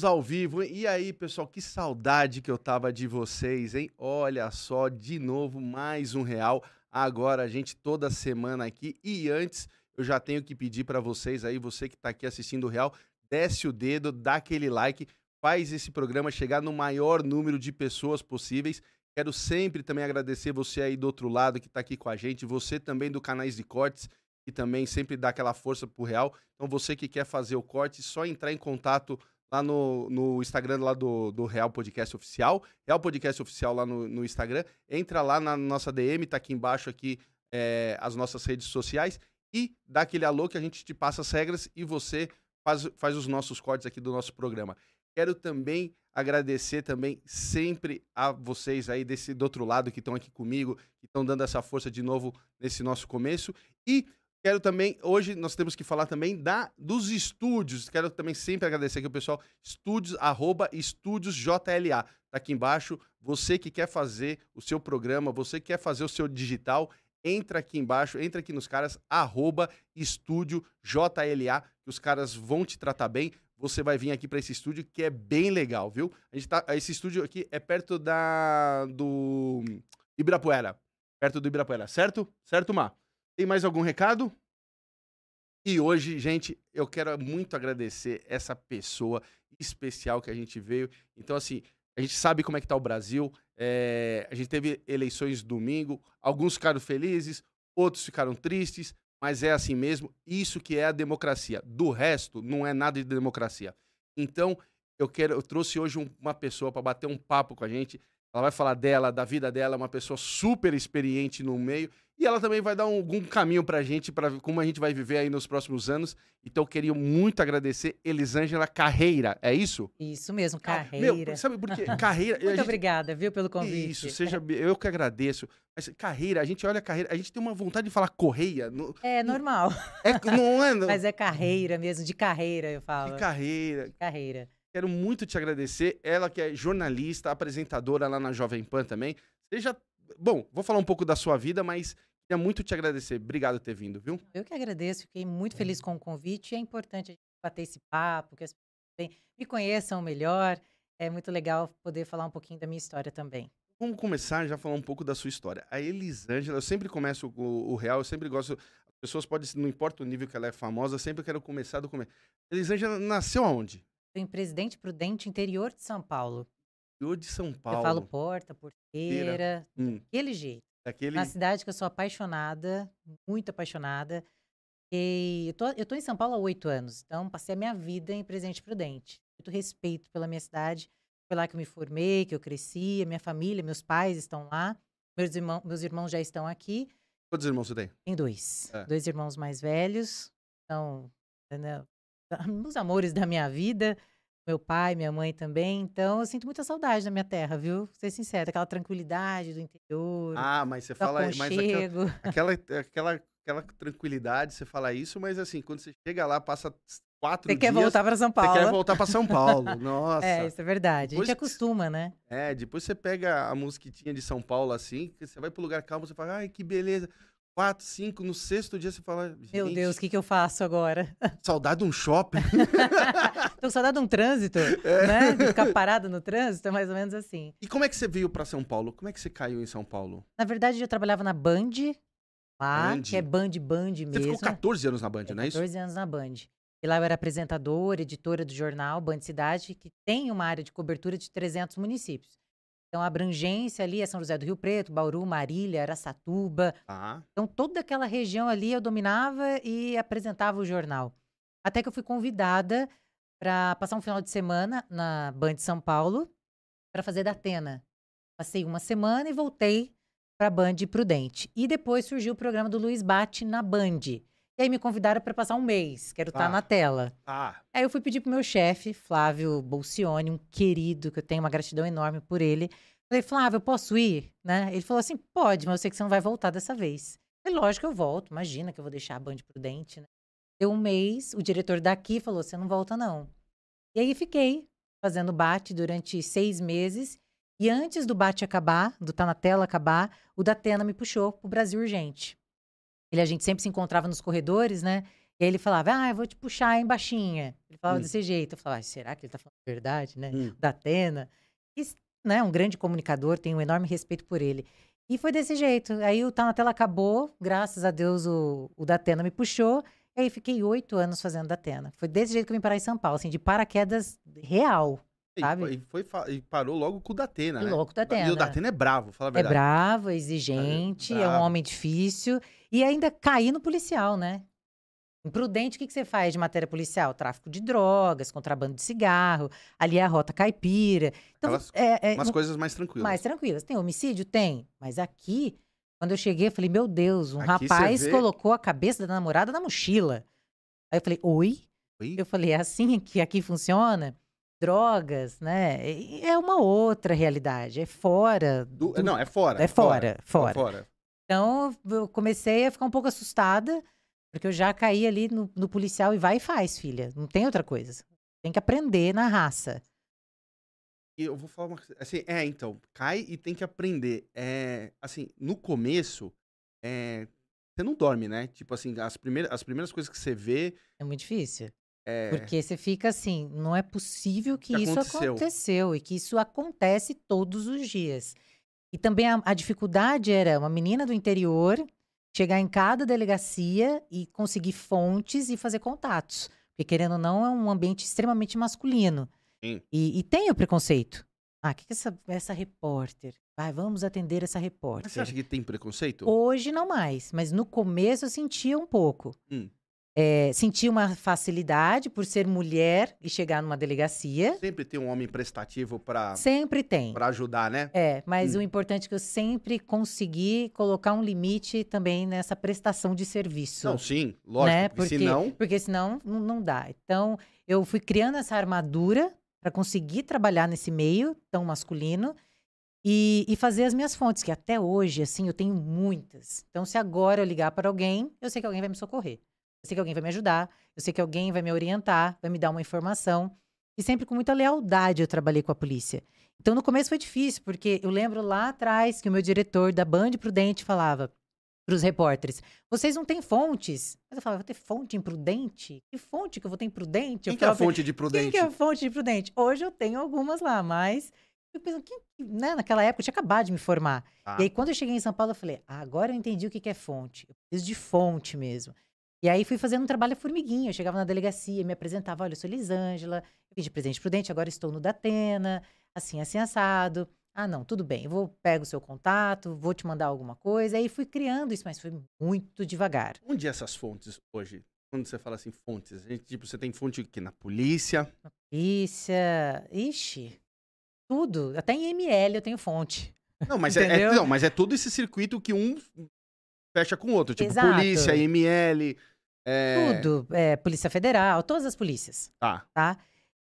Estamos ao vivo. E aí, pessoal, que saudade que eu tava de vocês, hein? Olha só, de novo, mais um real. Agora, a gente toda semana aqui. E antes, eu já tenho que pedir para vocês aí, você que tá aqui assistindo o real, desce o dedo, dá aquele like, faz esse programa chegar no maior número de pessoas possíveis. Quero sempre também agradecer você aí do outro lado que está aqui com a gente, você também do Canais de Cortes, que também sempre dá aquela força pro Real. Então, você que quer fazer o corte, só entrar em contato lá no, no Instagram lá do, do Real Podcast Oficial, Real Podcast Oficial lá no, no Instagram, entra lá na nossa DM, tá aqui embaixo aqui é, as nossas redes sociais e dá aquele alô que a gente te passa as regras e você faz, faz os nossos cortes aqui do nosso programa. Quero também agradecer também sempre a vocês aí desse do outro lado que estão aqui comigo, que estão dando essa força de novo nesse nosso começo e Quero também, hoje nós temos que falar também da dos estúdios. Quero também sempre agradecer aqui o pessoal, estúdios, arroba estúdios JLA. Tá aqui embaixo. Você que quer fazer o seu programa, você que quer fazer o seu digital, entra aqui embaixo, entra aqui nos caras, arroba estúdio JLA, que os caras vão te tratar bem. Você vai vir aqui para esse estúdio que é bem legal, viu? A gente tá, esse estúdio aqui é perto da do Ibirapuera, perto do Ibirapuera, certo? Certo, Mar? Tem mais algum recado? E hoje, gente, eu quero muito agradecer essa pessoa especial que a gente veio. Então, assim, a gente sabe como é que tá o Brasil. É, a gente teve eleições domingo, alguns ficaram felizes, outros ficaram tristes, mas é assim mesmo. Isso que é a democracia. Do resto, não é nada de democracia. Então, eu quero, eu trouxe hoje um, uma pessoa para bater um papo com a gente. Ela vai falar dela, da vida dela, uma pessoa super experiente no meio. E ela também vai dar um, algum caminho pra gente, para como a gente vai viver aí nos próximos anos. Então eu queria muito agradecer Elisângela Carreira, é isso? Isso mesmo, Carreira. Meu, sabe por quê? Carreira. muito gente... obrigada, viu, pelo convite. Isso, seja eu que agradeço. Mas carreira, a gente olha a carreira, a gente tem uma vontade de falar correia. No... É normal. É, não é? Mas é carreira mesmo, de carreira, eu falo. De carreira. De carreira. Quero muito te agradecer. Ela que é jornalista, apresentadora lá na Jovem Pan também. Seja. Bom, vou falar um pouco da sua vida, mas Queria muito te agradecer. Obrigado por ter vindo, viu? Eu que agradeço, fiquei muito feliz com o convite. É importante a gente bater esse papo, que as pessoas me conheçam melhor. É muito legal poder falar um pouquinho da minha história também. Vamos começar já a falar um pouco da sua história. A Elisângela, eu sempre começo o, o real, eu sempre gosto. As pessoas podem, não importa o nível que ela é famosa, eu sempre quero começar do começo. Elisângela nasceu aonde? Em Presidente Prudente, interior de São Paulo. Interior de São Paulo. Eu falo porta, porteira, hum. daquele jeito. Daquele... Uma cidade que eu sou apaixonada, muito apaixonada. E eu tô, eu tô em São Paulo há oito anos, então passei a minha vida em Presidente Prudente. Muito respeito pela minha cidade. Foi lá que eu me formei, que eu cresci, a minha família, meus pais estão lá. Meus, irmão, meus irmãos já estão aqui. Quantos irmãos você tem? Tem dois. É. Dois irmãos mais velhos. Então, né, os amores da minha vida meu pai, minha mãe também. Então, eu sinto muita saudade da minha terra, viu? Vou ser sincera, aquela tranquilidade do interior. Ah, mas você fala mas aquela, aquela, aquela, aquela tranquilidade, você fala isso, mas assim, quando você chega lá, passa quatro você dias. Você quer voltar para São Paulo. Você quer voltar para São Paulo. Nossa. É, isso é verdade. Depois, a gente acostuma, né? É, depois você pega a musiquinha de São Paulo assim, você vai pro lugar calmo, você fala, ai, que beleza quatro, cinco, no sexto dia você fala. Meu Deus, o que, que eu faço agora? Saudade de um shopping. Tô saudade de um trânsito, é. né? De ficar parado no trânsito, é mais ou menos assim. E como é que você veio para São Paulo? Como é que você caiu em São Paulo? Na verdade, eu trabalhava na Band, lá, Band. que é Band Band mesmo. Você ficou 14 anos na Band, não é isso? 14 anos na Band. E lá eu era apresentadora, editora do jornal Band Cidade, que tem uma área de cobertura de 300 municípios. Então, a abrangência ali é São José do Rio Preto, Bauru, Marília, Araçatuba. Ah. Então, toda aquela região ali eu dominava e apresentava o jornal. Até que eu fui convidada para passar um final de semana na Band de São Paulo para fazer da Atena. Passei uma semana e voltei para a Band Prudente. E depois surgiu o programa do Luiz Bate na Band. E aí me convidaram para passar um mês, quero estar Tá. na tela. Ah, Aí eu fui pedir pro meu chefe, Flávio Bolcione, um querido, que eu tenho uma gratidão enorme por ele. Falei, Flávio, eu posso ir? Né? Ele falou assim: pode, mas eu sei que você não vai voltar dessa vez. Falei, lógico que eu volto, imagina que eu vou deixar a Band Prudente, né? Deu um mês, o diretor daqui falou: você não volta, não. E aí fiquei fazendo bate durante seis meses. E antes do bate acabar, do Tá na Tela acabar, o Datena me puxou pro Brasil Urgente. Ele, a gente sempre se encontrava nos corredores, né? E aí ele falava, ah, eu vou te puxar em baixinha. Ele falava Hum. desse jeito. Eu falava, "Ai, será que ele tá falando a verdade, né? hum. Da Atena. E, né, um grande comunicador, tenho um enorme respeito por ele. E foi desse jeito. Aí o Tá na Tela acabou, graças a Deus o, o Datena me puxou. E aí fiquei oito anos fazendo Datena. Foi desse jeito que eu vim parar em São Paulo, assim, de paraquedas real. E, Sabe? foi- e foi e parou logo com o Datena, né? Louco E Datena. o Datena é bravo, fala a É verdade. bravo, é exigente, é um bravo. homem difícil. E ainda cair no policial, né? Imprudente, o que, que você faz de matéria policial? Tráfico de drogas, contrabando de cigarro, ali é a rota caipira. Então, Aquelas- é, é, Umas no- coisas mais tranquilas. mais tranquilas. Tem homicídio? Tem. Mas aqui, quando eu cheguei, eu falei, meu Deus, um Aqui rapaz vê- colocou a cabeça da namorada na mochila. Aí eu falei, oi? Oi? Eu falei, é assim que aqui funciona? Drogas, né? E É uma outra realidade, é fora. Do- do- Não, é fora. É fora, fora. fora. Então, eu comecei a ficar um pouco assustada, porque eu já caí ali no, no policial e vai e faz, filha. Não tem outra coisa. Tem que aprender na raça. E eu vou falar uma coisa. Assim, é, então, cai e tem que aprender. É, assim, no começo, é, você não dorme, né? Tipo assim, as primeiras, as primeiras coisas que você vê. É muito difícil. É, Porque você fica assim, não é possível que, Que isso aconteceu. aconteceu e que isso acontece todos os dias. E também a, a dificuldade era uma menina do interior chegar em cada delegacia e conseguir fontes e fazer contatos. Porque, querendo ou não, é um ambiente extremamente masculino. E, e tem o preconceito. Ah, o que, que essa, essa repórter? Vamos atender essa repórter. Mas você acha que tem preconceito? Hoje não mais, mas no começo eu sentia um pouco. Hum. É, sentia uma facilidade por ser mulher e chegar numa delegacia. Sempre tem um homem prestativo pra, Sempre tem. pra ajudar, né? É, mas Hum. o importante é que eu sempre consegui colocar um limite também nessa prestação de serviço. Não, sim, lógico. né? Porque, senão. porque senão não, não dá. Então, eu fui criando essa armadura para conseguir trabalhar nesse meio tão masculino e, e fazer as minhas fontes, que até hoje, assim, eu tenho muitas. Então, se agora eu ligar para alguém, eu sei que alguém vai me socorrer. Eu sei que alguém vai me ajudar, eu sei que alguém vai me orientar, vai me dar uma informação. E sempre com muita lealdade eu trabalhei com a polícia. Então, no começo foi difícil, porque eu lembro lá atrás que o meu diretor da Band Prudente falava para os repórteres: vocês não têm fontes. Mas eu falava, vou ter fonte imprudente? Que fonte que eu vou ter imprudente? Quem eu que é a falava, fonte de Quem prudente? que é a fonte de prudente? Hoje eu tenho algumas lá, mas eu penso, quem, que- né? naquela época eu tinha acabado de me formar. Tá. E aí, quando eu cheguei em São Paulo, eu falei, ah, agora eu entendi o que, que é fonte. Eu preciso de fonte mesmo. E aí fui fazendo um trabalho formiguinha. Eu chegava na delegacia, me apresentava, olha, eu sou Elisângela, eu vim de Presidente Prudente, agora estou no Datena, assim, assim, assado. Ah, não, tudo bem, eu vou pego o seu contato, vou te mandar alguma coisa. Aí fui criando isso, mas foi muito devagar. Onde é essas fontes hoje? Quando você fala assim, fontes, a gente, tipo, você tem fonte aqui na polícia. Polícia, ixi, tudo. Até em ML eu tenho fonte. Não, mas é, é- não, mas é todo esse circuito que um fecha com o outro. Tipo, Exato. polícia, ML. É, Tudo. É, Polícia Federal, todas as polícias, Tá. tá?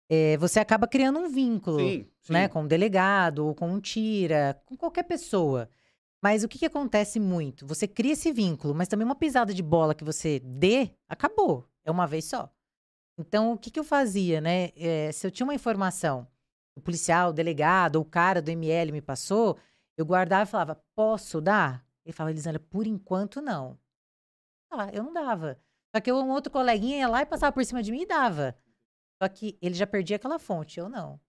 É, você acaba criando um vínculo, Sim, sim. né? Com um delegado ou com um tira, com qualquer pessoa. Mas o que, que acontece muito? Você cria esse vínculo, mas também uma pisada de bola que você dê, acabou. É uma vez só. Então, o que, que eu fazia, né? É, se eu tinha uma informação, o policial, o delegado ou o cara do ML me passou, eu guardava e falava, posso dar? Ele falava, Elisângela, por enquanto não. Ah, eu não dava. Só que um outro coleguinha ia lá e passava por cima de mim e dava. Só que ele já perdia aquela fonte, eu não.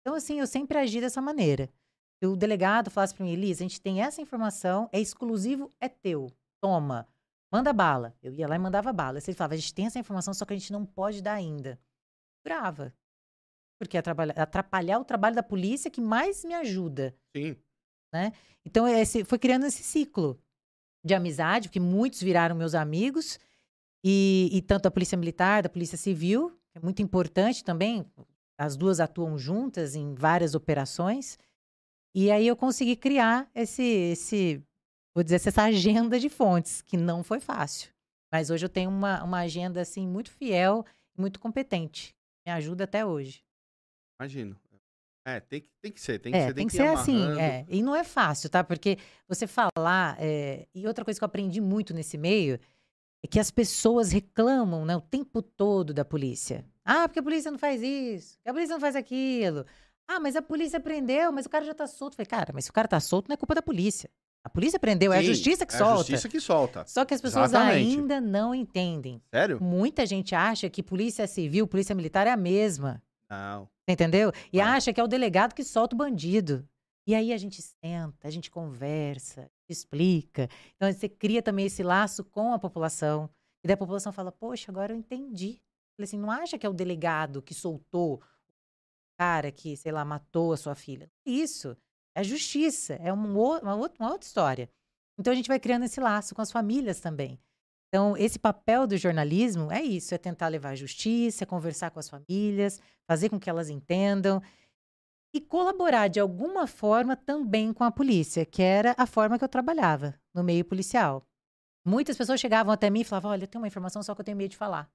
Então, assim, eu sempre agi dessa maneira. Se o delegado falasse para mim, Elisa, a gente tem essa informação, é exclusivo, é teu. Toma, manda bala. Eu ia lá e mandava bala. Se ele falava, a gente tem essa informação, só que a gente não pode dar ainda. Grava. Porque atrapalhar, atrapalhar o trabalho da polícia que mais me ajuda. Sim. Então, esse, foi criando esse ciclo de amizade, porque muitos viraram meus amigos, e, e tanto da Polícia Militar, da Polícia Civil, é muito importante também, as duas atuam juntas em várias operações, e aí eu consegui criar esse, esse vou dizer, essa agenda de fontes, que não foi fácil. Mas hoje eu tenho uma, uma agenda, assim, muito fiel e muito competente. Me ajuda até hoje. Imagino. É, tem que, tem que ser, tem que É, ser, tem que ser assim, é. E não é fácil, tá? Porque você falar. é, E outra coisa que eu aprendi muito nesse meio é que as pessoas reclamam, né, o tempo todo da polícia. Ah, porque a polícia não faz isso, a polícia não faz aquilo. Ah, mas a polícia prendeu, mas o cara já tá solto. Falei, cara, mas se o cara tá solto, não é culpa da polícia. A polícia prendeu, é a Sim, justiça que é solta. a justiça que solta. Só que as pessoas Exatamente. ainda não entendem. Sério? Muita gente acha que polícia civil, polícia militar é a mesma. Não. Entendeu? E Vai. acha que é o delegado que solta o bandido. E aí a gente senta, a gente conversa, explica. Então você cria também esse laço com a população. E daí a população fala: Poxa, agora eu entendi. Falei assim: não acha que é o delegado que soltou o cara que, sei lá, matou a sua filha? Isso. É justiça. É um o- uma, outra, uma outra história. Então a gente vai criando esse laço com as famílias também. Então, esse papel do jornalismo é isso: é tentar levar justiça, conversar com as famílias, fazer com que elas entendam e colaborar de alguma forma também com a polícia, que era a forma que eu trabalhava no meio policial. Muitas pessoas chegavam até mim e falavam: Olha, eu tenho uma informação, só que eu tenho medo de falar.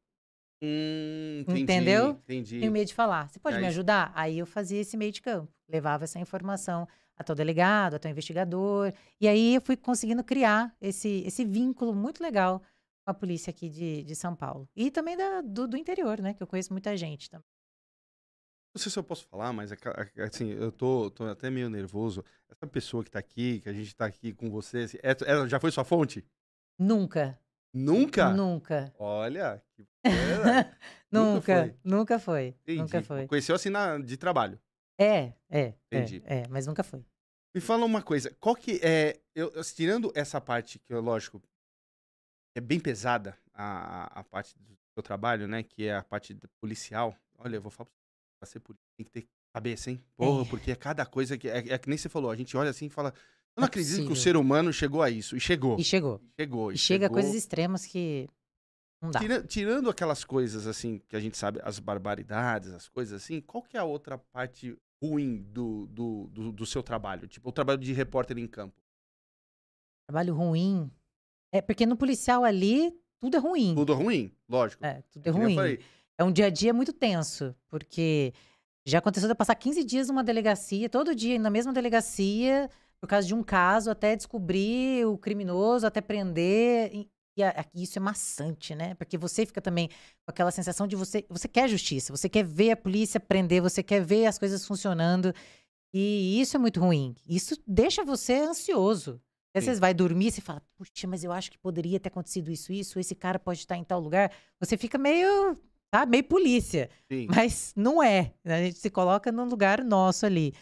Hum, entendi, Entendeu? Entendi. Tenho medo de falar. Você pode É me ajudar? Aí eu fazia esse meio de campo, levava essa informação até o delegado, até o investigador. E aí eu fui conseguindo criar esse, esse vínculo muito legal com a polícia aqui de, de São Paulo. E também da- do, do interior, né? Que eu conheço muita gente também. Não sei se eu posso falar, mas é ca- é- assim, eu tô, tô até meio nervoso. Essa pessoa que tá aqui, que a gente tá aqui com você, assim, é- ela já foi sua fonte? Nunca. Nunca? Nunca. Olha, que. Nunca Nunca, foi. nunca foi. Entendi. Nunca foi. Conheceu assim na, de trabalho. É, é, Entendi. é, é, mas nunca foi. Me fala uma coisa, qual que é, eu, tirando essa parte que, lógico, é bem pesada, a, a- parte do seu trabalho, né, que é a parte policial, olha, eu vou falar pra pra ser polícia tem que ter cabeça, hein? Porra, É. porque é cada coisa que, é, é que nem você falou, a gente olha assim e fala, eu não Não é acredito que o ser humano chegou a isso, e chegou, E chegou. chegou, E chega a chegou. coisas extremas que não dá. Tira- tirando aquelas coisas assim que a gente sabe, as barbaridades, as coisas assim, qual que é a outra parte ruim do, do, do, do seu trabalho? Tipo, o trabalho de repórter em campo. Trabalho ruim. É porque no policial ali, tudo é ruim. Tudo ruim, lógico. É, tudo Que é nem eu ruim. falei, É um dia a dia muito tenso, porque já aconteceu de eu passar 15 dias numa delegacia, todo dia na mesma delegacia, por causa de um caso, até descobrir o criminoso, até prender. E, e a- isso é maçante, né? Porque você fica também com aquela sensação de você, você quer justiça, você quer ver a polícia prender, você quer ver as coisas funcionando. E isso é muito ruim. Isso deixa você ansioso. Às vezes vai dormir e você fala, puxa, mas eu acho que poderia ter acontecido isso, isso, esse cara pode estar em tal lugar. Você fica meio tá? Meio polícia. sim. Mas não é. né? A gente se coloca no lugar nosso ali.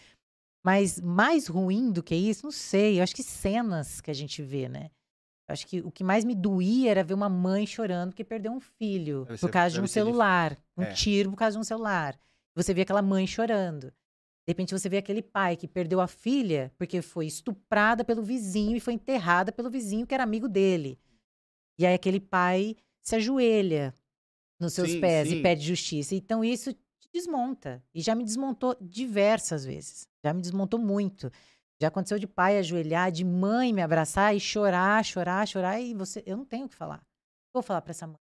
Mas mais ruim do que isso, não sei. Eu acho que cenas que a gente vê, né? Eu acho que o que mais me doía era ver uma mãe chorando porque perdeu um filho Deve por causa de um ser difícil. celular. Um É. tiro por causa de um celular. Você vê aquela mãe chorando. De repente você vê aquele pai que perdeu a filha porque foi estuprada pelo vizinho e foi enterrada pelo vizinho que era amigo dele. E aí aquele pai se ajoelha nos seus Sim, pés sim. e pede justiça. Então isso te desmonta. E já me desmontou diversas vezes. Já me desmontou muito. Já aconteceu de pai ajoelhar, de mãe me abraçar e chorar, chorar, chorar. E você, eu não tenho o que falar. Vou falar pra essa mãe.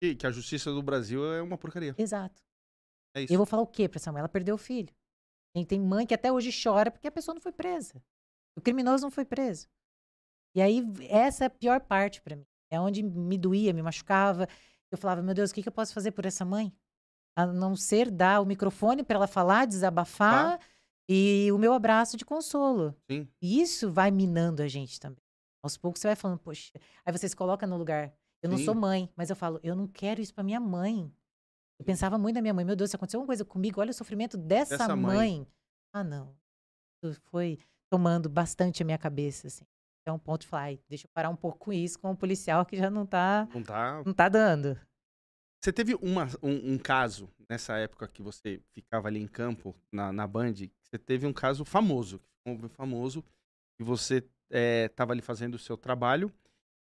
Que, que a justiça do Brasil é uma porcaria. Exato. É isso. Eu vou falar o quê pra essa mãe? Ela perdeu o filho. Tem, tem mãe que até hoje chora porque a pessoa não foi presa. O criminoso não foi preso. E aí, essa é a pior parte pra mim. É onde me doía, me machucava. Eu falava, meu Deus, o que, que eu posso fazer por essa mãe? A não ser dar o microfone pra ela falar, desabafar e o meu abraço de consolo. Sim. E isso vai minando a gente também. Aos poucos você vai falando, poxa. Aí você se coloca no lugar. Eu não sou Sim. mãe, mas eu falo, eu não quero isso pra minha mãe. Eu pensava muito na minha mãe. Meu Deus, se aconteceu alguma coisa comigo, olha o sofrimento dessa, Dessa mãe. mãe. Ah, não. Isso foi tomando bastante a minha cabeça, assim. Então, ponto de falar, "Ai, deixa eu parar um pouco com isso, com o policial que já não tá, Não tá. não tá dando. Você teve uma, um, um caso nessa época que você ficava ali em campo, na, na Band, você teve um caso famoso, um famoso, que você estava ali fazendo o seu trabalho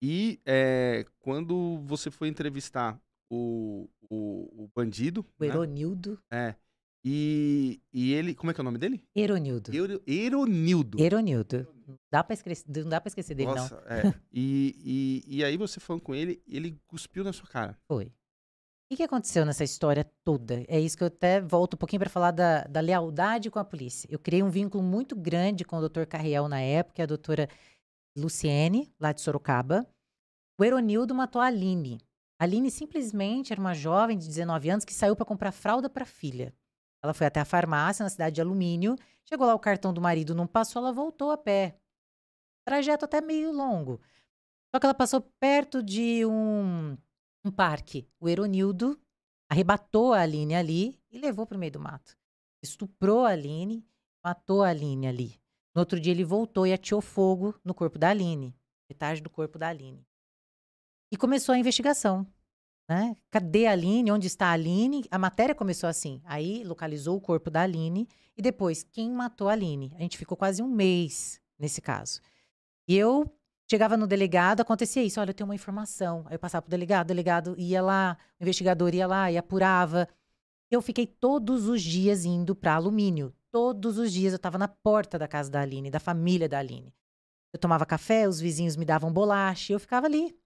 e é, quando você foi entrevistar o, o, o bandido, O né? Eronildo. É. E, e ele, como é que é o nome dele? Eronildo. Euro- Eronildo. Eronildo. Não dá pra esquecer, não dá pra esquecer dele, não. Nossa, é. E, e, e aí você falando com ele, ele cuspiu na sua cara. Foi. O que, que aconteceu nessa história toda? É isso que eu até volto um pouquinho para falar da, da lealdade com a polícia. Eu criei um vínculo muito grande com o doutor Carriel na época, e a doutora Luciene, lá de Sorocaba. O Eronildo matou a Aline. A Aline simplesmente era uma jovem de 19 anos que saiu para comprar fralda para filha. Ela foi até a farmácia na cidade de Alumínio, chegou lá, o cartão do marido não passou, ela voltou a pé. Trajeto até meio longo. Só que ela passou perto de um, um parque. O Eronildo arrebatou a Aline ali e levou para o meio do mato. Estuprou a Aline, matou a Aline ali. No outro dia ele voltou e ateou fogo no corpo da Aline, metade do corpo da Aline. E começou a investigação. Né? Cadê a Aline? Onde está a Aline? A matéria começou assim. Aí localizou o corpo da Aline e depois quem matou a Aline. A gente ficou quase um mês nesse caso. E eu chegava no delegado, acontecia isso. Olha, eu tenho uma informação. Aí eu passava pro delegado, o delegado ia lá, o investigador ia lá e apurava. Eu fiquei todos os dias indo para alumínio. Todos os dias eu estava na porta da casa da Aline, da família da Aline. Eu tomava café, os vizinhos me davam bolacha, eu ficava ali.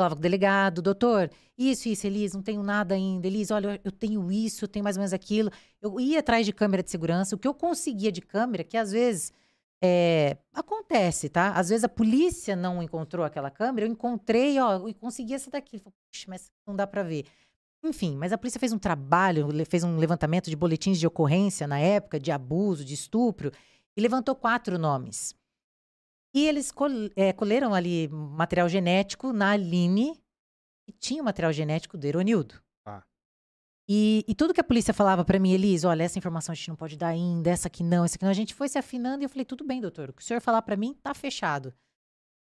Falava com o delegado, doutor, isso, isso, Elis, não tenho nada ainda. Elis, olha, eu tenho isso, eu tenho mais ou menos aquilo. Eu ia atrás de câmera de segurança. O que eu conseguia de câmera, que às vezes é, acontece, tá? Às vezes a polícia não encontrou aquela câmera, eu encontrei, ó, e consegui essa daqui. Falei, Puxa, mas não dá para ver. Enfim, mas a polícia fez um trabalho, fez um levantamento de boletins de ocorrência na época, de abuso, de estupro, e levantou quatro nomes. E eles col- é, colheram ali material genético na Aline, e tinha o material genético do Eronildo. Ah. E, e tudo que a polícia falava pra mim, Elis, olha, essa informação a gente não pode dar ainda, essa aqui não, essa aqui não. A gente foi se afinando e eu falei, tudo bem, doutor, o que o senhor falar pra mim tá fechado.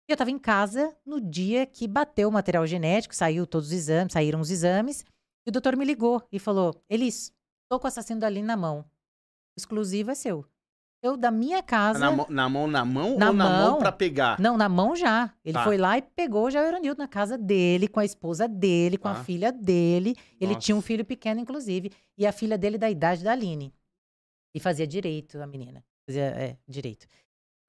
E eu tava em casa no dia que bateu o material genético, saiu todos os exames, saíram os exames, e o doutor me ligou e falou, Elis, tô com o assassino da Aline na mão. O exclusivo é seu. Eu, da minha casa... Na, mão- na mão, na mão Na ou na mão mão. pra pegar? Não, na mão já. Ele Tá. foi lá e pegou já o Eronildo na casa dele, com a esposa dele, com Tá. a filha dele. Ele tinha um Nossa. filho pequeno, inclusive. E a filha dele da idade da Aline. E fazia direito, a menina. Fazia, é, direito.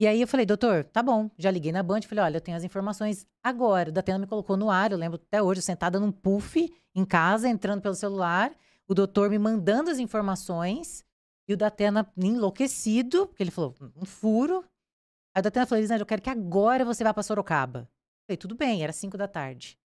E aí eu falei, doutor, tá bom. Já liguei na Band, falei, olha, eu tenho as informações agora. O Datena me colocou no ar, eu lembro até hoje, sentada num puff em casa, entrando pelo celular. O doutor me mandando as informações. E o Datena enlouquecido, porque ele falou, um furo. Aí o Datena falou, Elisângela, eu quero que agora você vá para Sorocaba. Eu falei, tudo bem, era 5 da tarde.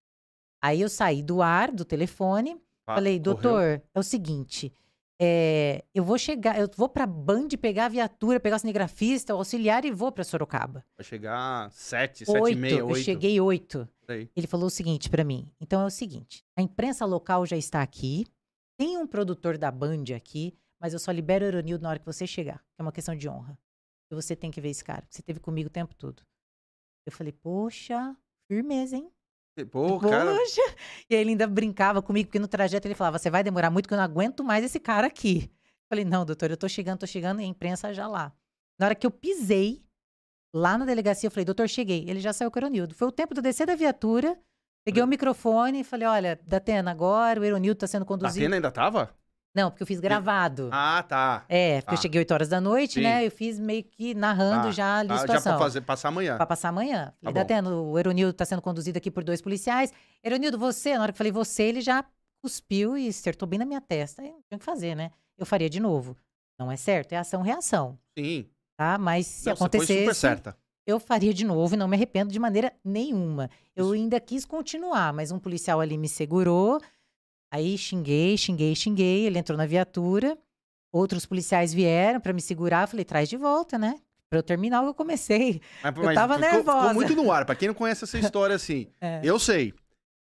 Aí eu saí do ar, do telefone, Ah, falei, correu? doutor, é o seguinte, é, eu vou chegar, eu vou pra Band pegar a viatura, pegar o cinegrafista, o auxiliar e vou para Sorocaba. Vai chegar sete, sete e Oito, meia, eu oito. cheguei oito. Ele falou o seguinte pra mim, então é o seguinte, a imprensa local já está aqui, tem um produtor da Band aqui, mas eu só libero o Euronildo na hora que você chegar, que é uma questão de honra. E você tem que ver esse cara, você esteve comigo o tempo todo. Eu falei, poxa, firmeza, hein? Pô, cara, Poxa! E aí ele ainda brincava comigo, porque no trajeto ele falava: Você vai demorar muito, que eu não aguento mais esse cara aqui. Eu falei: Não, doutor, eu tô chegando, tô chegando, e a imprensa já lá. Na hora que eu pisei lá na delegacia, eu falei: Doutor, cheguei. Ele já saiu com o Eronildo. Foi o tempo de eu descer da viatura, peguei o microfone e falei: Olha, Datena, agora o Eronildo tá sendo a conduzido. Atena ainda tava? Não, porque eu fiz gravado. Ah, tá. É, porque eu tá. cheguei 8 horas da noite, Sim. né? Eu fiz meio que narrando Ah, já ali a Ah, já situação. pra fazer, passar amanhã. Pra passar amanhã. Falei, bom. Datena, o Eronildo tá sendo conduzido aqui por dois policiais. Eronildo, você, na hora que eu falei você, ele já cuspiu e acertou bem na minha testa. Aí não tinha o que fazer, né? Eu faria de novo. Não é certo, é ação-reação, Sim. tá? Mas se Não, foi super acontecesse, certa. eu faria de novo e não me arrependo de maneira nenhuma. Eu ainda quis continuar, mas um policial ali me segurou. Aí xinguei, xinguei, xinguei. Ele entrou na viatura. Outros policiais vieram pra me segurar. Falei, traz de volta, né? Pra eu terminar o que eu comecei. Mas, Eu tava ficou, ficou nervosa. muito no ar. Pra quem não conhece essa história assim, É. eu sei. O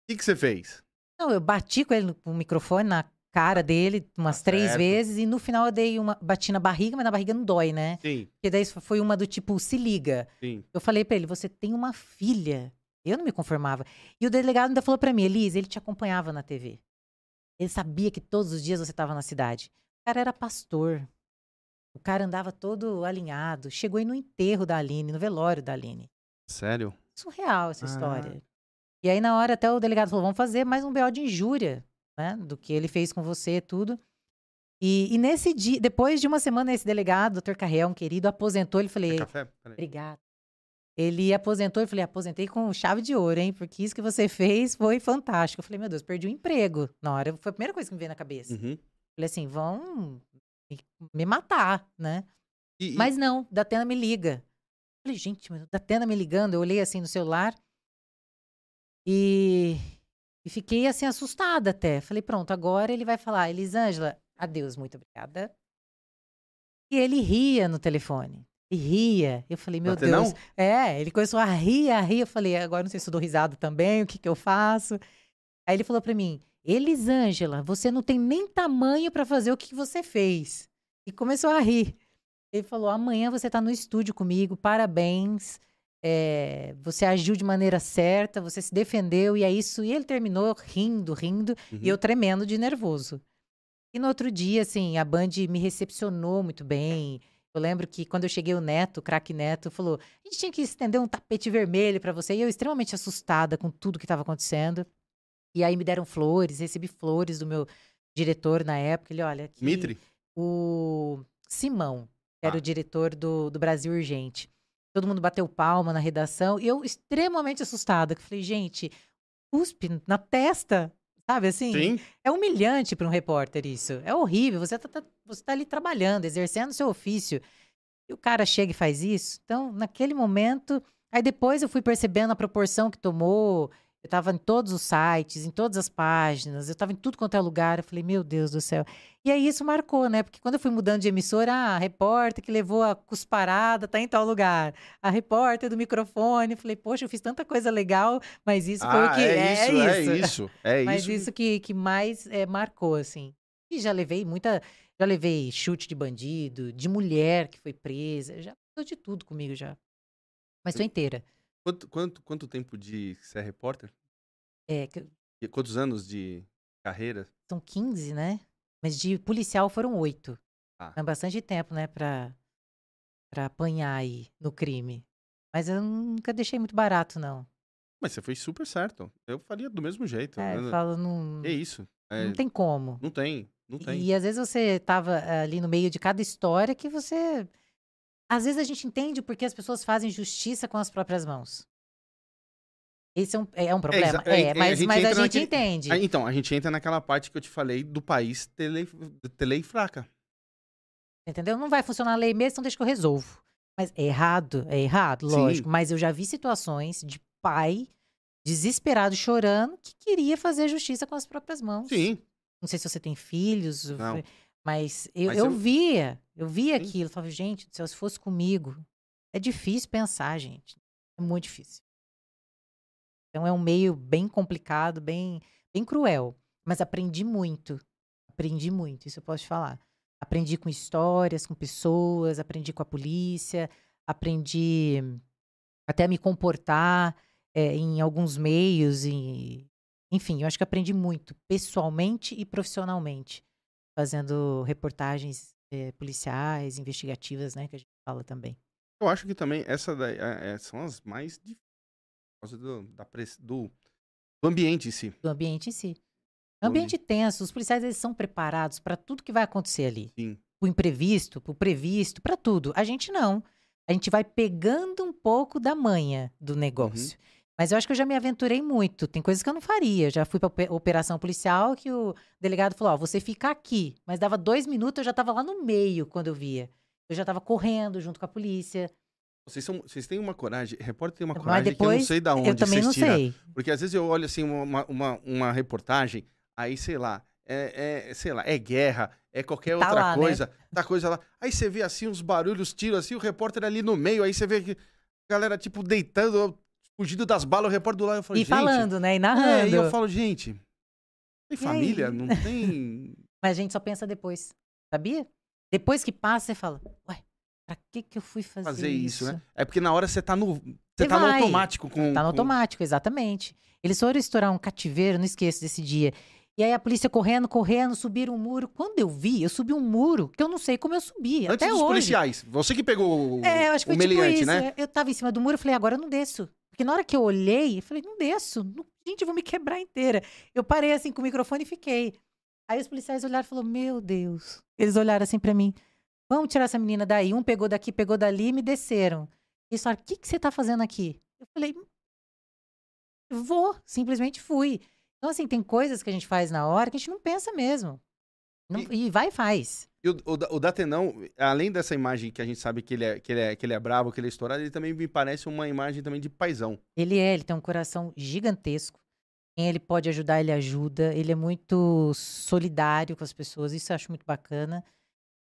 que, que você fez? Não, eu bati com ele com o microfone na cara dele umas Tá três certo. vezes e no final eu dei uma bati na barriga, mas na barriga não dói, né? Sim, Porque daí foi uma do tipo, se liga. sim. Eu falei pra ele, você tem uma filha. Eu não me conformava. E o delegado ainda falou pra mim, Elise, ele te acompanhava na TV. Ele sabia que todos os dias você estava na cidade. O cara era pastor. O cara andava todo alinhado. Chegou aí no enterro da Aline, no velório da Aline. Sério? Surreal essa Ah. história. E aí, na hora, até o delegado falou: vamos fazer mais um BO de injúria, né? Do que ele fez com você e tudo. E, e nesse dia, depois de uma semana, esse delegado, doutor Carrel, um querido, aposentou. Ele falei, Quer café? Obrigado. Ele aposentou, eu falei, aposentei com chave de ouro, hein? Porque isso que você fez foi fantástico. Eu falei, meu Deus, perdi o emprego na hora. Foi a primeira coisa que me veio na cabeça. Uhum. Falei assim, vão me- matar, né? E, Mas não, Datena me liga. Falei, gente, mas Datena me ligando. Eu olhei assim no celular e, e fiquei assim assustada até. Falei, pronto, agora ele vai falar, Elisângela, adeus, muito obrigada. E ele ria no telefone. E ria. Eu falei, meu? Deus. É, ele começou a rir, a rir. Eu falei, agora não sei se eu dou risada também, o que que eu faço? Aí ele falou pra mim, Elisângela, você não tem nem tamanho pra fazer o que você fez. E começou a rir. Ele falou: amanhã você tá no estúdio comigo, parabéns. é, você agiu de maneira certa, você se defendeu, e é isso. E ele terminou rindo, rindo, Uhum. e eu tremendo de nervoso. E no outro dia, assim, a Band me recepcionou muito bem. Eu lembro que quando eu cheguei, o Neto, o craque Neto, falou: a gente tinha que estender um tapete vermelho pra você. E eu, extremamente assustada com tudo que estava acontecendo. E aí me deram flores, recebi flores do meu diretor na época. Ele, olha, aqui, Mitre? o Simão, que era Ah. o diretor do, do Brasil Urgente. Todo mundo bateu palma na redação. E eu, extremamente assustada, que falei, gente, cuspe na testa, sabe assim? Sim. É humilhante para um repórter isso. É horrível. Você tá, tá- você tá ali trabalhando, exercendo o seu ofício. E o cara chega e faz isso. Então, naquele momento. Aí depois eu fui percebendo a proporção que tomou. Eu tava em todos os sites, em todas as páginas, eu tava em tudo quanto é lugar. Eu falei, meu Deus do céu. E aí isso marcou, né? Porque quando eu fui mudando de emissora, ah, a repórter que levou a cusparada tá em tal lugar. A repórter do microfone. Eu falei, poxa, eu fiz tanta coisa legal, mas isso foi o Ah, que. é isso, é isso. É Mas isso. isso que, que mais é, marcou, assim. E já levei muita. Já levei chute de bandido, de mulher que foi presa. Já de tudo comigo já. Mas tô inteira. Quanto, quanto, quanto tempo de ser repórter? É, que- E Quantos anos de carreira? são 15, né? Mas de policial foram oito. Ah. É bastante tempo, né, pra, pra apanhar aí no crime. Mas eu nunca deixei muito barato, não. Mas você fez super certo. Eu faria do mesmo jeito. É, Eu- eu falo, não, É isso. É, não tem como. Não tem. Não tem. E às vezes você tava eh, ali no meio de cada história que você. Às vezes a gente entende porque as pessoas fazem justiça com as próprias mãos. Esse é um, é um problema. É, é, a mas, gente mas a gente naquele- entende. Então, a gente entra naquela parte que eu te falei do país tele, tele fraca. Entendeu? Não vai funcionar a lei mesmo, então deixa que eu resolvo. Mas é errado, é errado, Sim. lógico. Mas eu já vi situações de pai desesperado, chorando, que queria fazer justiça com as próprias mãos. Sim. Não sei se você tem filhos, Não. Mas eu, Mas eu eu- via, eu via Sim. aquilo. Eu falava, gente, se fosse comigo. É difícil pensar, gente. É muito difícil. Então é um meio bem complicado, bem, bem cruel. Mas aprendi muito. Aprendi muito, isso eu posso te falar. Aprendi com histórias, com pessoas, aprendi com a polícia, aprendi até a me comportar é, em alguns meios. E, enfim, eu acho que aprendi muito, pessoalmente e profissionalmente, fazendo reportagens é, policiais, investigativas, né, que a gente fala também. Eu acho que também essa daí, é- são as mais difíceis. Por causa do, da do, do ambiente em si. Do ambiente em si. Do ambiente tenso, os policiais eles são preparados para tudo que vai acontecer ali. Sim. o imprevisto, o previsto, para tudo. A gente não. A gente vai pegando um pouco da manha do negócio. Mas eu acho que eu já me aventurei muito. Tem coisas que eu não faria. Já fui para operação policial que o delegado falou: Ó, você fica aqui. Mas dava dois minutos, eu já estava lá no meio quando eu via. Eu já estava correndo junto com a polícia. Vocês, são, vocês têm uma coragem, repórter tem uma Mas coragem que eu não depois, sei da onde eu também vocês não tiram. sei. Porque às vezes eu olho assim uma, uma, uma reportagem, aí sei lá, é, é, sei lá, é guerra, é qualquer Tá outra lá, né? coisa, tá coisa lá. Aí você vê assim uns barulhos, tiros assim, o repórter ali no meio, aí você vê que a galera tipo deitando, fugindo das balas, o repórter do lado, eu falo, E gente, falando, né? E é, narrando. e eu falo, gente, tem E família, não tem... Mas a gente só pensa depois. Sabia? Depois que passa, você fala: Ué, pra que, que eu fui fazer, fazer isso, né? É porque na hora você tá no, você Você tá no vai. automático com... Tá no com- automático, exatamente. Eles foram estourar um cativeiro, não esqueço desse dia. E aí a polícia correndo, correndo, subiram um muro. Quando eu vi, eu subi um muro que eu não sei como eu subi. Antes até dos hoje. policiais, você que pegou o, É, eu acho que o foi tipo meliante, isso. né? Eu tava em cima do muro, eu falei, agora eu não desço. Porque na hora que eu olhei, eu falei, não desço. Não- Gente, eu vou me quebrar inteira. Eu parei assim com o microfone e fiquei. Aí os policiais olharam e falaram, meu Deus. Eles olharam assim pra mim, vamos tirar essa menina daí. Um pegou daqui, pegou dali e me desceram. Eles falaram, o que, que você tá fazendo aqui? Eu falei, vou, simplesmente fui. Então, assim, tem coisas que a gente faz na hora que a gente não pensa mesmo. Não- e... vai e faz. E o, o, o Datenão, além dessa imagem que a gente sabe que ele, é, que, ele é, que ele é bravo, que ele é estourado, ele também me parece uma imagem também de paizão. Ele é, ele tem um coração gigantesco. Quem ele pode ajudar, ele ajuda. Ele é muito solidário com as pessoas, isso eu acho muito bacana.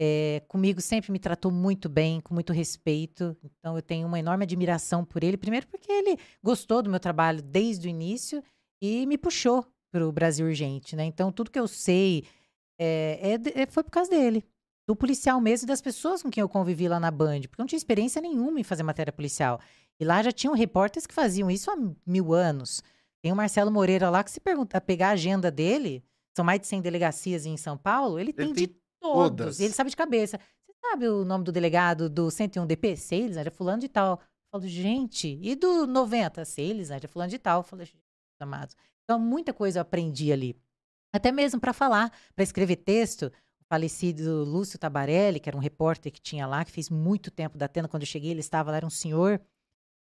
É, comigo sempre me tratou muito bem, com muito respeito. Então eu tenho uma enorme admiração por ele. Primeiro porque ele gostou do meu trabalho desde o início e me puxou para o Brasil Urgente, né? Então tudo que eu sei é, é de- é- foi por causa dele. Do policial mesmo e das pessoas com quem eu convivi lá na Band. Porque eu não tinha experiência nenhuma em fazer matéria policial. E lá já tinham repórteres que faziam isso há mil anos. Tem o Marcelo Moreira lá que se pergunta, pegar a agenda dele, são mais de 100 delegacias em São Paulo, ele tem de tem todos. todas. Ele sabe de cabeça. Você sabe o nome do delegado do 101 DP? Seles, era fulano de tal. Eu falo, gente, e do 90? Seles, era fulano de tal. Eu falo, gente, amados. Então, muita coisa eu aprendi ali. Até mesmo para falar, para escrever texto. O falecido Lúcio Tabarelli, que era um repórter que tinha lá, que fez muito tempo da Atena, quando eu cheguei, ele estava lá, era um senhor.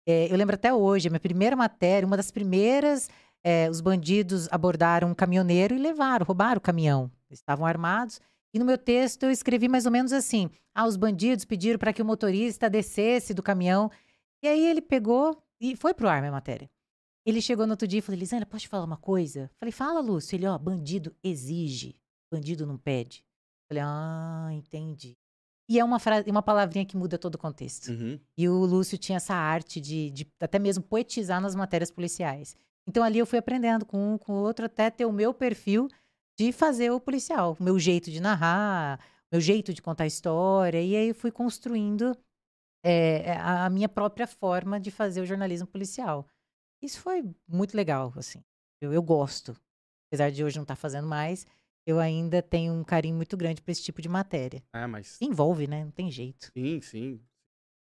É, eu lembro até hoje, a minha primeira matéria, uma das primeiras, é, os bandidos abordaram um caminhoneiro e levaram, roubaram o caminhão. Eles estavam armados. E no meu texto eu escrevi mais ou menos assim: ah, os bandidos pediram para que o motorista descesse do caminhão. E aí ele pegou e foi pro ar minha matéria. Ele chegou no outro dia e falou: Lisandra, posso te falar uma coisa? Falei: fala, Lúcio. Ele, ó, bandido exige, bandido não pede. Falei: ah, entendi. E é uma, frase, uma palavrinha que muda todo o contexto. Uhum. E o Lúcio tinha essa arte de, de até mesmo poetizar nas matérias policiais. Então ali eu fui aprendendo com um, com o outro, até ter o meu perfil de fazer o policial, o meu jeito de narrar, o meu jeito de contar história. E aí eu fui construindo é, a, a minha própria forma de fazer o jornalismo policial. Isso foi muito legal, assim. Eu, eu gosto. Apesar de hoje não estar fazendo mais, eu ainda tenho um carinho muito grande para esse tipo de matéria. É, mas. Envolve, né? Não tem jeito. Sim, sim.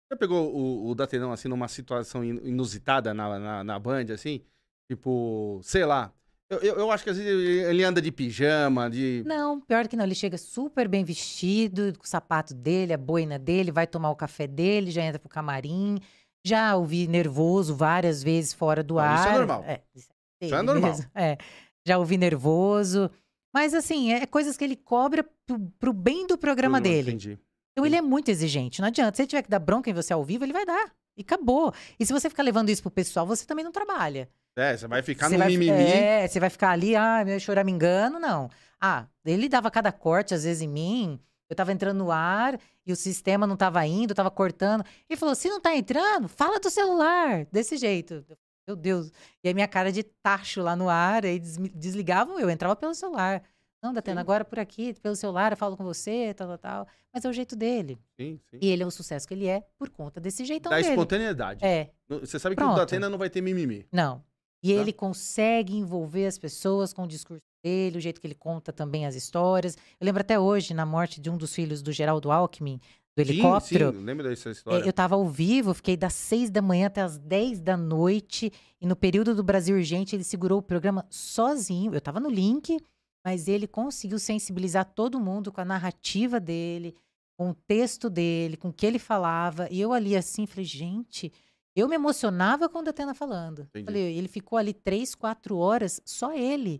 Você pegou o, o Datenão, assim, numa situação in- inusitada na, na, na Band, assim? Tipo, sei lá. Eu, eu, eu acho que às vezes ele ele anda de pijama, de. Não, pior que não. Ele chega super bem vestido, com o sapato dele, a boina dele, vai tomar o café dele, já entra pro camarim. Já ouvi nervoso várias vezes fora do Não, ar. isso é normal. É, isso Isso é normal. É, já ouvi nervoso. Mas, assim, é coisas que ele cobra pro, pro bem do programa dele. Entendi. Então ele é muito exigente. Não adianta. Se ele tiver que dar bronca em você ao vivo, ele vai dar. E acabou. E se você ficar levando isso pro pessoal, você também não trabalha. É, você vai ficar Você no vai, mimimi. É, você vai ficar ali, ah, meu choramingando, não. Ah, ele dava cada corte, às vezes, em mim. Eu tava entrando no ar e o sistema não tava indo, tava cortando. Ele falou: se não tá entrando, fala do celular. Desse jeito. Meu Deus. E aí minha cara de tacho lá no ar, aí des- desligavam eu, entrava pelo celular. Não, Datena, Sim. agora por aqui, pelo celular, eu falo com você, tal, tal, tal. Mas é o jeito dele. Sim, sim. E ele é o sucesso que ele é por conta desse jeitão Da dele. espontaneidade. É, Você sabe que o Pronto. Datena não vai ter mimimi. não. E Tá. ele consegue envolver as pessoas com o discurso dele, o jeito que ele conta também as histórias. Eu lembro até hoje, na morte de um dos filhos do Geraldo Alckmin, do helicóptero. Sim, sim, lembra dessa história? eu estava ao vivo, fiquei das seis da manhã até as dez da noite. E no período do Brasil Urgente, ele segurou o programa sozinho. Eu estava no link, mas ele conseguiu sensibilizar todo mundo com a narrativa dele, com o texto dele, com o que ele falava. E eu ali assim, falei, gente, eu me emocionava com o Datena falando. Entendi. Falei, ele ficou ali três, quatro horas, só ele.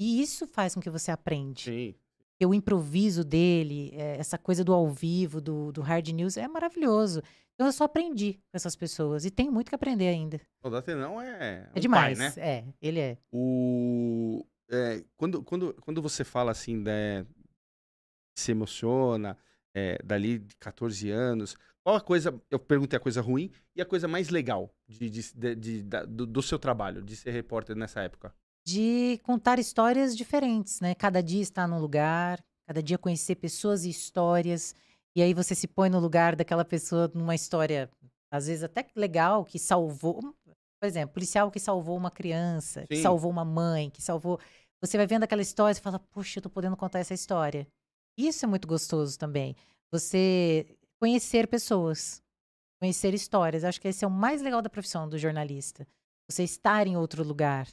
E isso faz com que você aprende Sim. o improviso dele, é, essa coisa do ao vivo, do, do hard news, é maravilhoso. Então eu só aprendi com essas pessoas e tenho muito que aprender ainda. O Datenão é. É um demais. Pai, né? É, ele é. O, é, quando, quando, quando você fala assim, né, se emociona, é, dali de 14 anos, qual a coisa, eu perguntei a coisa ruim e a coisa mais legal de, de- de- de- da- do, do seu trabalho, de ser repórter nessa época? De contar histórias diferentes, né? Cada dia estar num lugar, cada dia conhecer pessoas e histórias. E aí você se põe no lugar daquela pessoa numa história, às vezes até que legal, que salvou. Por exemplo, policial que salvou uma criança, que Sim. salvou uma mãe, que salvou. Você vai vendo aquela história e fala, puxa, eu tô podendo contar essa história. Isso é muito gostoso também. Você conhecer pessoas, conhecer histórias. Acho que esse é o mais legal da profissão do jornalista. Você estar em outro lugar.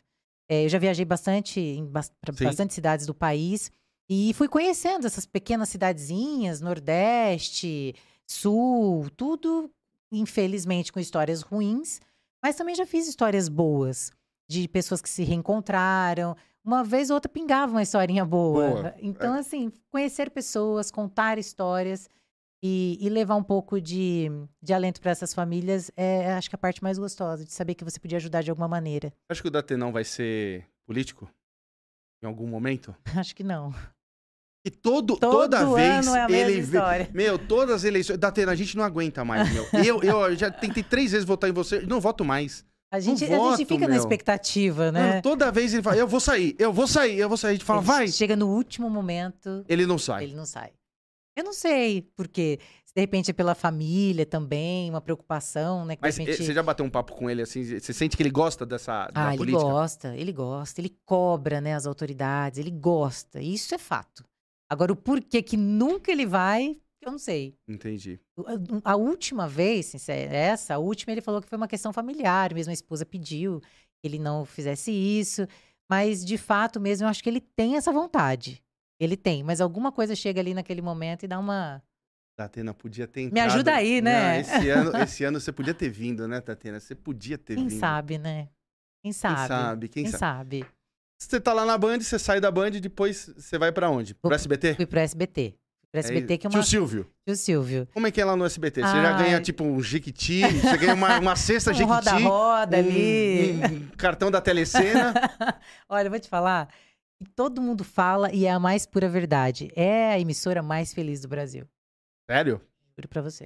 É, eu já viajei bastante pra Sim. bastante cidades do país E fui conhecendo essas pequenas cidadezinhas, Nordeste, Sul, tudo, infelizmente, com histórias ruins, mas também já fiz histórias boas, de pessoas que se reencontraram. Uma vez ou outra pingava uma historinha boa. Boa. Então, assim, conhecer pessoas, contar histórias e, e levar um pouco de, de alento para essas famílias é, acho que a parte mais gostosa, de saber que você podia ajudar de alguma maneira. Acho que o Datenão vai ser político? Em algum momento? Acho que não. E todo, Todo toda vez é ele vê. Meu, todas as eleições. Datena, a gente não aguenta mais, meu. Eu, eu já tentei três vezes votar em você, não voto mais. A gente, a voto, gente fica na meu. expectativa, né? Toda vez ele fala, eu vou sair, eu vou sair, eu vou sair. A gente fala, Ele vai. Chega no último momento, Ele não sai. ele não sai. Eu não sei por quê. Se de repente é pela família também, uma preocupação, né? Mas eh, repente... você já bateu um papo com ele assim? Você sente que ele gosta dessa Ah, ele política? gosta, ele gosta, ele cobra, né, as autoridades, ele gosta. Isso é fato. Agora, o porquê que nunca ele vai, eu não sei. Entendi. A última vez, sincera, essa, a última, ele falou que foi uma questão familiar, mesmo a esposa pediu que ele não fizesse isso. Mas, de fato mesmo, eu acho que ele tem essa vontade. Ele tem, mas alguma coisa chega ali naquele momento e dá uma. Tatena podia ter entrado. Me ajuda aí, né? Não, esse, ano, esse ano você podia ter vindo, né, Tatena? Você podia ter Quem vindo. sabe, né? Quem Quem sabe? sabe? Quem, Quem sabe? sabe? Você tá lá na Band, você sai da Band e depois você vai pra onde? Pro SBT? Fui pro SBT. Pro SBT, que é uma. Tio Silvio, Tio Silvio. como é que é lá no SBT? Você já ganha tipo um Jequiti, você ganha uma, uma cesta Um Jequiti, roda-roda ali. um, um cartão da Telecena. Olha, eu vou te falar. Que Todo mundo fala e é a mais pura verdade. É a emissora mais feliz do Brasil. Sério? Juro pra você.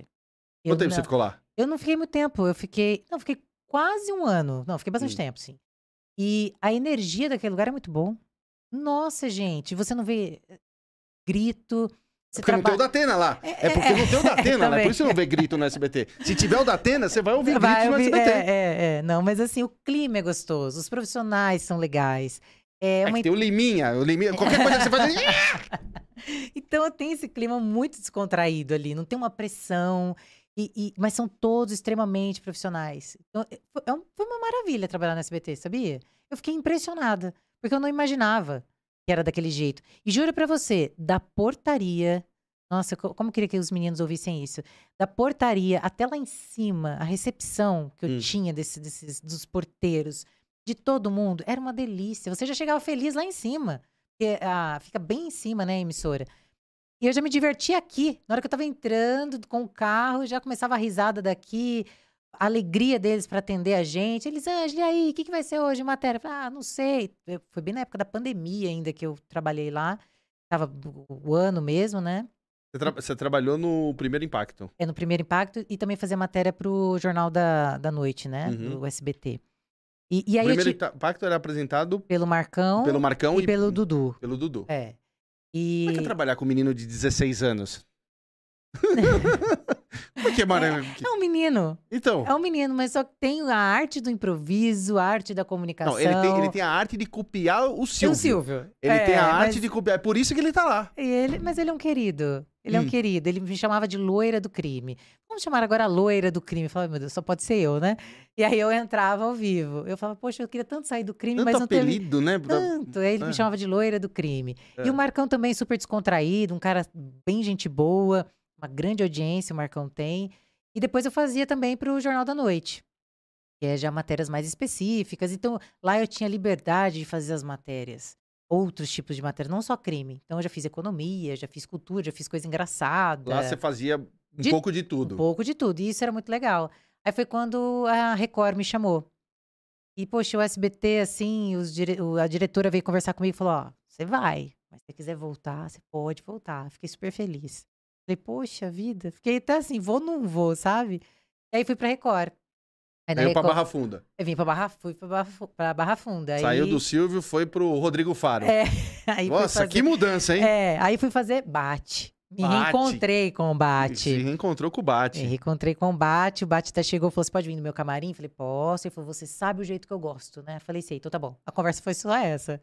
Eu Quanto tempo não, você ficou lá? eu não fiquei muito tempo. Eu fiquei. Não, fiquei quase um ano. Não, fiquei bastante Hum. tempo, sim. E a energia daquele lugar é muito bom. Nossa, gente, você não vê eh, grito. Você Porque não tem o Datena lá. É, É porque é, não tem o Datena lá, é por isso você não vê grito no SBT. Se tiver o Datena, você vai ouvir Vai grito no SBT. é, é, é. Não, mas assim, o clima é gostoso. Os profissionais são legais. É É uma que tem o Liminha, o Liminha, qualquer coisa que você faz. Então tem esse clima muito descontraído ali, não tem uma pressão, e- e- mas são todos extremamente profissionais. Então, é- foi, é um- foi uma maravilha trabalhar no SBT, sabia? Eu fiquei impressionada, porque eu não imaginava que era daquele jeito. E juro pra você, da portaria. Nossa, co- como eu queria que os meninos ouvissem isso. Da portaria até lá em cima, a recepção que eu Hum. tinha desse- desses, dos porteiros, de todo mundo, era uma delícia. Você já chegava feliz lá em cima. Porque ah, fica bem em cima, né, emissora. E eu já me diverti aqui. Na hora que eu tava entrando com o carro, já começava a risada daqui, a alegria deles para atender a gente. Eles, Ângela, e aí, o que, que vai ser hoje matéria? Eu falei, ah, não sei. Eu- foi bem na época da pandemia ainda que eu trabalhei lá. Tava o, o ano mesmo, né? Você, tra- você trabalhou no Primeiro Impacto. É no primeiro impacto e também fazia matéria pro Jornal da, da Noite, né? Uhum. Do SBT. E, e O aí eu Primeiro ti- Impacto era apresentado pelo Marcão pelo Marcão e, pelo Dudu. pelo Dudu. É. E Como é que é trabalhar com um menino de 16 anos? Como é que é, Mara? é um menino. Então, É um menino, mas só que tem a arte do improviso, a arte da comunicação. não, ele tem, ele tem a arte de copiar o Silvio. o Silvio. Ele tem a É, arte mas- de copiar. É por isso que ele tá lá. E ele, mas ele é um querido. Ele é Hum. um querido. Ele me chamava de loira do crime. Vamos chamar agora a loira do crime. Eu falava, meu Deus, só pode ser eu, né? E aí eu entrava ao vivo. Eu falava, poxa, eu queria tanto sair do crime, Tanto mas não teve apelido, né? tanto. Aí ele É. me chamava de loira do crime. É. E o Marcão também super descontraído, um cara bem gente boa, uma grande audiência o Marcão tem. E depois eu fazia também pro Jornal da Noite, que é já matérias mais específicas. Então lá eu tinha liberdade de fazer as matérias. Outros tipos de matéria, não só crime. Então eu já fiz economia, já fiz cultura, já fiz coisa engraçada. Lá você fazia um De- pouco de tudo. Um pouco de tudo. E isso era muito legal. Aí foi quando a Record me chamou. E, poxa, o SBT, assim, os dire- a diretora veio conversar comigo e falou: Ó, você vai, mas se você quiser voltar, você pode voltar. Fiquei super feliz. Falei, poxa vida. Fiquei até assim, vou ou não vou, sabe? E aí fui pra Record. Aí Saiu pra Barra Funda. Eu vim pra Barra, fui pra Barra, pra Barra Funda. Aí, Saiu do Silvio, foi pro Rodrigo Faro. É, Nossa, fazer- que mudança, hein? É, aí fui fazer bate. Me Bate. reencontrei com o bate. Se reencontrou com o Bate. Me reencontrei com o Bate, o Bate até chegou e falou: Você pode vir no meu camarim? Falei, posso. Ele falou: Você sabe o jeito que eu gosto, né? Falei, sei, então tá bom. A conversa foi só essa.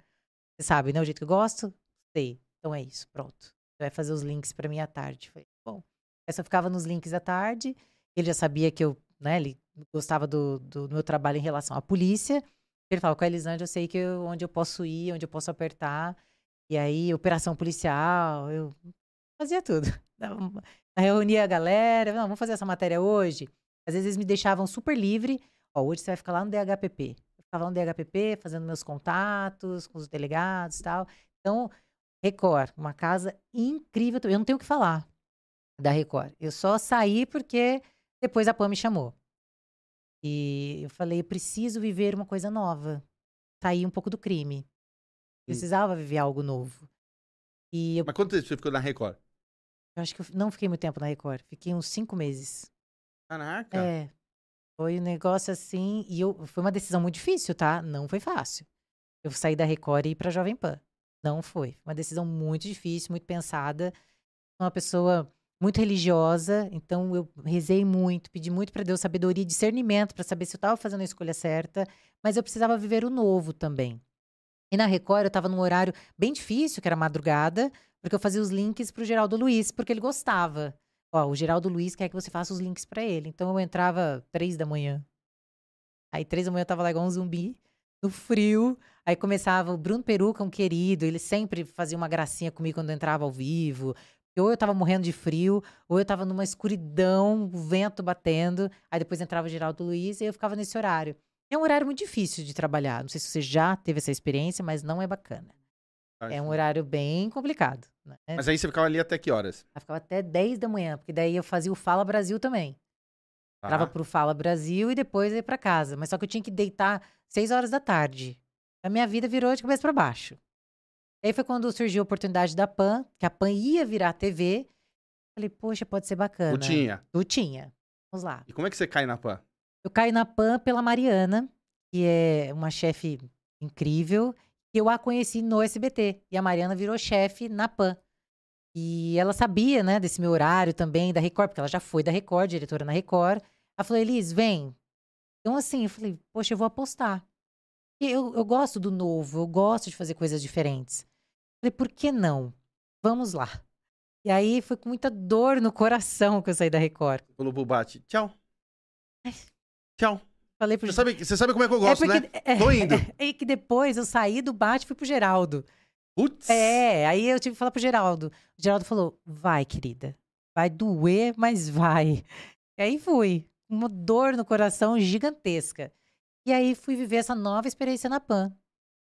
Você sabe, né? O jeito que eu gosto? Sei. Então é isso, pronto. Você vai fazer os links pra mim à tarde. Falei, bom. Aí só ficava nos links à tarde. Ele já sabia que eu, né? Ele gostava do, do meu trabalho em relação à polícia. Ele falava, com a Elisângela, eu sei que eu- onde eu posso ir, onde eu posso apertar. E aí, operação policial, eu fazia tudo. Reunia a galera, não, vamos fazer essa matéria hoje. Às vezes eles me deixavam super livre. Ó, hoje você vai ficar lá no DHPP. Eu ficava lá no DHPP, fazendo meus contatos com os delegados e tal. Então, Record, uma casa incrível. Eu não tenho o que falar da Record. Eu só saí porque depois a Pam me chamou. E eu falei, eu preciso viver uma coisa nova. Sair um pouco do crime. Precisava viver algo novo. E eu, Mas quanto tempo você ficou na Record? eu acho que eu não fiquei muito tempo na Record. Fiquei uns cinco meses. Caraca. É. Foi um negócio assim. E eu, foi uma decisão muito difícil, tá? Não foi fácil. Eu saí da Record e ir pra Jovem Pan. Não foi. Uma decisão muito difícil, muito pensada. Uma pessoa muito religiosa, então eu rezei muito, pedi muito para Deus sabedoria e discernimento para saber se eu estava fazendo a escolha certa, mas eu precisava viver o novo também. E na Record eu estava num horário bem difícil, que era madrugada, porque eu fazia os links pro Geraldo Luiz, porque ele gostava. Ó, o Geraldo Luiz quer que você faça os links para ele. Então eu entrava três da manhã. Aí três da manhã eu tava lá igual um zumbi, no frio. Aí começava o Bruno Peruca, um querido, ele sempre fazia uma gracinha comigo quando eu entrava ao vivo. Ou eu tava morrendo de frio, ou eu tava numa escuridão, o vento batendo. Aí depois entrava o Geraldo Luiz e eu ficava nesse horário. É um horário muito difícil de trabalhar. Não sei se você já teve essa experiência, mas não é bacana. É um horário bem complicado. Né? Mas aí você ficava ali até que horas? Eu ficava até 10 da manhã, porque daí eu fazia o Fala Brasil também. Tá. Entrava pro Fala Brasil e depois ia pra casa. Mas só que eu tinha que deitar 6 horas da tarde. A minha vida virou de cabeça para baixo. Aí foi quando surgiu a oportunidade da PAN, que a PAN ia virar TV. Falei, poxa, pode ser bacana. Tu tinha. Tu tinha. Vamos lá. E como é que você cai na PAN? Eu caí na PAN pela Mariana, que é uma chefe incrível. E eu a conheci no SBT. E a Mariana virou chefe na PAN. E ela sabia, né, desse meu horário também, da Record, porque ela já foi da Record, diretora na Record. Ela falou, Elis, vem. Então, assim, eu falei, poxa, eu vou apostar. Eu, eu gosto do novo, eu gosto de fazer coisas diferentes. Falei, por que não? Vamos lá. E aí foi com muita dor no coração que eu saí da Record. Falou pro Bate, tchau. Tchau. Falei pro Você sabe, você sabe como é que eu gosto, é porque, né? É, Tô indo. É, que depois eu saí do bate e fui pro Geraldo. Putz. É, aí eu tive que falar pro Geraldo. O Geraldo falou: vai, querida. Vai doer, mas vai. E aí fui. Uma dor no coração gigantesca. E aí fui viver essa nova experiência na PAN.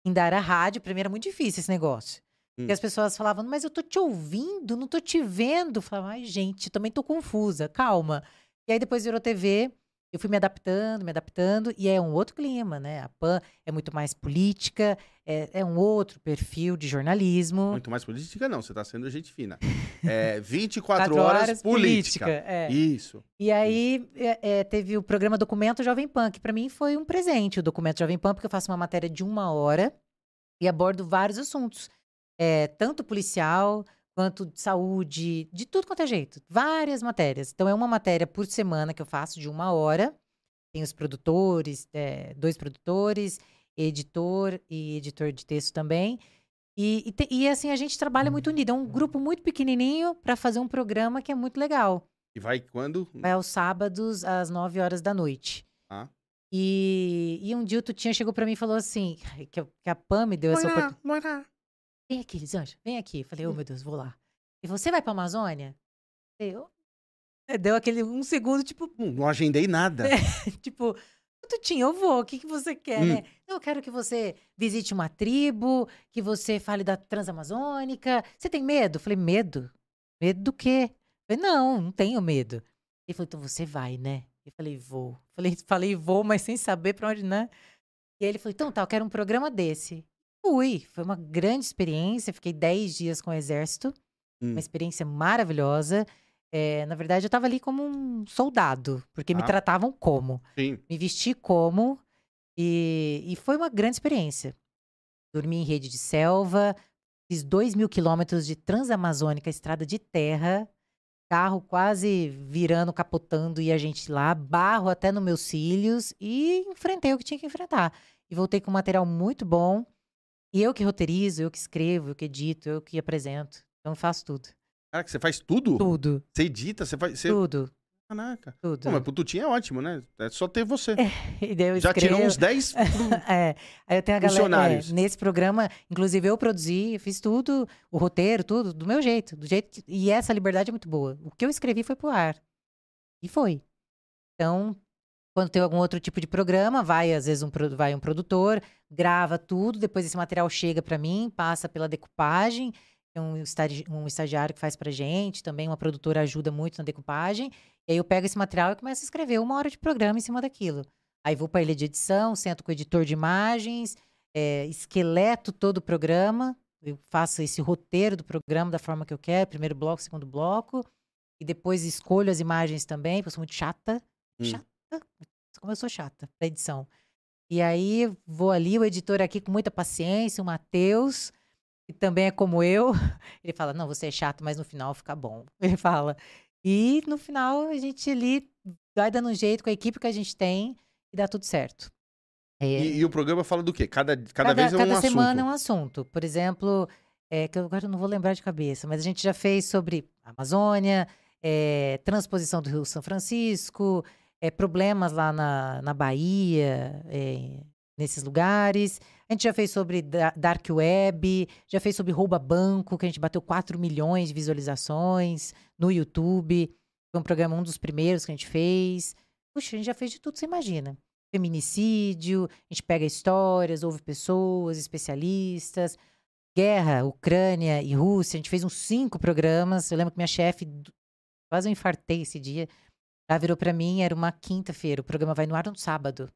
Ainda era rádio, pra mim era muito difícil esse negócio. Hum. E as pessoas falavam, mas eu tô te ouvindo, não tô te vendo. Eu falava, ai, gente, também tô confusa, calma. E aí depois virou TV, eu fui me adaptando, me adaptando, e é um outro clima, né? A PAN é muito mais política, é, é um outro perfil de jornalismo. Muito mais política, não. Você tá sendo gente fina. É 24 Quatro horas, política. é. Isso. E aí é, é, teve o programa Documento Jovem Pan, que para mim foi um presente, o Documento Jovem Pan, porque eu faço uma matéria de uma hora e abordo vários assuntos. É, tanto policial, quanto de saúde, de tudo quanto é jeito. Várias matérias. Então é uma matéria por semana que eu faço de uma hora. Tem os produtores, é, dois produtores, editor e editor de texto também. E, e, te- e, assim, a gente trabalha muito unido. É um grupo muito pequenininho para fazer um programa que é muito legal. E vai quando? Vai aos sábados, às 9 horas da noite. Ah. E, e um dia o Tutinha chegou pra mim e falou assim: que, que a Pam me deu essa oportunidade. Vem aqui, Lisângela, vem aqui. Falei, oh meu Deus, vou lá. E você vai pra Amazônia? Eu. É, Deu aquele um segundo, tipo, Não agendei nada. tipo, Tutinha, eu vou, o que, que você quer, Hum. né? Eu quero que você visite uma tribo, que você fale da Transamazônica. Você tem medo? Falei, medo? Medo do quê? Falei, não, não tenho medo. Ele falou, então você vai, né? Eu falei, vou. Falei, falei, vou, mas sem saber pra onde, né? E aí ele falou, então tá, eu quero um programa desse. Fui, foi uma grande experiência, fiquei 10 dias com o exército, Hum. uma experiência maravilhosa. É, na verdade, eu tava ali como um soldado, porque me Ah. tratavam como Sim. me vesti como e, e foi uma grande experiência. Dormi em rede de selva, fiz dois mil quilômetros de transamazônica, estrada de terra, carro quase virando, capotando e a gente lá, barro até nos meus cílios e enfrentei o que tinha que enfrentar. E voltei com um material muito bom. E eu que roteirizo, eu que escrevo, eu que edito, eu que apresento. Então eu faço tudo. Cara, que você faz tudo? Tudo, Você edita, você faz. Você... tudo. Caraca. tudo. Pô, mas pro Tutinha é ótimo, né? É só ter você. E daí eu Já tirou escrevo. uns 10 pro- É, aí eu tenho a galera. É, nesse programa, inclusive eu produzi, fiz tudo, o roteiro, tudo, do meu jeito. Do jeito que- e essa liberdade é muito boa. O que eu escrevi foi pro ar. E foi. Então, quando tem algum outro tipo de programa, vai, às vezes, um, vai um produtor, grava tudo, depois esse material chega pra mim, passa pela decupagem. Um, estagi- um estagiário que faz pra gente, também uma produtora ajuda muito na decupagem. E aí eu pego esse material e começo a escrever uma hora de programa em cima daquilo. Aí vou para ilha de edição, sento com o editor de imagens, é, esqueleto todo o programa, eu faço esse roteiro do programa da forma que eu quero, primeiro bloco, segundo bloco, e depois escolho as imagens também, porque eu sou muito chata. Hum. Chata? Como eu sou chata pra edição. E aí vou ali, o editor aqui com muita paciência, o Matheus, que também é como eu, ele fala: Não, você é chato, mas no final fica bom. Ele fala. E no final a gente ali vai dando um jeito com a equipe que a gente tem e dá tudo certo. É, E, e o programa fala do quê? Cada, cada, vez é um cada semana é assunto. um assunto. Por exemplo, é, que eu agora não vou lembrar de cabeça, mas a gente já fez sobre Amazônia, é, transposição do Rio São Francisco, é, problemas lá na, na Bahia, é, nesses lugares. A gente já fez sobre da- Dark Web, já fez sobre rouba banco, que a gente bateu 4 milhões de visualizações no YouTube. Foi um programa, um dos primeiros que a gente fez. Puxa, a gente já fez de tudo, você imagina feminicídio, a gente pega histórias, ouve pessoas, especialistas, guerra, Ucrânia e Rússia, a gente fez uns cinco programas. Eu lembro que minha chefe, quase eu infartei esse dia, ela virou pra mim, era uma quinta-feira, o programa vai no ar no sábado.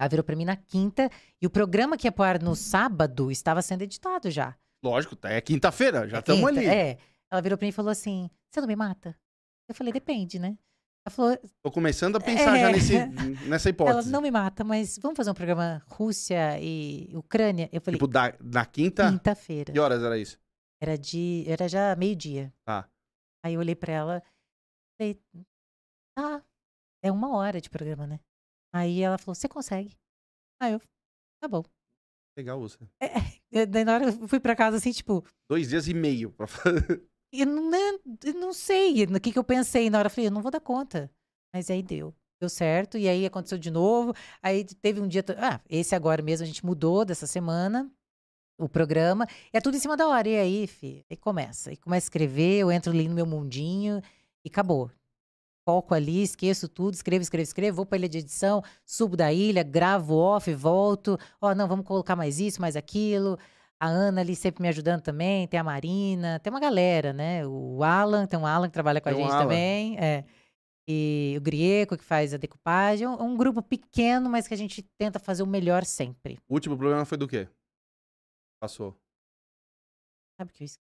Ela virou pra mim na quinta e o programa que ia pro ar no sábado estava sendo editado já. Lógico, tá, é quinta-feira, já É estamos quinta, ali. É. Ela virou pra mim e falou assim: Você não me mata? Eu falei: Depende, né? Ela falou: Tô começando a pensar já É. nesse, nessa Ela hipótese. não me mata, mas vamos fazer um programa Rússia e Ucrânia? Eu falei: Tipo, da, na quinta, Quinta-feira. que horas era isso? Era de. Era já meio-dia. Tá. Aí eu olhei pra ela falei, tá, é uma hora de programa, né? Aí ela falou, você consegue? Aí eu, tá bom. Legal você. E Daí na hora eu fui pra casa assim, tipo, Dois dias e meio pra fazer. eu não, né, eu não sei no que, que eu pensei na hora. Eu falei, eu não vou dar conta. Mas aí deu. Deu certo. E aí aconteceu de novo. Aí teve um dia. Ah, esse agora mesmo a gente mudou dessa semana. O programa. É tudo em cima da hora. E aí, fi, aí começa. Aí começa a escrever, eu entro ali no meu mundinho e acabou. Foco ali, esqueço tudo, escrevo, escrevo, escrevo, vou pra ilha de edição, subo da ilha, gravo off, volto. Ó, não, vamos colocar mais isso, mais aquilo. A Ana ali sempre me ajudando também, tem a Marina, tem uma galera, né? O Alan, tem um Alan que trabalha com a Tem um gente Alan. também. É. E o Grieco, que faz a decupagem. Um, um grupo pequeno, mas que a gente tenta fazer o melhor sempre. O último problema foi do quê? Passou. Sabe o que eu esqueci?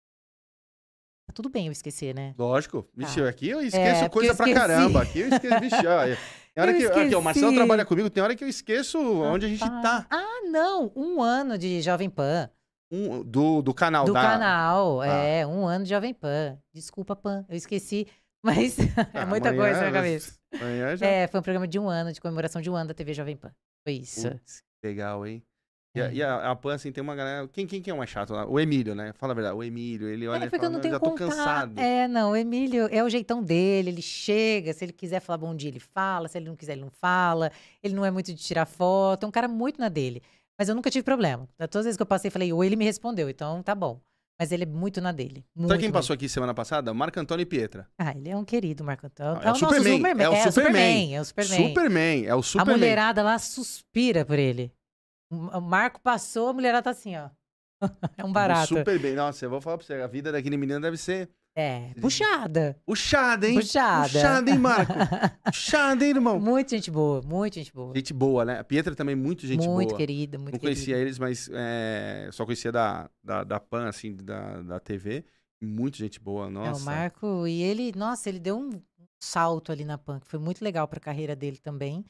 Tá tudo bem eu esquecer, né? Lógico. Vixe, Tá. aqui eu esqueço É, coisa eu pra caramba. Aqui eu esqueço. Vixe, ó, tem hora Eu que, aqui, o Marcelo trabalha comigo, tem hora que eu esqueço onde a gente tá. Ah, não! Um ano de Jovem Pan. Um, do, do canal Do da. canal, Ah. é, um ano de Jovem Pan. Desculpa, Pan, eu esqueci, mas é Ah, muita amanhã- coisa na cabeça. Já. É, foi um programa de um ano, de comemoração de um ano da TV Jovem Pan. Foi isso. Putz, legal, hein? E, a, É. e a, a Pan, assim, tem uma galera. Quem, quem que é o mais chato lá? O Emílio, né? Fala a verdade. O Emílio, ele olha É e porque fala, eu não "Não, tenho já tô contato. cansado. É, não, o Emílio é o jeitão dele, ele chega, se ele quiser falar bom dia, ele fala, se ele não quiser, ele não fala. Ele não é muito de tirar foto, é um cara muito na dele. Mas eu nunca tive problema. Todas as vezes que eu passei, falei, ou ele me respondeu, então tá bom. Mas ele é muito na dele. Muito Sabe quem passou aqui semana passada? Marco Antônio e Pietra. Ah, ele é um querido, Marco Antônio. Não, é o nosso Superman, é o Superman. É o Superman. Superman, é o A Superman. mulherada lá suspira por ele. O Marco passou, a mulherada tá assim, ó. É um barato. Superman. Nossa, eu vou falar pra você, a vida daquele menino deve ser É, puxada. puxada, hein? Puxada. Puxada, hein, Marco? Puxada, hein, irmão? Muito gente boa, muito gente boa. Gente boa, né? A Pietra também, muito gente muito boa. querida, muito Não conhecia querida. eles, mas é, só conhecia da, da, da PAN, assim, da, da TV. Muito gente boa, É, nossa. o Marco, e ele, nossa, ele deu um salto ali na PAN, que foi muito legal pra carreira dele também.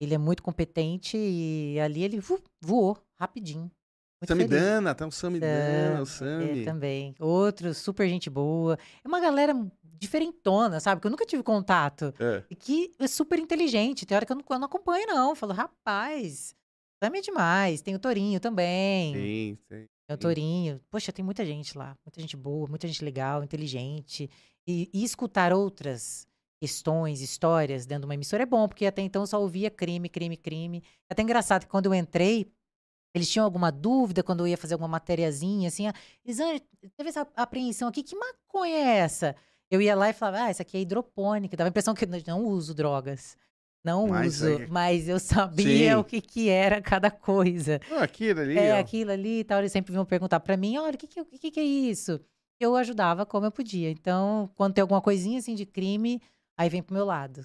Ele é muito competente e ali ele vo- voou rapidinho. Muito feliz. Samidana, tá o Samidana, o Sam, Sami. É, também. Outro, super gente boa. É uma galera diferentona, sabe? Que eu nunca tive contato. É. E que é super inteligente. Tem hora que eu não, eu não acompanho, não. Eu falo, rapaz, Sam é demais. Tem o Torinho também. Sim, sim. Tem o Torinho. Poxa, tem muita gente lá. Muita gente boa, muita gente legal, inteligente. E, e escutar outras questões, histórias dentro de uma emissora é bom, porque até então eu só ouvia crime, crime, crime. É até engraçado que quando eu entrei, eles tinham alguma dúvida quando eu ia fazer alguma matériazinha, assim, ah, Elisane, teve essa apreensão aqui, que maconha é essa? Eu ia lá e falava, ah, essa aqui é hidropônica. Dava a impressão que eu não uso drogas. Não Mas uso, aí- mas eu sabia Sim. o que, que era cada coisa. Ah, aquilo ali, É, ó. aquilo ali e tal. Eles sempre vinham perguntar pra mim: olha, o que, que, o que, que é isso? Eu ajudava como eu podia. Então, quando tem alguma coisinha assim de crime, aí vem pro meu lado.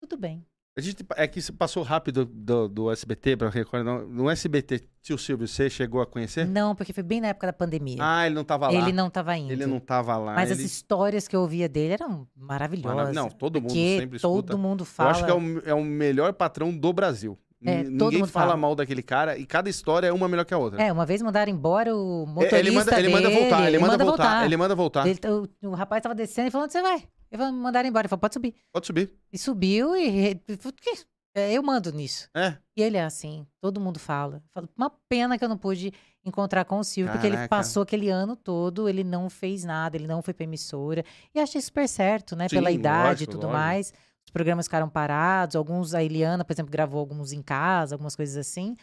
Tudo bem. A gente, é que passou rápido do, do SBT para Record. não. No SBT, tio Silvio, você chegou a conhecer? Não, porque foi bem na época da pandemia. Ah, ele não tava lá. Ele não tava indo. Ele não tava lá. Mas ele... as histórias que eu ouvia dele eram maravilhosas. Marav- Não, todo mundo sempre escuta. todo mundo Eu fala. acho que é o, é o melhor patrão do Brasil. É, Ninguém fala fala. mal daquele cara e cada história é uma melhor que a outra. É, uma vez mandaram embora o É, motorista ele manda, ele manda voltar, ele manda voltar, ele manda voltar. Ele- o, o rapaz tava descendo e falou, onde você vai? Ele falou, mandaram embora. Ele falou, pode subir. Pode subir. E subiu e... re- falou, "O quê? É, Eu mando nisso. É. E ele é assim, todo mundo fala. Fala, Uma pena que eu não pude encontrar com o Silvio, porque ele Caraca. passou aquele ano todo, ele não fez nada, ele não foi pra emissora. E achei super certo, né? Pela Sim, idade lógico, e tudo lógico. mais. Os programas ficaram parados, alguns, a Eliana, por exemplo, gravou alguns em casa, algumas coisas assim.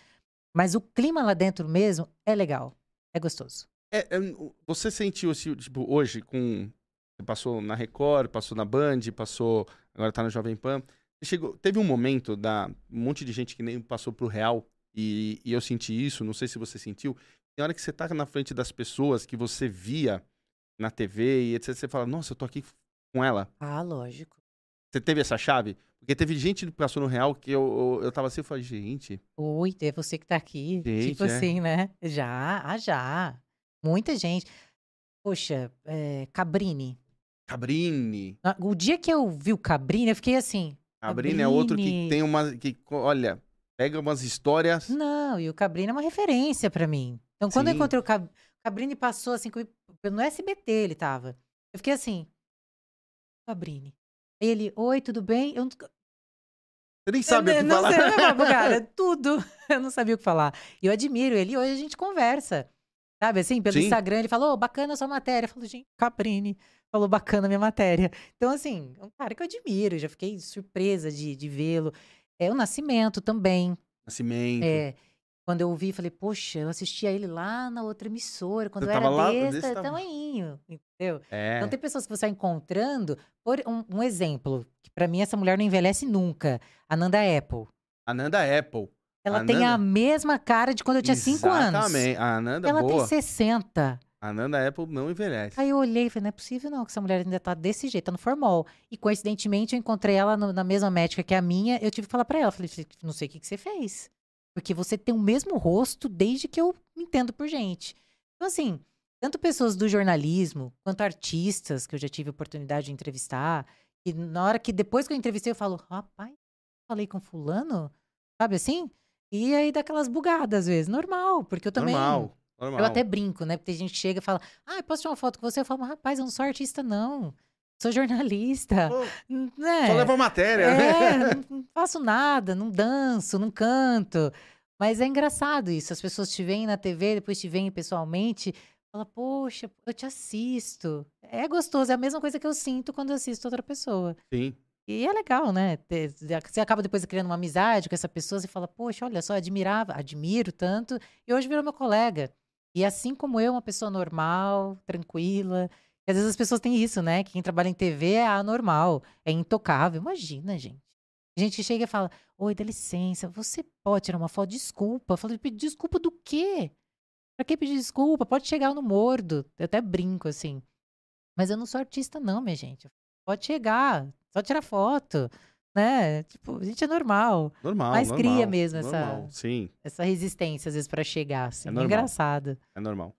Mas o clima lá dentro mesmo é legal, é gostoso. É, é, você sentiu, assim, tipo, hoje, com. Você passou na Record, passou na Band, passou. Agora tá no Jovem Pan. Chegou, teve um momento da. Um monte de gente que nem passou pro Real, e, e eu senti isso, não sei se você sentiu. Tem hora que você tá na frente das pessoas que você via na TV e etc. Você fala, nossa, eu tô aqui com ela. Ah, lógico. Você teve essa chave? Porque teve gente que passou no Real que eu, eu, eu tava assim, eu falei, gente. Oi, é você que tá aqui. Gente, tipo é. assim, né? Já, ah, já. Muita gente. Poxa, é, Cabrini. Cabrini. Ah, O dia que eu vi o Cabrini, eu fiquei assim. Cabrini é outro que Cabrini. tem uma. Que, olha, pega umas histórias. Não, e o Cabrini é uma referência pra mim. Então, quando eu Sim. encontrei o Cab... o Cabrini, passou assim, comigo- no SBT ele tava. Eu fiquei assim. Cabrini. Ele, oi, tudo bem? Eu não, Você nem sabe o eu que não falar. sei, eu falo, cara, tudo. Eu não sabia o que falar. E eu admiro ele. E hoje a gente conversa. Sabe assim, pelo Sim. Instagram, ele falou, "Ô, bacana a sua matéria. Eu falo, gente, Cabrini falou bacana a minha matéria. Então, assim, é um cara que eu admiro. Já fiquei surpresa de, de vê-lo. É o Nascimento também. Nascimento. É, quando eu ouvi, falei, poxa, eu assistia ele lá na outra emissora, quando Você eu era lá, tamanho. tamanhinho, entendeu? É. Então tem pessoas que você vai encontrando, por um, um exemplo, que pra mim essa mulher não envelhece nunca, a Nanda Apple. Ananda Apple. Ela A tem a Nanda? mesma cara de quando eu tinha 5 anos. Exatamente. A Ananda, Ela boa. tem 60. A Ananda Apple não envelhece. Aí eu olhei e falei, não é possível não, que essa mulher ainda tá desse jeito, tá no formol. E coincidentemente eu encontrei ela no- na mesma médica que a minha, eu tive que falar pra ela, falei, não sei o que, que você fez. Porque você tem o mesmo rosto desde que eu me entendo por gente. Então assim, tanto pessoas do jornalismo, quanto artistas que eu já tive a oportunidade de entrevistar, e na hora que depois que eu entrevistei eu falo, rapaz, falei com fulano? Sabe assim? E aí dá aquelas bugadas às vezes, normal, porque eu também... Normal. Normal. Eu até brinco, né? Porque tem gente chega e fala, ah, posso tirar uma foto com você? Eu falo, "Mas, rapaz, eu não sou artista, não. Sou jornalista. Pô, né? Só leva a matéria. É, não, não faço nada, não danço, não canto. Mas é engraçado isso. As pessoas te veem na TV, depois te veem pessoalmente. Fala, poxa, eu te assisto. É gostoso, é a mesma coisa que eu sinto quando eu assisto outra pessoa. Sim. E é legal, né? Você acaba depois criando uma amizade com essa pessoa, você fala, poxa, olha só, admirava, admiro tanto, e hoje virou meu colega. E assim como eu, uma pessoa normal, tranquila. E às vezes as pessoas têm isso, né? Que quem trabalha em TV é anormal, é intocável. Imagina, gente. A gente chega e fala, oi, dá licença, você pode tirar uma foto? Desculpa. Eu falo, "Pedir desculpa do quê? Pra que pedir desculpa? Pode chegar no mordo. Eu até brinco, assim. Mas eu não sou artista, não, minha gente. Pode chegar, só tirar foto, né? Tipo, a gente é normal. Normal. Mas normal, cria mesmo essa-. Sim, Essa resistência, às vezes, pra chegar, assim. É normal. engraçado. é normal.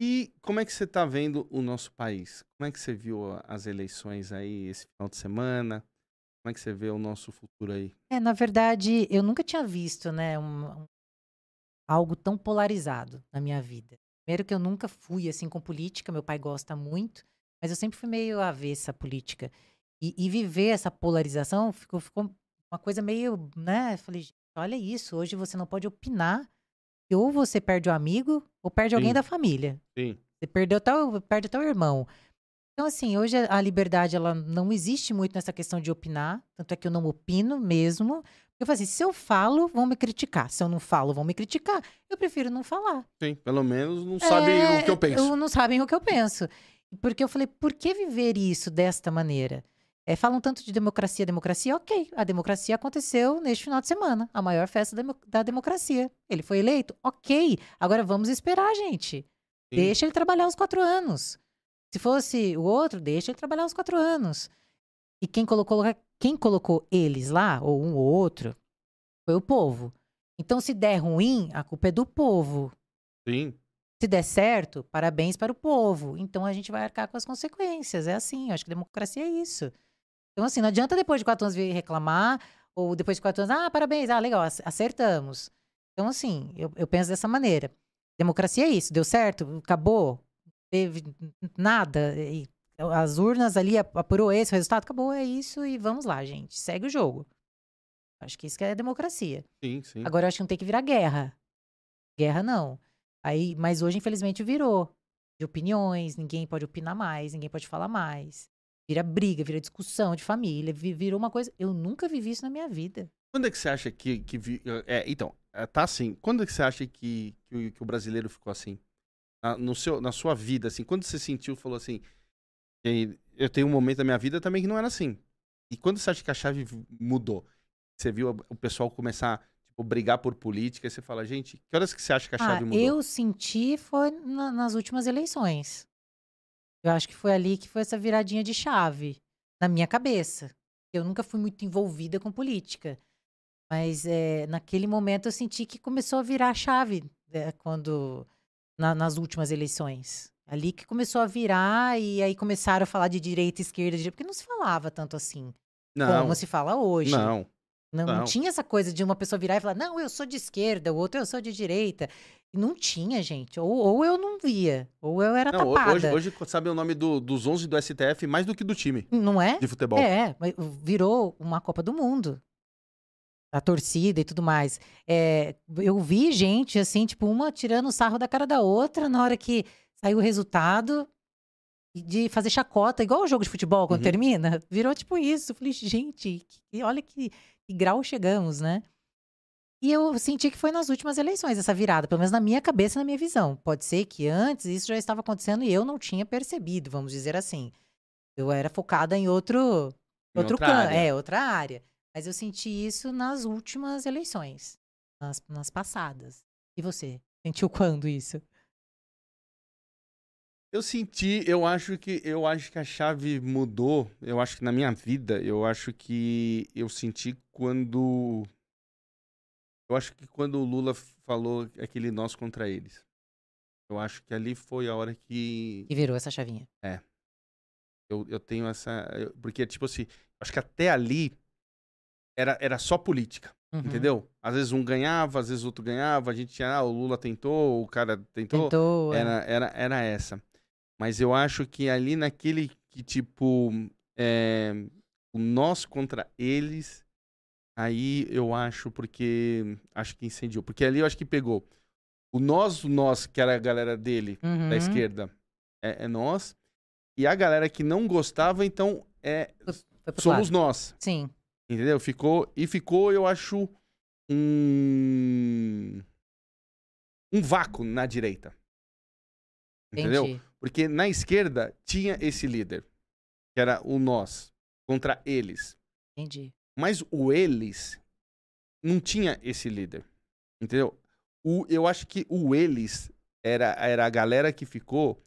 E como é que você tá vendo o nosso país? Como é que você viu as eleições aí esse final de semana? Como é que você vê o nosso futuro aí? É, na verdade, eu nunca tinha visto, né, um- um- algo tão polarizado na minha vida. Primeiro que eu nunca fui assim com política, meu pai gosta muito, mas eu sempre fui meio avessa à política. E, e viver essa polarização ficou, ficou uma coisa meio, né? Eu Falei, "Gente, olha isso, hoje você não pode opinar, que ou você perde o amigo ou perde alguém Sim. da família. Sim. Você perdeu o, perde até o irmão. Então, assim, hoje a liberdade ela não existe muito nessa questão de opinar, tanto é que eu não opino mesmo. Eu falo assim, se eu falo, vão me criticar. Se eu não falo, vão me criticar. Eu prefiro não falar. Sim, pelo menos não É, o que eu penso. Não sabem o que eu penso. Porque eu falei, por que viver isso desta maneira? É, falam tanto de democracia, democracia, ok. A democracia aconteceu neste final de semana, a maior festa da, demo- da democracia. Ele foi eleito, ok. Agora vamos esperar, gente. Sim. Deixa ele trabalhar os quatro anos. Se fosse o outro, deixa ele trabalhar os quatro anos. E quem colocou, quem colocou eles lá, ou um ou outro, foi o povo. Então, se der ruim, a culpa é do povo. Sim. Se der certo, parabéns para o povo. Então a gente vai arcar com as consequências. É assim, eu acho que democracia é isso. Então, assim, não adianta depois de quatro anos vir reclamar, ou depois de quatro anos, ah, parabéns, ah, legal, ac- acertamos. Então, assim, eu, eu penso dessa maneira. Democracia é isso, deu certo, acabou, teve nada, e as urnas ali ap- apurou esse o resultado, acabou, é isso, e vamos lá, gente, segue o jogo. Acho que isso que é democracia. Sim, sim. Agora eu acho que não tem que virar guerra. Guerra não. Aí, mas hoje, infelizmente, virou. De opiniões, ninguém pode opinar mais, ninguém pode falar mais. Vira briga, vira discussão de família, vi- virou uma coisa. Eu nunca vivi isso na minha vida. Quando é que você acha que. que vi- é, então, é, tá assim. Quando é que você acha que, que, o, que o brasileiro ficou assim? Na, no seu, na sua vida, assim, quando você sentiu, falou assim. eu tenho um momento da minha vida também que não era assim. E quando você acha que a chave mudou? Você viu o pessoal começar tipo, brigar por política, e você fala, gente, que horas que você acha que a Ah, chave mudou? eu senti foi na- nas últimas eleições. Eu acho que foi ali que foi essa viradinha de chave na minha cabeça. Eu nunca fui muito envolvida com política. Mas é, naquele momento eu senti que começou a virar a chave né, quando na- nas últimas eleições. Ali que começou a virar e aí começaram a falar de direita, esquerda, direita, porque não se falava tanto assim não, como se fala hoje. não. Não, não Não. tinha essa coisa de uma pessoa virar e falar, não, eu sou de esquerda, o outro eu sou de direita. Não tinha, gente. Ou, ou eu não via, ou eu era Não, tapada. hoje, hoje sabe o nome do- dos 11 do STF mais do que do time Não é? de futebol. É, virou uma Copa do Mundo. A torcida e tudo mais. É, eu vi gente, assim, tipo, uma tirando o sarro da cara da outra na hora que saiu o resultado de fazer chacota, igual o jogo de futebol quando Uhum. termina. Virou tipo isso. Eu falei, gente, que- olha que, que grau chegamos, né? E eu senti que foi nas últimas eleições essa virada, pelo menos na minha cabeça e na minha visão. Pode ser que antes isso já estava acontecendo e eu não tinha percebido, vamos dizer assim. Eu era focada em outro, Em outro é, outra área. Mas eu senti isso nas últimas eleições, nas, nas passadas. E você? Sentiu quando isso? Eu senti, eu acho que eu acho que a chave mudou. Eu acho que na minha vida, eu acho que eu senti quando eu acho que quando o Lula falou aquele nós contra eles. Eu acho que ali foi a hora que E virou essa chavinha. eu, eu tenho essa, eu- porque tipo assim, acho que até ali era, era só política, Uhum. entendeu? Às vezes um ganhava, às vezes outro ganhava, a gente tinha, ah, o Lula tentou, o cara tentou. Tentou. é. Era, era, era essa. Mas eu acho que ali naquele que, tipo, é, o nós contra eles, aí eu acho porque. Acho que incendiou. Porque ali eu acho que pegou o nós, o nós, que era a galera dele, Uhum. da esquerda, é, é nós. E a galera que não gostava, então, é somos lado. nós. Sim. Entendeu? Ficou. E ficou, eu acho, um. Um vácuo na direita. Entendeu? Entendi. Porque na esquerda tinha esse líder, que era o nós, contra eles. Entendi. Mas o eles não tinha esse líder. Entendeu? O, eu acho que o eles era, era a galera que ficou.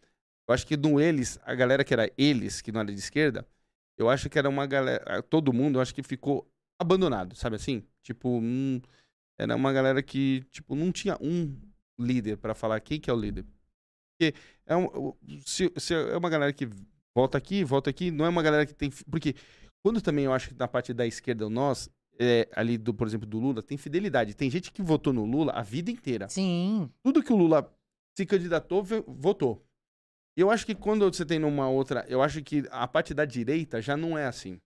Eu acho que no eles, a galera que era eles, que não era de esquerda, eu acho que era uma galera. Todo mundo, eu acho que ficou abandonado, sabe assim? Tipo, hum, era uma galera que, tipo, não tinha um líder pra falar quem que é o líder. Porque é, um, se, se é uma galera que volta aqui, volta aqui, não é uma galera que tem. Porque quando também eu acho que na parte da esquerda, o nós, é, ali, do, por exemplo, do Lula, tem fidelidade. Tem gente que votou no Lula a vida inteira. Sim. Tudo que o Lula se candidatou, votou. Eu acho que quando você tem numa outra. Eu acho que a parte da direita já não é assim.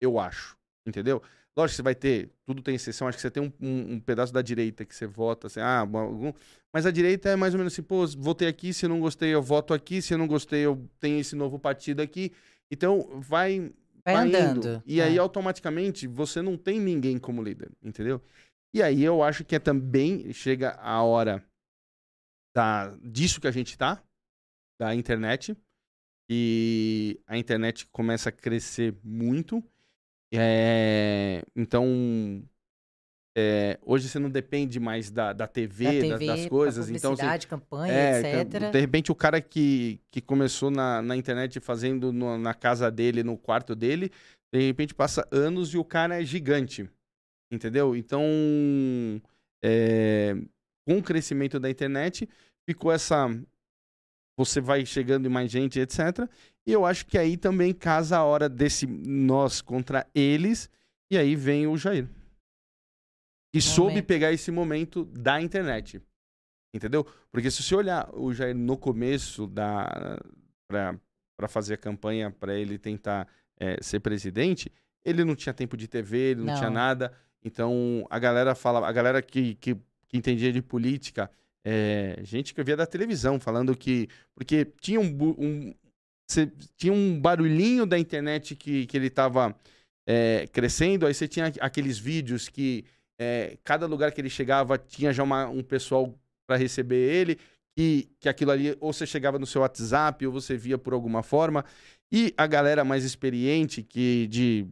Eu acho. Entendeu? Lógico que você vai ter, tudo tem exceção, acho que você tem um, um, um pedaço da direita que você vota, assim, ah, algum, mas a direita é mais ou menos assim, pô, votei aqui, se não gostei eu voto aqui, se eu não gostei eu tenho esse novo partido aqui. Então, vai, Vai, andando. indo. E é. aí, automaticamente, você não tem ninguém como líder, entendeu? E aí eu acho que é também chega a hora da, disso que a gente tá, da internet. E a internet começa a crescer muito. É, então, é, hoje você não depende mais da, da TV, da da- TV, das coisas. Então, assim, campanha, é, etc. De repente, o cara que, que começou na, na internet fazendo no- na casa dele, no quarto dele, de repente passa anos e o cara é gigante. Entendeu? Então, é, com o crescimento da internet, ficou essa. Você vai chegando em mais gente, etc. E eu acho que aí também casa a hora desse nós contra eles. E aí vem o Jair. E soube Momento. pegar esse momento da internet. Entendeu? Porque se você olhar o Jair no começo da para fazer a campanha para ele tentar é, ser presidente, ele não tinha tempo de TV, ele não, Não. tinha nada. Então a galera fala, a galera que, que, que entendia de política, é, gente que eu via da televisão falando que porque tinha um, um tinha um barulhinho da internet que, que ele estava crescendo, aí você tinha aqueles vídeos que é, cada lugar que ele chegava tinha já uma- um pessoal para receber ele, que, que aquilo ali ou você chegava no seu WhatsApp ou você via por alguma forma. E a galera mais experiente, que de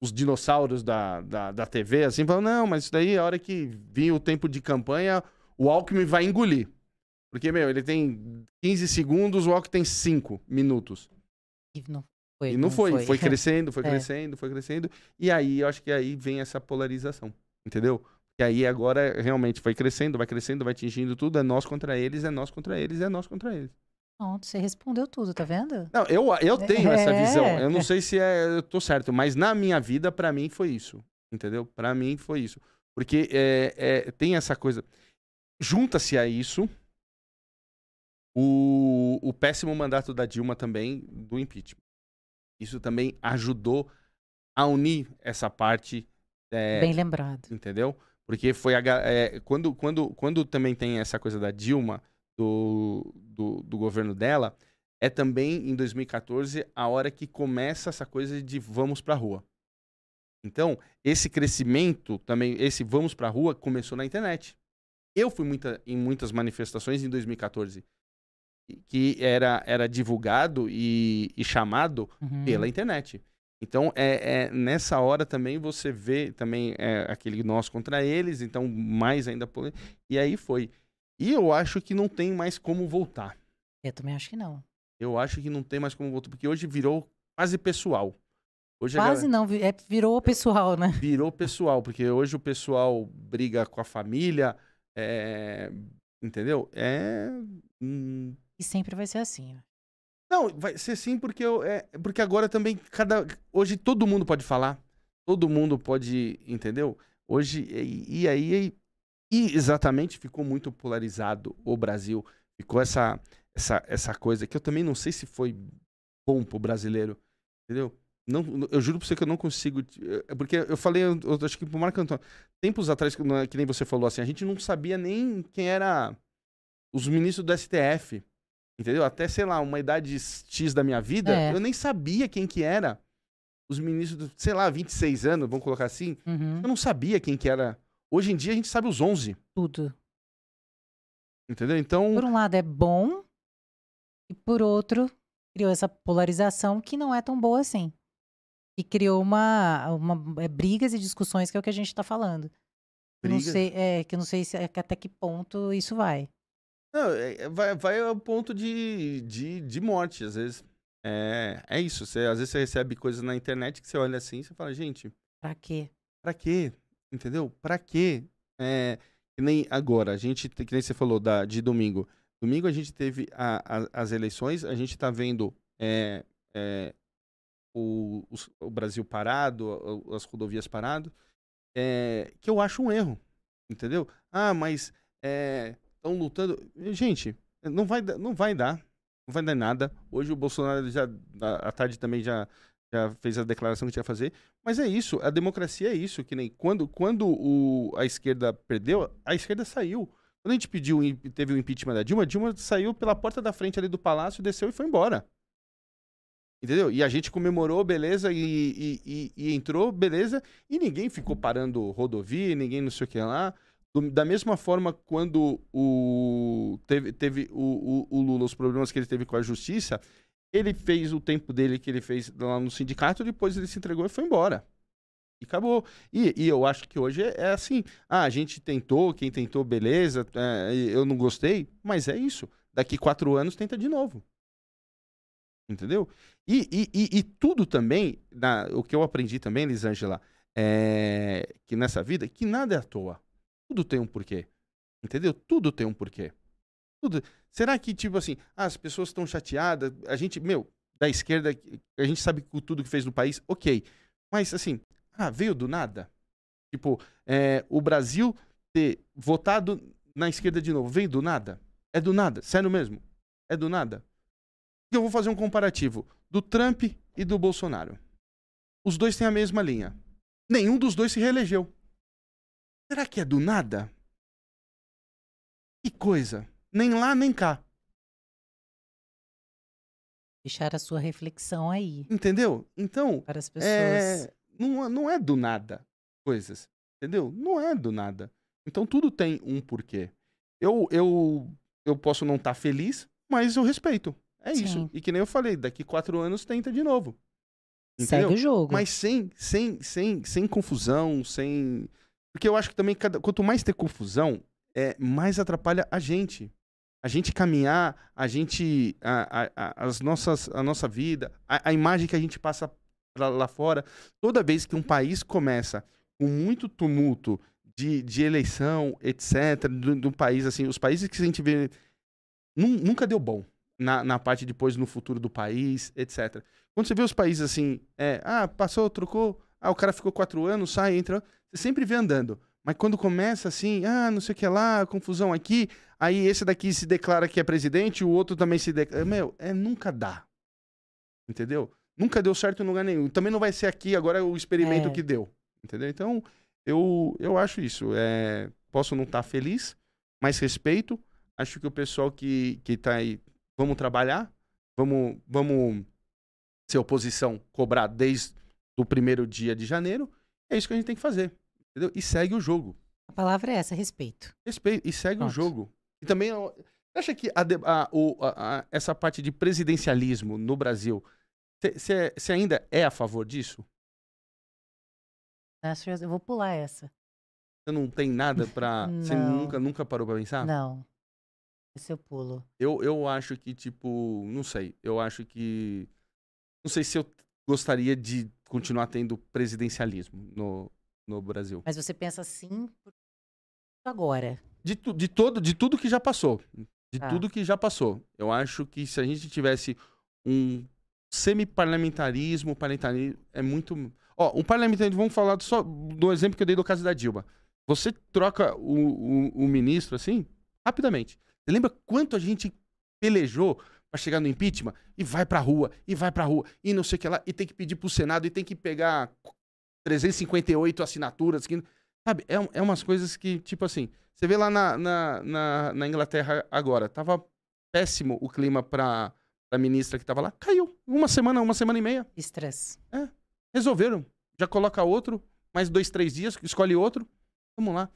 os dinossauros da, da, da TV, assim, falam, não, mas isso daí, a hora que vir o tempo de campanha, o Alckmin vai engolir. Porque, meu, ele tem 15 segundos, o Alckmin tem 5 minutos. E não foi. E não, foi. Foi, foi. crescendo, foi É. crescendo, foi crescendo. E aí, eu acho que aí vem essa polarização. Entendeu? E aí agora realmente foi crescendo, vai crescendo, vai atingindo tudo. É nós contra eles, é nós contra eles, é nós contra eles. Pronto, você respondeu tudo, tá vendo? Não, eu, eu tenho essa É. visão. Eu não sei se é, eu tô certo, mas na minha vida, pra mim, foi isso. Entendeu? Pra mim, foi isso. Porque é, é, tem essa coisa. Junta-se a isso o, o péssimo mandato da Dilma também do impeachment. Isso também ajudou a unir essa parte. É, Bem lembrado. entendeu? Porque foi a, é, quando, quando, quando também tem essa coisa da Dilma, do, do, do governo dela, é também em 2014 a hora que começa essa coisa de vamos pra rua. Então, esse crescimento também, esse vamos pra rua, começou na internet. Eu fui muita, em muitas manifestações em 2014 que era, era divulgado e, e chamado Uhum. pela internet. Então, é, é nessa hora também você vê também é, aquele nós contra eles, então mais ainda... E aí foi. E eu acho que não tem mais como voltar. Eu também acho que não. Eu acho que não tem mais como voltar, porque hoje virou quase pessoal. Hoje Quase galera não, é, virou pessoal, né? virou pessoal, porque hoje o pessoal briga com a família, é, entendeu? É... hum, E sempre vai ser assim. ó. Não, vai ser sim, porque, eu, é, porque agora também cada. Hoje todo mundo pode falar. Todo mundo pode. Entendeu? Hoje. E, e aí. E, exatamente ficou muito polarizado o Brasil. Ficou essa, essa, essa coisa que eu também não sei se foi bom pro brasileiro. Entendeu? Não, eu juro pra você que eu não consigo. é Porque eu falei, eu, acho que pro Marco Antônio, tempos atrás, é- que nem você falou assim, a gente não sabia nem quem era os ministros do STF. Entendeu? Até, sei lá, uma idade X da minha vida, É. eu nem sabia quem que era. Os ministros, sei lá, 26 anos, vamos colocar assim. Uhum. Eu não sabia quem que era. Hoje em dia a gente sabe os 11. Tudo. Entendeu? Então, Por um lado é bom, e por outro, criou essa polarização que não é tão boa assim. E criou uma, uma é, brigas e discussões que é o que a gente tá falando. Não sei, é, que eu não sei se, é, até que ponto isso vai. Não, é- é- vai, vai ao ponto de, de, de morte, às vezes. É, é isso. Você, às vezes você recebe coisas na internet que você olha assim e você fala, gente, Pra quê? Pra quê? Entendeu? Pra quê? É, que nem agora, a gente, te- que nem você falou da, de domingo. Domingo a gente teve a- a- as eleições, a gente tá vendo é, é, o, os- o Brasil parado, as rodovias parado, é, que eu acho um erro, entendeu? Ah, mas estão lutando. Gente, não vai, não vai dar. Não vai dar nada. Hoje o Bolsonaro já, à tarde também já, já fez a declaração que tinha que fazer. Mas é isso, a democracia é isso, que nem quando, quando o, a esquerda perdeu, a esquerda saiu. Quando a gente pediu, teve o impeachment da Dilma, Dilma saiu pela porta da frente ali do palácio, desceu e foi embora. Entendeu? E a gente comemorou, beleza, e, e, e, e entrou, beleza, e ninguém ficou parando rodovia, ninguém não sei o que lá. Do, da mesma forma, quando o, teve, teve o, o, o Lula, os problemas que ele teve com a justiça, ele fez o tempo dele que ele fez lá no sindicato, depois ele se entregou e foi embora. E acabou. E, e eu acho que hoje é, é, assim. Ah, a gente tentou, quem tentou, beleza, é, eu não gostei, mas é isso. Daqui quatro anos tenta de novo. Entendeu? E, e, e, e tudo também, na, o que eu aprendi também, Lisângela, é que nessa vida, que nada é à toa. Tudo tem um porquê. Entendeu? Tudo tem um porquê. Tudo. Será que, tipo assim, ah, as pessoas estão chateadas, a gente, meu, da esquerda, a gente sabe tudo que fez no país, ok. Mas, assim, ah, veio do nada? Tipo, é, o Brasil ter votado na esquerda de novo, veio do nada? É do nada, sério mesmo? É do nada? Eu vou fazer um comparativo do Trump e do Bolsonaro. Os dois têm a mesma linha. Nenhum dos dois se reelegeu. Será que é do nada? Que coisa. Nem lá, nem cá. Deixar a sua reflexão aí. Entendeu? Então. Para as pessoas. É, não, não é do nada coisas. Entendeu? Não é do nada. Então tudo tem um porquê. Eu, eu, eu posso não estar tá feliz, mas eu respeito. É Sim. isso. E que nem eu falei, daqui quatro anos tenta de novo. Entendeu? Segue o jogo. Mas sem, sem, sem, sem confusão, sem. Porque eu acho que também, cada... quanto mais ter confusão, é, mais atrapalha a gente a gente caminhar, a gente, a, a, a, as nossas, a nossa vida, a, a imagem que a gente passa pra, lá fora, toda vez que um país começa com muito tumulto de, de eleição, etc., de um país assim, os países que a gente vê nunca deu bom na, na parte depois no futuro do país, etc. Quando você vê os países assim, é, ah, passou, trocou, ah, o cara ficou quatro anos, sai, entra, você sempre vê andando. Mas quando começa assim, ah, não sei o que lá, confusão aqui, aí esse daqui se declara que é presidente, o outro também se declara. Meu, é, nunca dá. Entendeu? Nunca deu certo em lugar nenhum. Também não vai ser aqui agora o experimento é. que deu. Entendeu? Então, eu, eu acho isso. É, posso não estar tá feliz, mas respeito. Acho que o pessoal que, que tá aí, vamos trabalhar, vamos, vamos ser oposição, cobrar desde o primeiro dia de janeiro. É isso que a gente tem que fazer. Entendeu? E segue o jogo. A palavra é essa, respeito. Respeito. E segue Pronto. o jogo. E também, você acha que a, a, a, essa parte de presidencialismo no Brasil, você ainda é a favor disso? Eu vou pular essa. Você não tem nada pra. Você nunca, nunca parou pra pensar? Não. Esse eu pulo. Eu, eu acho que, tipo, não sei. Eu acho que. Não sei se eu gostaria de continuar tendo presidencialismo no, no Brasil. Mas você pensa assim agora? De, tu, de, todo, de tudo que já passou. De ah. tudo que já passou. Eu acho que se a gente tivesse um semi-parlamentarismo, parlamentarismo é muito. Ó, um parlamentarismo, vamos falar só do exemplo que eu dei do caso da Dilma. Você troca o, o, o ministro assim, rapidamente. Você lembra quanto a gente pelejou para chegar no impeachment? E vai pra rua, e vai pra rua, e não sei o que lá, e tem que pedir pro Senado, e tem que pegar 358 assinaturas. Que, sabe, é, é umas coisas que, tipo assim, você vê lá na, na, na, na Inglaterra agora, tava péssimo o clima pra, pra ministra que tava lá. Caiu. Uma semana, uma semana e meia. Estresse. É. Resolveram. Já coloca outro, mais dois, três dias, escolhe outro. Vamos lá.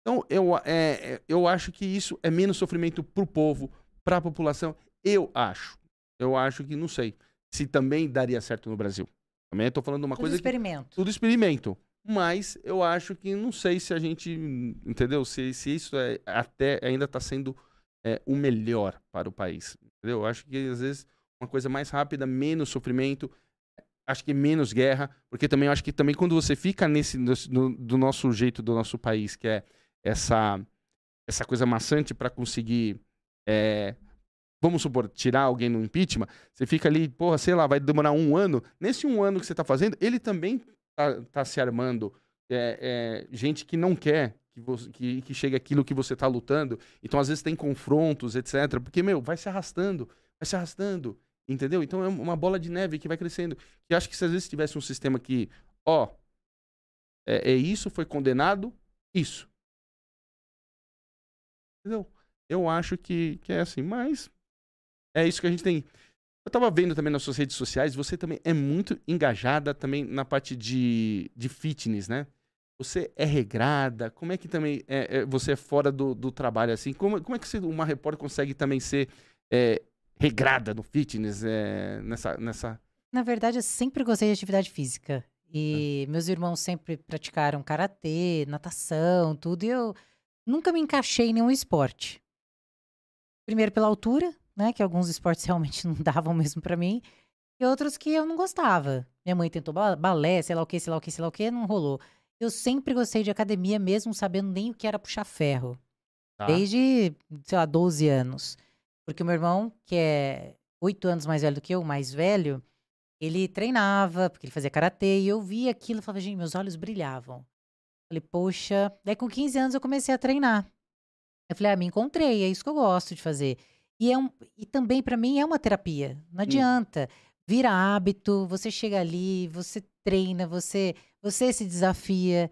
Então, eu, é, é eu acho que isso é menos sofrimento pro povo, pra população. Eu acho. Eu acho que, não sei, se também daria certo no Brasil. Também estou falando de uma tudo coisa. Experimento. Que, tudo experimento. Mas eu acho que não sei se a gente. Entendeu? Se, se isso é, até ainda está sendo é, o melhor para o país. Entendeu? Eu acho que às vezes uma coisa mais rápida, menos sofrimento, acho que menos guerra, porque também acho que também quando você fica nesse no, do nosso jeito do nosso país, que é essa essa coisa maçante para conseguir é, vamos supor, tirar alguém no impeachment, você fica ali, porra, sei lá, vai demorar um ano. Nesse um ano que você está fazendo, ele também tá, tá se armando. É, é, gente que não quer que, você, que, que chegue aquilo que você está lutando. Então, às vezes, tem confrontos, etc. Porque, meu, vai se arrastando, vai se arrastando. Entendeu? Então é uma bola de neve que vai crescendo. E acho que se às vezes tivesse um sistema que, ó, é, é isso, foi condenado, isso. Entendeu? Eu acho que, que é assim, mas é isso que a gente tem. Eu tava vendo também nas suas redes sociais, você também é muito engajada também na parte de, de fitness, né? Você é regrada? Como é que também é, é, você é fora do, do trabalho assim? Como, como é que uma repórter consegue também ser é, regrada no fitness é, nessa, nessa? Na verdade, eu sempre gostei de atividade física. E é. meus irmãos sempre praticaram karatê, natação, tudo. E eu nunca me encaixei em nenhum esporte. Primeiro pela altura, né? Que alguns esportes realmente não davam mesmo para mim. E outros que eu não gostava. Minha mãe tentou balé, sei lá o que, sei lá o que, sei lá o que, não rolou. Eu sempre gostei de academia, mesmo sabendo nem o que era puxar ferro. Tá. Desde, sei lá, 12 anos. Porque o meu irmão, que é oito anos mais velho do que eu, mais velho, ele treinava, porque ele fazia karatê, e eu via aquilo e falava, gente, meus olhos brilhavam. Falei, poxa. Daí com 15 anos eu comecei a treinar. Eu falei, ah, me encontrei, é isso que eu gosto de fazer. E, é um, e também, para mim, é uma terapia. Não hum. adianta. Vira hábito, você chega ali, você treina, você, você se desafia,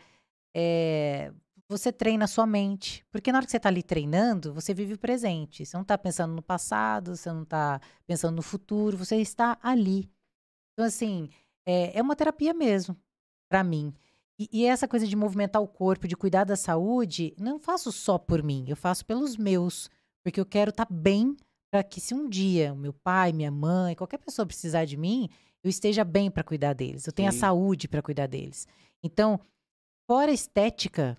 é, você treina a sua mente. Porque na hora que você está ali treinando, você vive o presente. Você não está pensando no passado, você não está pensando no futuro, você está ali. Então, assim, é, é uma terapia mesmo, para mim. E, e, essa coisa de movimentar o corpo, de cuidar da saúde, não faço só por mim, eu faço pelos meus. Porque eu quero estar tá bem para que se um dia o meu pai, minha mãe, qualquer pessoa precisar de mim, eu esteja bem para cuidar deles. Eu tenha saúde para cuidar deles. Então, fora a estética,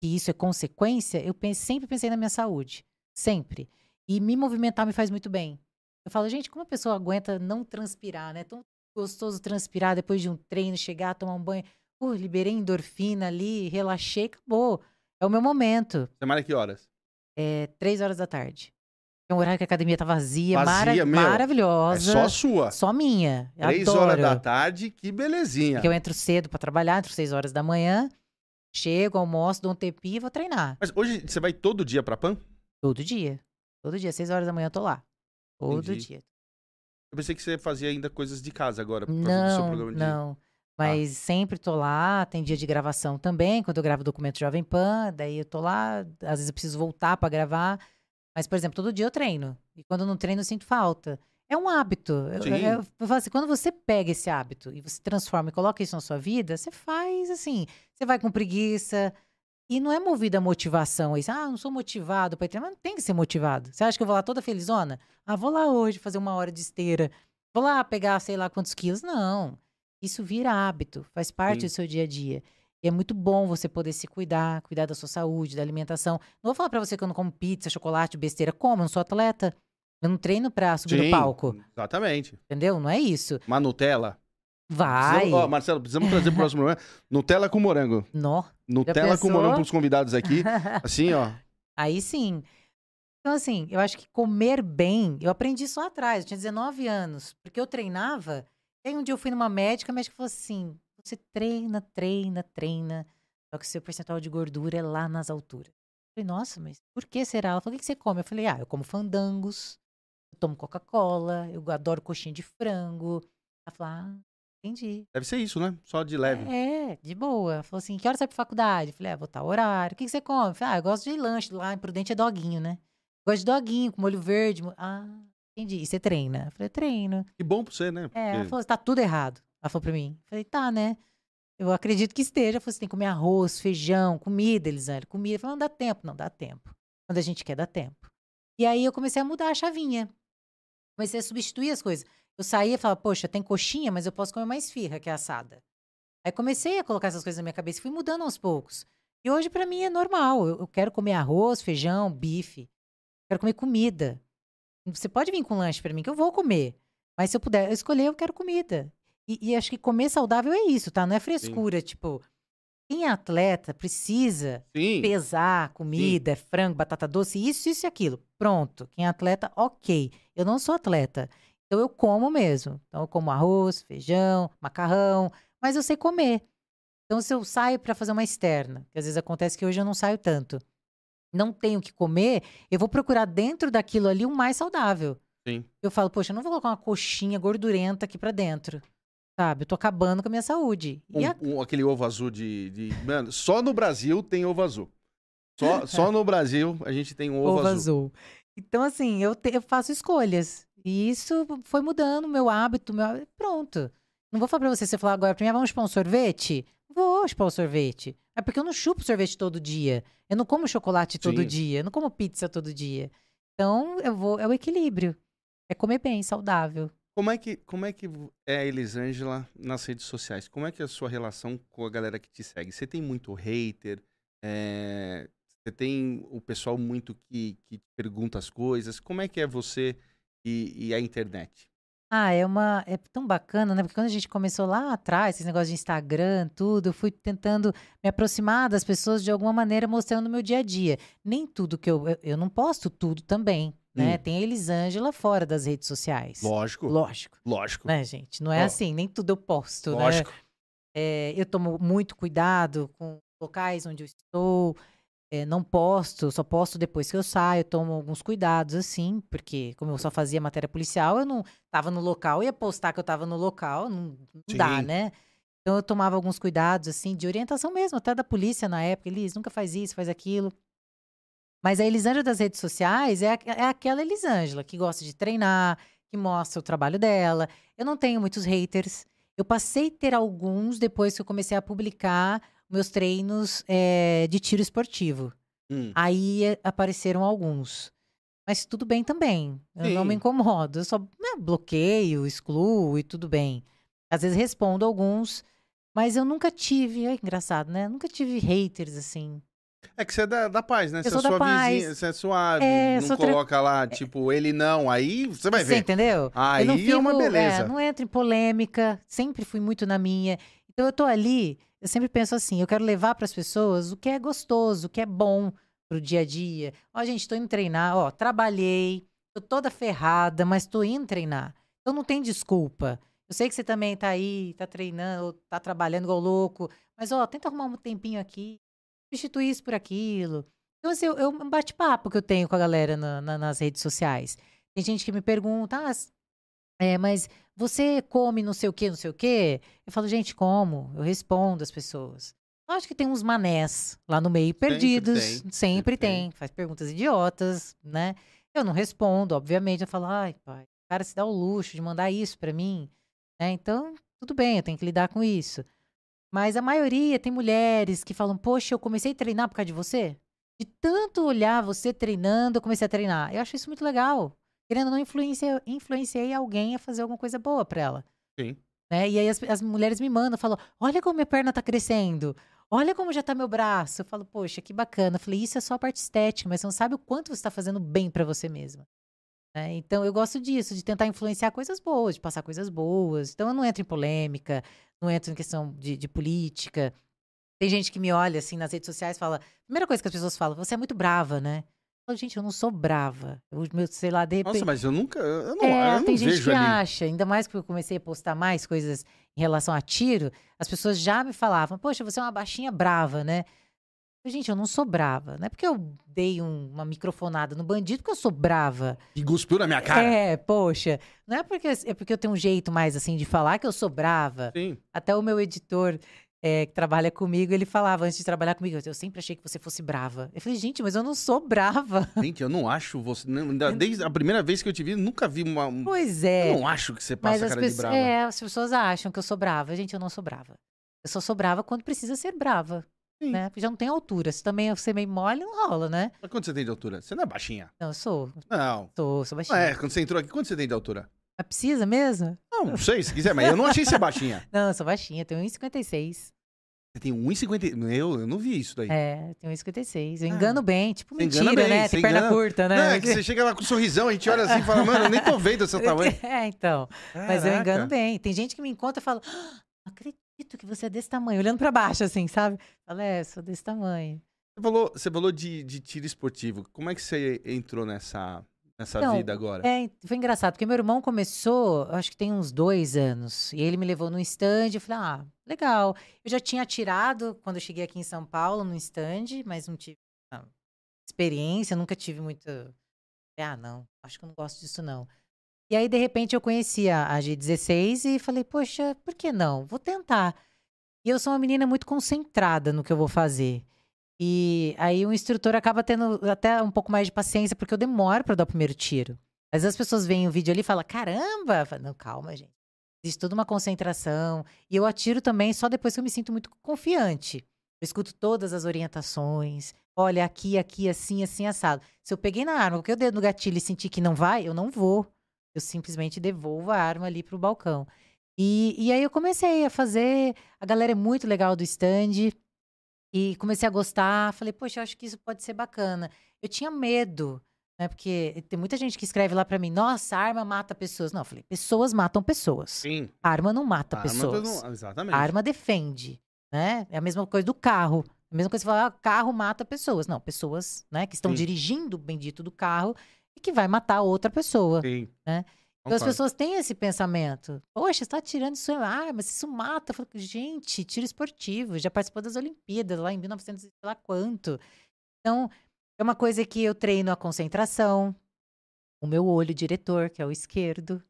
que isso é consequência, eu pense, sempre pensei na minha saúde. Sempre. E me movimentar me faz muito bem. Eu falo, gente, como a pessoa aguenta não transpirar, né? Tão gostoso transpirar depois de um treino, chegar, tomar um banho. Uh, liberei endorfina ali, relaxei, acabou. É o meu momento. Semana que horas? É, três horas da tarde. É um horário que a academia tá vazia, vazia mara maravilhosa. É só sua. Só minha. Três Adoro. horas da tarde, que belezinha. Porque eu entro cedo para trabalhar, entro seis horas da manhã, chego, almoço, dou um tempinho e vou treinar. Mas hoje você vai todo dia pra PAN? Todo dia. Todo dia, seis horas da manhã eu tô lá. Todo Entendi. dia. Eu pensei que você fazia ainda coisas de casa agora. Não, não. Mas ah. sempre tô lá, tem dia de gravação também, quando eu gravo o documento Jovem Pan, daí eu tô lá, às vezes eu preciso voltar para gravar. Mas, por exemplo, todo dia eu treino. E quando eu não treino, eu sinto falta. É um hábito. Eu, eu, eu, falo assim, quando você pega esse hábito e você transforma e coloca isso na sua vida, você faz assim. Você vai com preguiça. E não é movido a motivação. Isso, ah, não sou motivado para treinar. Mas não tem que ser motivado. Você acha que eu vou lá toda felizona? Ah, vou lá hoje fazer uma hora de esteira. Vou lá pegar sei lá quantos quilos. Não. Isso vira hábito, faz parte Sim. do seu dia a dia. E é muito bom você poder se cuidar, cuidar da sua saúde, da alimentação. Não vou falar para você que eu não como pizza, chocolate, besteira. Como? Eu não sou atleta. Eu não treino pra subir Sim, no palco. Exatamente. Entendeu? Não é isso. Uma Nutella. Vai. Precisamos, ó, Marcelo, precisamos trazer pro próximo programa. Nutella com morango. Nó. Nutella com morango pros convidados aqui. Assim, ó. Aí sim. Então, assim, eu acho que comer bem, eu aprendi isso lá atrás, eu tinha 19 anos, porque eu treinava aí um dia eu fui numa médica, a médica falou assim: você treina, treina, treina, só que o seu percentual de gordura é lá nas alturas. Eu falei, nossa, mas por que será? Ela falou, o que você come? Eu falei, ah, eu como fandangos, eu tomo Coca-Cola, eu adoro coxinha de frango. Ela falou, ah, entendi. Deve ser isso, né? Só de leve. É, de boa. Ela falou assim, que hora você vai pra faculdade? Eu falei, ah, vou estar horário. O que você come? Eu falei, ah, eu gosto de lanche lá em Prudente é doguinho, né? Eu gosto de doguinho, com molho verde. Ah, Entendi. E você treina? Eu falei, treino. Que bom pra você, né? Porque... É, ela falou, tá tudo errado. Ela falou pra mim. Eu falei, tá, né? Eu acredito que esteja. Ela falou, você tem que comer arroz, feijão, comida, Elisângela. Comida. Eu falei, não dá tempo. Não, dá tempo. Quando a gente quer, dá tempo. E aí eu comecei a mudar a chavinha. Comecei a substituir as coisas. Eu saía e falava, poxa, tem coxinha, mas eu posso comer mais firra, que é assada. Aí comecei a colocar essas coisas na minha cabeça fui mudando aos poucos. E hoje, para mim, é normal. Eu, eu quero comer arroz, feijão, bife. Quero comer comida. Você pode vir com lanche para mim, que eu vou comer. Mas se eu puder escolher, eu quero comida. E, e acho que comer saudável é isso, tá? Não é frescura. Sim. Tipo, quem é atleta precisa Sim. pesar comida, Sim. frango, batata doce, isso, isso e aquilo. Pronto. Quem é atleta, ok. Eu não sou atleta. Então eu como mesmo. Então eu como arroz, feijão, macarrão, mas eu sei comer. Então se eu saio para fazer uma externa, que às vezes acontece que hoje eu não saio tanto não tenho o que comer, eu vou procurar dentro daquilo ali o mais saudável. Sim. Eu falo, poxa, eu não vou colocar uma coxinha gordurenta aqui pra dentro. Sabe? Eu tô acabando com a minha saúde. E a- Um- um- aquele ovo azul de, de- Mano, só no Brasil tem ovo azul. Só, só no Brasil a gente tem um ovo, ovo azul. azul. Então, assim, eu, te- eu faço escolhas. E isso foi mudando o meu hábito, meu. Pronto. Não vou falar pra você, você falar agora pra mim, ah, vamos chupar um sorvete? Vou chupar um sorvete. É porque eu não chupo sorvete todo dia. Eu não como chocolate todo Sim. dia. Eu não como pizza todo dia. Então, eu vou. É o equilíbrio. É comer bem, saudável. Como é que como é que é a Elisângela nas redes sociais? Como é que é a sua relação com a galera que te segue? Você tem muito hater? É, Você tem o pessoal muito que, que pergunta as coisas? Como é que é você e, e a internet? Ah, é uma. É tão bacana, né? Porque quando a gente começou lá atrás, esse negócio de Instagram, tudo, eu fui tentando me aproximar das pessoas de alguma maneira, mostrando o meu dia a dia. Nem tudo que eu. Eu, eu não posto tudo também, né? Hum. Tem a Elisângela fora das redes sociais. Lógico, Lógico, lógico, né, gente? Não é Ó, assim, nem tudo eu posto, né? lógico. É, eu tomo muito cuidado com locais onde eu estou. É, não posto, só posto depois que eu saio. Tomo alguns cuidados, assim, porque como eu só fazia matéria policial, eu não estava no local, ia postar que eu estava no local, não, não dá, né? Então eu tomava alguns cuidados, assim, de orientação mesmo, até da polícia na época. Elis, nunca faz isso, faz aquilo. Mas a Elisângela das redes sociais é, é aquela Elisângela que gosta de treinar, que mostra o trabalho dela. Eu não tenho muitos haters. Eu passei a ter alguns depois que eu comecei a publicar meus treinos eh, de tiro esportivo. Hum, Aí eh, apareceram alguns. Mas tudo bem também. Eu não me Sim. incomodo. Eu só né, bloqueio, excluo e tudo bem. Às vezes respondo alguns, mas eu nunca tive. É engraçado, né? Nunca tive haters assim. É que você é da, da paz, né? Eu você é sua paz. vizinha, você é suave, É, não coloca lá, tipo, ele não, aí você vai Você ver. entendeu? Aí eu não é uma fico- beleza. não entro em polêmica, sempre fui muito na minha. Então eu tô ali, eu sempre penso assim, eu quero levar para as pessoas o que é gostoso, o que é bom pro dia a dia. Ó, gente, tô indo treinar, ó, trabalhei, tô toda ferrada, mas tô indo treinar. Então não tem desculpa. Eu sei que você também tá aí, tá treinando, ou tá trabalhando igual louco, mas ó, tenta arrumar um tempinho aqui, substituir isso por aquilo. Então, assim, eu, eu um bate-papo que eu tenho com a galera na- na- nas redes sociais. Tem gente que me pergunta, ah, é, mas você come não sei o quê, não sei o quê? Eu falo, gente, como? Eu respondo as pessoas. Acho que tem uns manés lá no meio perdidos. tem, Sempre, sempre tem. Faz perguntas idiotas, né? Eu não respondo, obviamente. Eu falo, ai, pai, o cara se dá o luxo de mandar isso pra mim. né? Então, tudo bem, eu tenho que lidar com isso. Mas a maioria tem mulheres que falam, poxa, eu comecei a treinar por causa de você. De tanto olhar você treinando, eu comecei a treinar. Eu acho isso muito legal. Querendo ou não, influenciei, influenciei alguém a fazer alguma coisa boa pra ela. Sim. Né? E aí as, as mulheres me mandam, falam, olha como minha perna tá crescendo. Olha como já tá meu braço. Eu falo, poxa, que bacana. Eu falei, isso é só a parte estética, mas você não sabe o quanto você está fazendo bem pra você mesma. né? Então eu gosto disso, de tentar influenciar coisas boas, de passar coisas boas. Então eu não entro em polêmica, não entro em questão de, de política. Tem gente que me olha assim nas redes sociais e fala. Primeira coisa que as pessoas falam, você é muito brava, né? Falo, gente, eu não sou brava. Eu, meu, sei lá, de repente. Nossa, mas eu nunca, eu não, É, eu tem gente que ali. acha, ainda mais que eu comecei a postar mais coisas em relação a tiro, as pessoas já me falavam, poxa, você é uma baixinha brava, né? Eu, Gente, eu não sou brava. Não é porque eu dei um- uma microfonada no bandido que eu sou brava. E cuspiu na minha cara. É, poxa. Não é porque, é porque eu tenho um jeito mais assim de falar que eu sou brava. Sim. Até o meu editor é, que trabalha comigo, ele falava antes de trabalhar comigo, eu sempre achei que você fosse brava. Eu falei, gente, mas eu não sou brava. Gente, eu não acho você. Desde a primeira vez que eu te vi, nunca vi uma. um- Pois é. Eu não acho que você passa as, cara de pessoas, brava. é, as pessoas acham que eu sou brava. Gente, eu não sou brava. Eu só sou brava quando precisa ser brava. Sim. Né? Porque já não tem altura. Se também ser meio mole, não rola, né? Mas quanto você tem de altura? Você não é baixinha. Não, eu sou. Não. Sou, sou Não baixinha. é, quando você entrou aqui, quanto você tem de altura? Mas precisa mesmo? Não, não sei, se quiser, mas eu não achei você baixinha. Não, eu sou baixinha. Tenho 1,56. Você tem 1,50. Meu, eu não vi isso daí. É, tenho 1,56. Eu Ah. engano bem. Tipo, mentira, bem, né? Tem perna engana- curta, né? Não, é que você chega lá com um sorrisão, a gente olha assim e fala, mano, eu nem tô vendo o seu tamanho. É, então. Mas eu Caraca. engano bem. Tem gente que me encontra e fala, "Ah, não acredito que você é desse tamanho. Olhando pra baixo, assim, sabe? Fala, é, sou desse tamanho. Você falou, você falou de, de tiro esportivo. Como é que você entrou nessa, nessa Então, vida agora? É, foi engraçado, porque meu irmão começou, acho que tem uns dois anos, e ele me levou num stand, eu falei, ah, legal. Eu já tinha atirado quando eu cheguei aqui em São Paulo, num stand, mas não tive experiência, nunca tive muita... Ah, não, acho que eu não gosto disso, não. E aí, de repente, eu conheci a, a G16 e falei, poxa, por que não? Vou tentar. E eu sou uma menina muito concentrada no que eu vou fazer. E aí o instrutor acaba tendo até um pouco mais de paciência, porque eu demoro para dar o primeiro tiro. Às vezes as pessoas veem o vídeo ali e falam, caramba! Falo, não, calma, gente. Existe toda uma concentração. E eu atiro também só depois que eu me sinto muito confiante. Eu escuto todas as orientações. Olha, aqui, aqui, assim, assim, assado. Se eu peguei na arma, coloquei o dedo no gatilho e senti que não vai, eu não vou. Eu simplesmente devolvo a arma ali pro balcão. E, e aí eu comecei a fazer. A galera é muito legal do stand. E comecei a gostar. Falei, poxa, eu acho que isso pode ser bacana. Eu tinha medo, né? Porque tem muita gente que escreve lá pra mim: nossa, arma mata pessoas. Não, eu falei, pessoas matam pessoas. Sim. Arma não mata A pessoas. Arma, não- exatamente. A arma defende, né? É a mesma coisa do carro. A mesma coisa que você falar, ah, carro mata pessoas. Não, pessoas, né, que estão Sim. dirigindo o bendito do carro e que vai matar outra pessoa. Sim. né? Então as pessoas têm esse pensamento. Poxa, você está tirando isso, ah, mas isso mata. Eu falo, gente, tiro esportivo, já participou das Olimpíadas lá em 1900 e sei lá quanto. Então, é uma coisa que eu treino a concentração, o meu olho diretor, que é o esquerdo.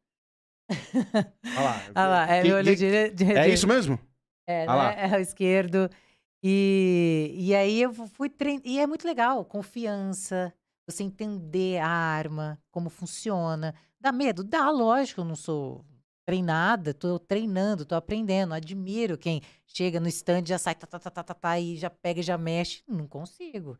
Olha lá. Ah lá, é Que- olho dire- dire- É isso mesmo? é, né? É o esquerdo. E, e aí eu fui treinando. E é muito legal, confiança, você entender a arma, como funciona. Dá medo? Dá, lógico, eu não sou treinada, tô treinando, tô aprendendo. Admiro quem chega no stand, já sai, tá, tá, tá, tá, tá, tá, e já pega e já mexe. Não consigo.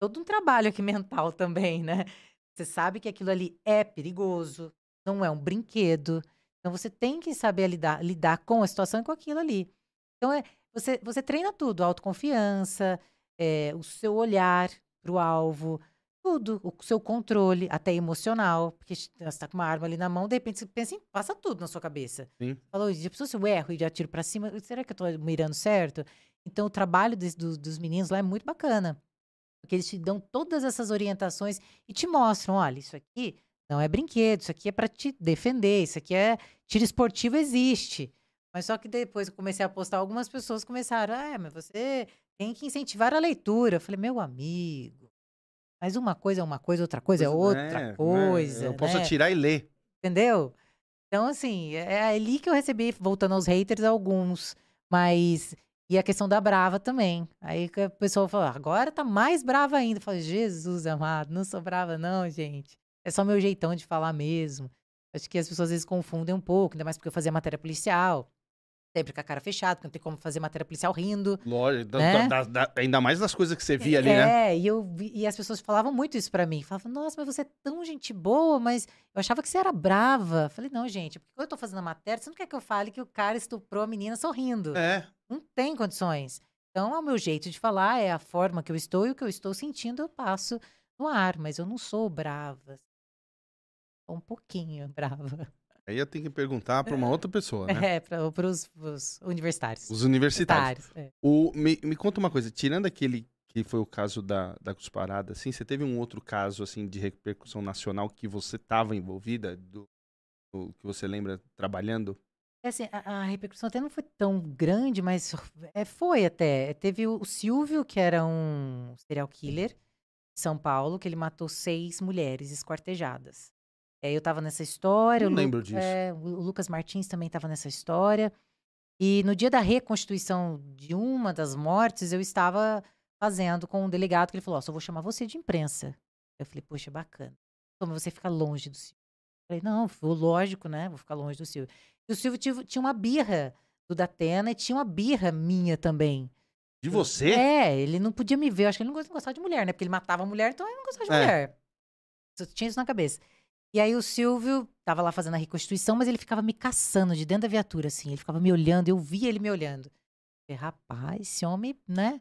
Todo um trabalho aqui mental também, né? Você sabe que aquilo ali é perigoso, não é um brinquedo. Então você tem que saber lidar, lidar com a situação e com aquilo ali. Então é, você, você treina tudo, autoconfiança, é, o seu olhar para o alvo, tudo, o seu controle, até emocional, porque você está com uma arma ali na mão, de repente você pensa em, passa tudo na sua cabeça. Sim. Falou, já pensou se eu erro e já tiro para cima, será que eu estou mirando certo? Então o trabalho des- do- dos meninos lá é muito bacana. Porque eles te dão todas essas orientações e te mostram, olha, isso aqui não é brinquedo, isso aqui é para te defender, isso aqui é tiro esportivo existe. Mas só que depois eu comecei a postar, algumas pessoas começaram, ah, mas você tem que incentivar a leitura. Eu falei, meu amigo, mas uma coisa é uma coisa, outra coisa é outra É, né? coisa. Eu posso né? atirar e ler. Entendeu? Então, assim, é ali que eu recebi, voltando aos haters, alguns. Mas. E a questão da brava também. Aí que a pessoa falou, agora tá mais brava ainda. Falei, Jesus amado, não sou brava, não, gente. É só meu jeitão de falar mesmo. Acho que as pessoas às vezes confundem um pouco, ainda mais porque eu fazia matéria policial. Sempre com a cara fechada, porque não tem como fazer matéria policial rindo. Lógico. da- Né? da- da- ainda mais das coisas que você via ali, né? É, e, eu e as pessoas falavam muito isso pra mim. Falavam, nossa, mas você é tão gente boa, mas eu achava que você era brava. Falei, não, gente, porque quando eu tô fazendo a matéria, você não quer que eu fale que o cara estuprou a menina sorrindo. É. Não tem condições. Então, é o meu jeito de falar, é a forma que eu estou e o que eu estou sentindo eu passo no ar, mas eu não sou brava. Um pouquinho brava. Aí eu tenho que perguntar pra uma outra pessoa, né? É, para os universitários. Os universitários. é. O, me, me conta uma coisa, tirando aquele que foi o caso da, da cusparada, assim, você teve um outro caso, assim, de repercussão nacional que você estava envolvida, do, do- que você lembra trabalhando? É assim, a, a repercussão até não foi tão grande, mas é, foi até. Teve o, o Silvio, que era um serial killer de São Paulo, que ele matou seis mulheres esquartejadas. É, eu tava nessa história. Não o Lu- lembro disso. é, o Lucas Martins também estava nessa história. E no dia da reconstituição de uma das mortes, eu estava fazendo com um delegado que ele falou: Ó, só vou chamar você de imprensa. Eu falei: Poxa, bacana. Como você fica longe do Silvio? Eu falei: Não, vou- lógico, né? Vou ficar longe do Silvio. E o Silvio tive- tinha uma birra do Datena e tinha uma birra minha também. De você? É, ele não podia me ver. Eu acho que ele não gostava de mulher, né? Porque ele matava a mulher, então ele não gostava de É. mulher. Eu tinha isso na cabeça. E aí o Silvio tava lá fazendo a reconstituição, mas ele ficava me caçando de dentro da viatura, assim. Ele ficava me olhando, eu via ele me olhando. Falei, rapaz, esse homem, né?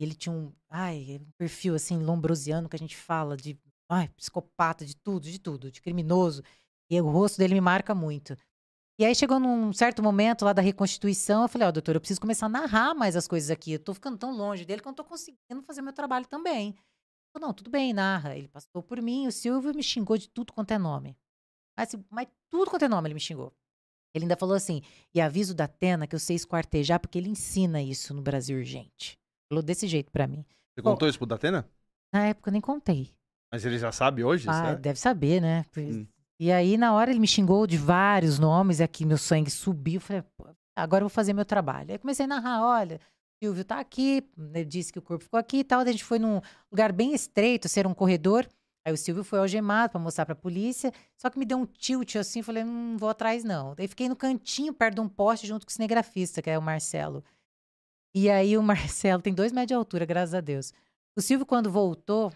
Ele tinha um, ai, um perfil assim, lombrosiano, que a gente fala de, ai, psicopata, de tudo, de tudo, de criminoso. E o rosto dele me marca muito. E aí chegou num certo momento lá da reconstituição, eu falei, ó, doutor, eu preciso começar a narrar mais as coisas aqui. Eu tô ficando tão longe dele que eu não tô conseguindo fazer meu trabalho também. Não, tudo bem, narra. Ele passou por mim, o Silvio me xingou de tudo quanto é nome. Mas, mas tudo quanto é nome ele me xingou. Ele ainda falou assim, e aviso da Atena que eu sei esquartejar, porque ele ensina isso no Brasil urgente. Falou desse jeito pra mim. Você contou isso pro Datena? Na época eu nem contei. Mas ele já sabe hoje? Ah, sabe? deve saber, né? Hum. E aí, na hora, ele me xingou de vários nomes, aqui meu sangue subiu. Falei, agora eu vou fazer meu trabalho. Aí comecei a narrar: olha, Silvio tá aqui, ele disse que o corpo ficou aqui e tal. a gente foi num lugar bem estreito, ser um corredor. Aí o Silvio foi algemado para mostrar para a polícia, só que me deu um tilt assim, falei, não vou atrás não. Daí fiquei no cantinho, perto de um poste, junto com o cinegrafista, que é o Marcelo. E aí o Marcelo tem dois metros de altura, graças a Deus. O Silvio, quando voltou,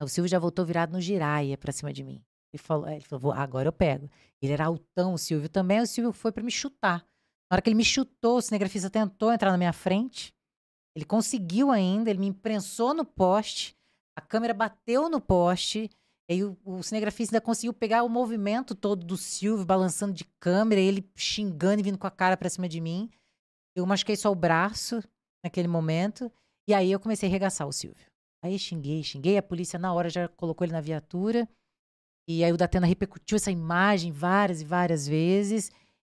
o Silvio já voltou virado no giraia pra cima de mim. Ele falou, ele falou agora eu pego. Ele era altão, o Silvio também. O Silvio foi para me chutar. Na hora que ele me chutou, o cinegrafista tentou entrar na minha frente. Ele conseguiu ainda, ele me imprensou no poste. A câmera bateu no poste. E aí o, o cinegrafista ainda conseguiu pegar o movimento todo do Silvio, balançando de câmera, ele xingando e vindo com a cara pra cima de mim. Eu machuquei só o braço naquele momento. E aí eu comecei a arregaçar o Silvio. Aí xinguei, xinguei. A polícia na hora já colocou ele na viatura. E aí o Datena repercutiu essa imagem várias e várias vezes.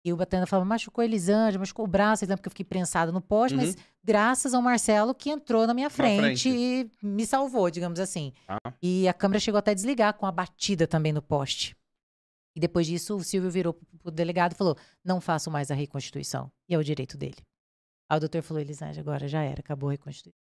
E o Batana falava, machucou a Elisângela, machucou o braço, porque eu fiquei prensada no poste, uhum. mas graças ao Marcelo que entrou na minha frente, frente. e me salvou, digamos assim. Ah. E a câmera chegou até a desligar com a batida também no poste. E depois disso, o Silvio virou pro delegado e falou: não faço mais a reconstituição. E é o direito dele. Aí o doutor falou: Elisângela, agora já era, acabou a reconstituição.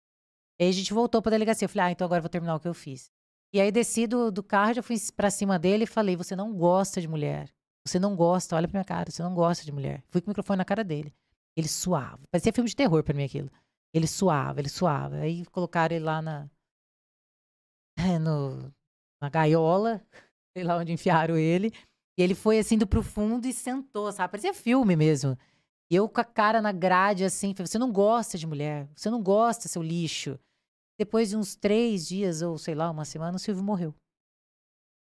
E aí a gente voltou pra delegacia. Eu falei: ah, então agora eu vou terminar o que eu fiz. E aí desci do, do carro, já fui pra cima dele e falei: você não gosta de mulher. Você não gosta, olha pra minha cara, você não gosta de mulher. Fui com o microfone na cara dele. Ele suava. Parecia filme de terror pra mim aquilo. Ele suava, ele suava. Aí colocaram ele lá na. No, na gaiola, sei lá onde enfiaram ele. E ele foi assim do profundo e sentou, sabe? Parecia filme mesmo. E eu com a cara na grade, assim, falei, você não gosta de mulher, você não gosta, seu lixo. Depois de uns três dias, ou sei lá, uma semana, o Silvio morreu.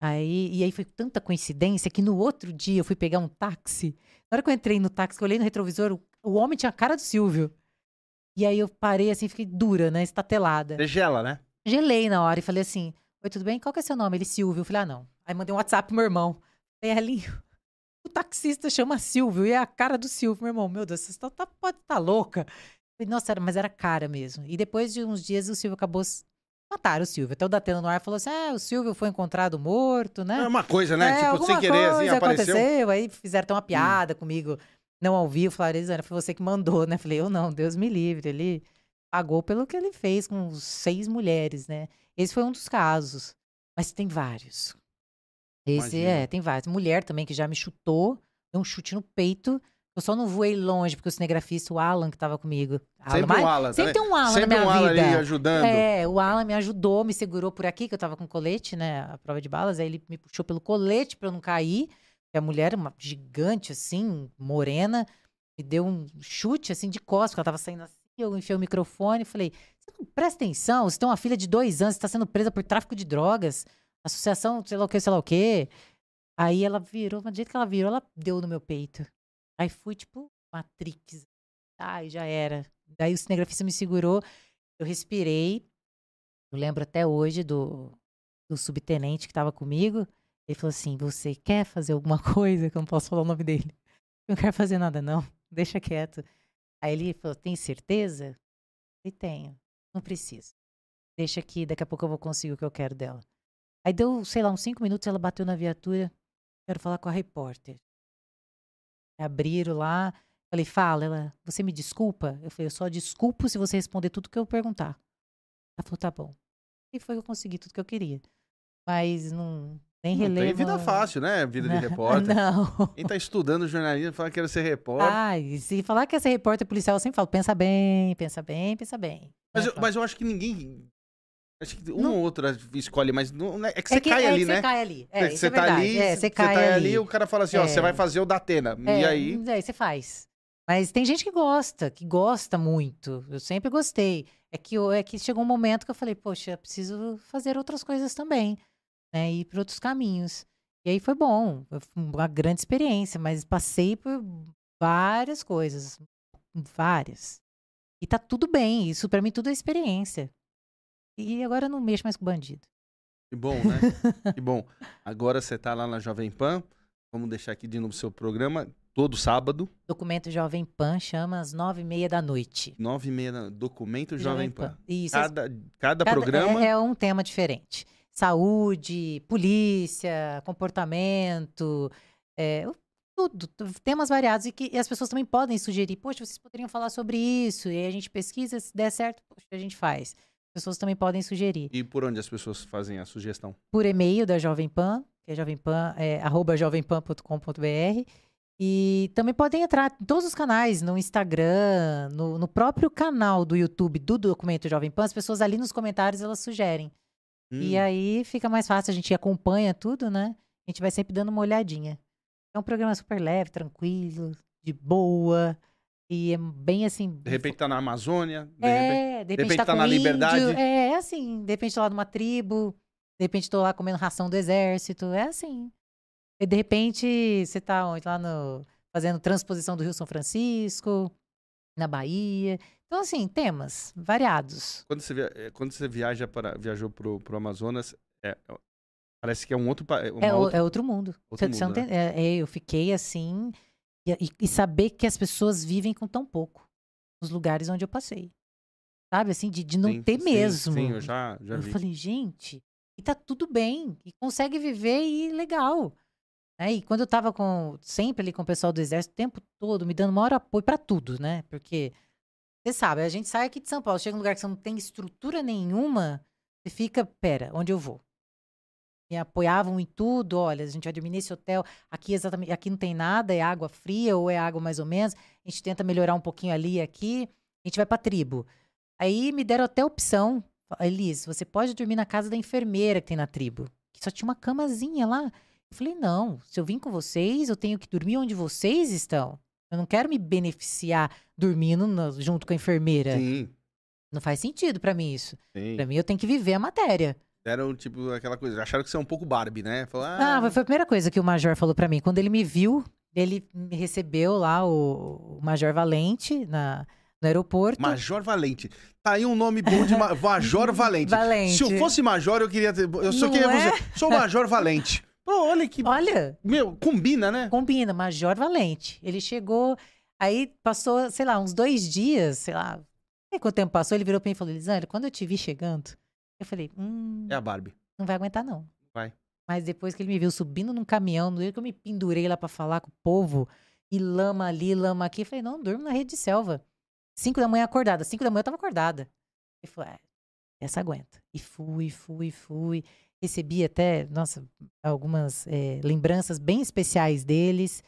Aí, e aí foi tanta coincidência que no outro dia eu fui pegar um táxi. Na hora que eu entrei no táxi, eu olhei no retrovisor, o, o homem tinha a cara do Silvio. E aí eu parei assim, fiquei dura, né? Estatelada. Você gela, né? Gelei na hora e falei assim: Oi, tudo bem? Qual que é seu nome? Ele, Silvio. Eu falei, ah, não. Aí mandei um WhatsApp pro meu irmão. Falei, Elinho, o taxista chama Silvio e é a cara do Silvio, meu irmão. Meu Deus, você tá, tá, pode estar tá louca. Falei, Nossa, era, mas era cara mesmo. E depois de uns dias o Silvio acabou mataram o Silvio. Até o Datena no ar falou assim: ah, o Silvio foi encontrado morto, né? É uma coisa, né? É, tipo, sem querer, assim, apareceu. aconteceu. Aí fizeram até uma piada hum. comigo, não ao vivo. Falaram, Elisana, foi você que mandou, né? Falei, eu não, Deus me livre. Ele pagou pelo que ele fez com seis mulheres, né? Esse foi um dos casos. Mas tem vários. Esse Imagina. é, tem vários. Mulher também que já me chutou, deu um chute no peito. Eu só não voei longe, porque o cinegrafista, o Alan, que tava comigo. Sempre Alan, um Alan. Sempre tem um Alan Sempre na minha um Alan vida. ali ajudando. É, o Alan me ajudou, me segurou por aqui, que eu tava com colete, né? A prova de balas. Aí ele me puxou pelo colete pra eu não cair. E a mulher, uma gigante, assim, morena, me deu um chute, assim, de costas, porque ela tava saindo assim. Eu enfiei o microfone e falei: você não presta atenção, você tem uma filha de dois anos, você tá sendo presa por tráfico de drogas, associação, sei lá o que, sei lá o que. Aí ela virou, mas do jeito que ela virou, ela deu no meu peito. Aí fui, tipo, Matrix. Ai, já era. Daí o cinegrafista me segurou, eu respirei. Eu lembro até hoje do, do subtenente que estava comigo. Ele falou assim: Você quer fazer alguma coisa? Que eu não posso falar o nome dele. Eu não quero fazer nada, não. Deixa quieto. Aí ele falou: Tem certeza? E tenho. Não preciso. Deixa aqui, daqui a pouco eu vou conseguir o que eu quero dela. Aí deu, sei lá, uns cinco minutos, ela bateu na viatura. Quero falar com a repórter. Abriram lá. Falei, fala. Ela, você me desculpa? Eu falei, eu só desculpo se você responder tudo que eu perguntar. Ela falou, tá bom. E foi que eu consegui tudo que eu queria. Mas não. Nem relevo. Não tem vida fácil, né? Vida de repórter. Não. Quem tá estudando jornalismo fala que quer ser repórter. Ah, e se falar que quer ser repórter policial, eu sempre falo, pensa bem, pensa bem, pensa bem. Mas, eu, mas eu acho que ninguém Acho que uma ou outra escolhe, mas não, é que você é que, cai é ali, né? Você cai ali. É, você, é tá ali, é, você cai tá ali. ali. o cara fala assim, ó, você vai fazer o da Atena. e aí. É, você faz. Mas tem gente que gosta, que gosta muito. Eu sempre gostei. É que, é que chegou um momento que eu falei, poxa, preciso fazer outras coisas também, né? Ir para outros caminhos. E aí foi bom, uma grande experiência, mas passei por várias coisas, várias. E tá tudo bem, isso para mim tudo é experiência. E agora eu não mexo mais com bandido. Que bom, né? que bom. Agora você tá lá na Jovem Pan. Vamos deixar aqui de novo o seu programa. Todo sábado. Documento Jovem Pan chama às nove e meia da noite. Nove e meia da Documento Jovem, Jovem Pan. Pan. Isso. Cada, cada, cada programa. É, é, um tema diferente. saúde, polícia, comportamento, é, tudo, temas variados e que e as pessoas também podem sugerir, poxa, vocês poderiam falar sobre isso, e aí a gente pesquisa, se der certo, poxa, a gente faz. As pessoas também podem sugerir. E por onde as pessoas fazem a sugestão? Por e-mail da Jovem Pan, que é jovempan, é, arroba jovempan.com.br. E também podem entrar em todos os canais, no Instagram, no, no, próprio canal do YouTube do Documento Jovem Pan, as pessoas ali nos comentários elas sugerem. Hum. E aí fica mais fácil, a gente acompanha tudo, né? A gente vai sempre dando uma olhadinha. É um programa super leve, tranquilo, de boa. E é bem assim. De repente tá na Amazônia. De é, repente, de repente, de repente tá, tá na índio, Liberdade. É, é assim. De repente tô lá numa tribo. De repente tô lá comendo ração do exército. É assim. E de repente você tá onde? Lá no. Fazendo transposição do Rio São Francisco, na Bahia. Então, assim, temas variados. Quando você, via, eh, quando você viaja para, viajou pro, pro Amazonas, é, Parece que é um outro. É, outra... é outro mundo. Outro você, mundo você né? é, é, eu fiquei assim. E, e, saber que as pessoas vivem com tão pouco nos lugares onde eu passei. Sabe, assim, de, de não sim, ter sim, mesmo. Sim, eu já, já eu vi. Eu falei, gente, e tá tudo bem. E consegue viver e legal. É, e quando eu tava com, sempre ali com o pessoal do exército, o tempo todo, me dando maior apoio para tudo, né? Porque, você sabe, a gente sai aqui de São Paulo, chega num lugar que você não tem estrutura nenhuma, você fica, pera, onde eu vou? Me apoiavam em tudo. Olha, a gente vai dormir nesse hotel. Aqui exatamente, aqui não tem nada, é água fria ou é água mais ou menos. A gente tenta melhorar um pouquinho ali e aqui. A gente vai para tribo. Aí me deram até a opção, Elis, você pode dormir na casa da enfermeira que tem na tribo, que só tinha uma camazinha lá. Eu falei, não, se eu vim com vocês, eu tenho que dormir onde vocês estão. Eu não quero me beneficiar dormindo no, junto com a enfermeira. Sim. Não faz sentido para mim isso. Para mim, eu tenho que viver a matéria. Deram, tipo, aquela coisa. Acharam que você é um pouco Barbie, né? Falaram, ah, ah, foi a primeira coisa que o Major falou para mim. Quando ele me viu, ele me recebeu lá, o, o Major Valente, na, no aeroporto. Major Valente. Tá aí um nome bom de ma Major Valente. Valente. Se eu fosse Major, eu queria ter. Eu só Não queria é? você. Sou Major Valente. Pô, olha que. Olha. Meu, combina, né? Combina, Major Valente. Ele chegou. Aí passou, sei lá, uns dois dias, sei lá. Não quanto tempo passou, ele virou pra mim e falou: Elisandra, quando eu te vi chegando, eu falei, hum. É a Barbie. Não vai aguentar, não. Vai. Mas depois que ele me viu subindo num caminhão, no que eu me pendurei lá para falar com o povo, e lama ali, lama aqui, eu falei, não, durmo na rede de selva. Cinco da manhã acordada. Cinco da manhã eu tava acordada. Ele falou, é, essa aguenta. E fui, fui, fui. Recebi até, nossa, algumas é, lembranças bem especiais deles.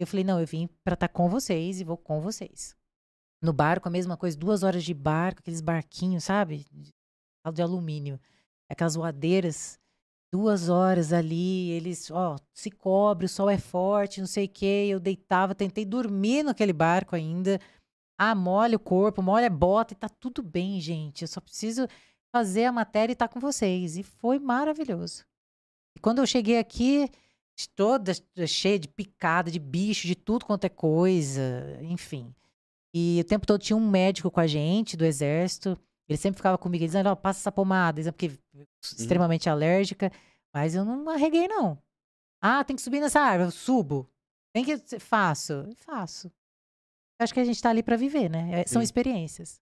Eu falei, não, eu vim pra estar tá com vocês e vou com vocês. No barco, a mesma coisa, duas horas de barco, aqueles barquinhos, sabe? De alumínio. Aquelas voadeiras, duas horas ali, eles, ó, se cobre, o sol é forte, não sei o quê. Eu deitava, tentei dormir naquele barco ainda. Ah, molha o corpo, molha a bota e tá tudo bem, gente. Eu só preciso fazer a matéria e estar tá com vocês. E foi maravilhoso. E quando eu cheguei aqui, toda cheia de picada, de bicho, de tudo quanto é coisa, enfim. E o tempo todo tinha um médico com a gente do exército. Ele sempre ficava comigo dizendo, ó, oh, passa essa pomada, porque uhum. extremamente alérgica. Mas eu não arreguei, não. Ah, tem que subir nessa árvore, eu subo. Tem que. Faço. Faço. Acho que a gente tá ali para viver, né? É, são experiências.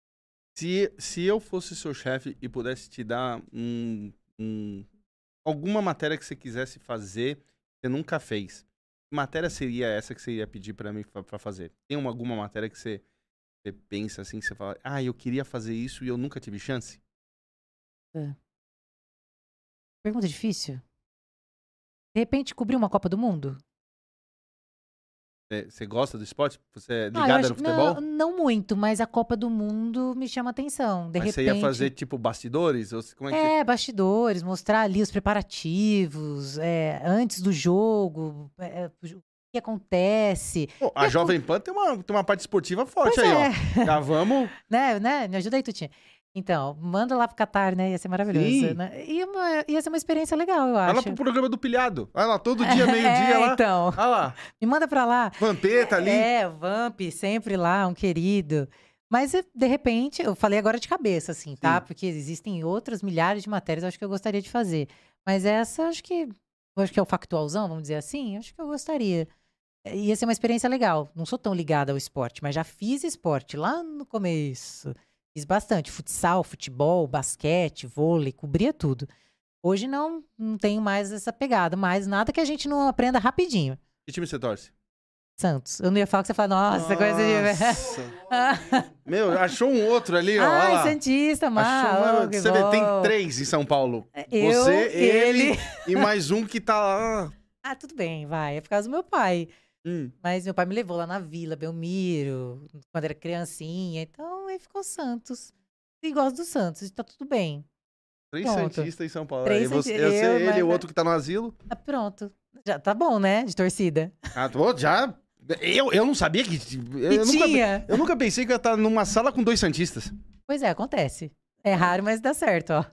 Se, se eu fosse seu chefe e pudesse te dar um, um, alguma matéria que você quisesse fazer, você nunca fez, que matéria seria essa que você ia pedir para mim para fazer? Tem uma, alguma matéria que você você pensa assim, você fala, ah, eu queria fazer isso e eu nunca tive chance? É. Pergunta difícil. De repente, cobrir uma Copa do Mundo? Você gosta do esporte? Você é ligada ah, acho, no futebol? Não, não, muito, mas a Copa do Mundo me chama atenção. De mas repente, você ia fazer tipo bastidores? Como é, que é bastidores, mostrar ali os preparativos, é, antes do jogo, é, que acontece. Pô, a Jovem Pan tem uma, tem uma parte esportiva forte pois aí, é. ó. Já vamos. né, né? Me ajuda aí, Tutinha. Então, manda lá pro Qatar, né? Ia ser maravilhoso. Sim. Né? Ia, ia ser uma experiência legal, eu acho. Vai lá pro programa do Pilhado. Vai lá, todo dia, meio-dia é, lá. Então. Vai lá. Me manda pra lá. Vampeta ali. É, Vamp, sempre lá, um querido. Mas, de repente, eu falei agora de cabeça, assim, tá? Sim. Porque existem outras milhares de matérias, acho que eu gostaria de fazer. Mas essa, acho que. Acho que é o factualzão, vamos dizer assim. Acho que eu gostaria ia ser uma experiência legal. Não sou tão ligada ao esporte, mas já fiz esporte lá no começo. Fiz bastante. Futsal, futebol, basquete, vôlei, cobria tudo. Hoje não, não tenho mais essa pegada, mas nada que a gente não aprenda rapidinho. Que time você torce? Santos. Eu não ia falar que você fala, nossa, coisa de. Nossa. Meu, achou um outro ali, ó. Ai, lá. Santista, mal. uma- Você vê, tem três em São Paulo. Eu, Você, ele, ele. e mais um que tá lá. Ah, tudo bem, vai. É por causa do meu pai. Hum. Mas meu pai me levou lá na Vila Belmiro, quando era criancinha. Então aí ficou Santos. E gosto do Santos, e tá tudo bem. Três Pronto. Santistas em São Paulo. Três Aí você, eu sei eu, ele e o outro que tá no asilo. Ah, pronto. Já tá bom, né? De torcida. Ah, tô, já. Eu, eu não sabia que. Eu, eu nunca, eu nunca pensei que eu ia estar numa sala com dois Santistas. Pois é, acontece. É raro, mas dá certo, ó.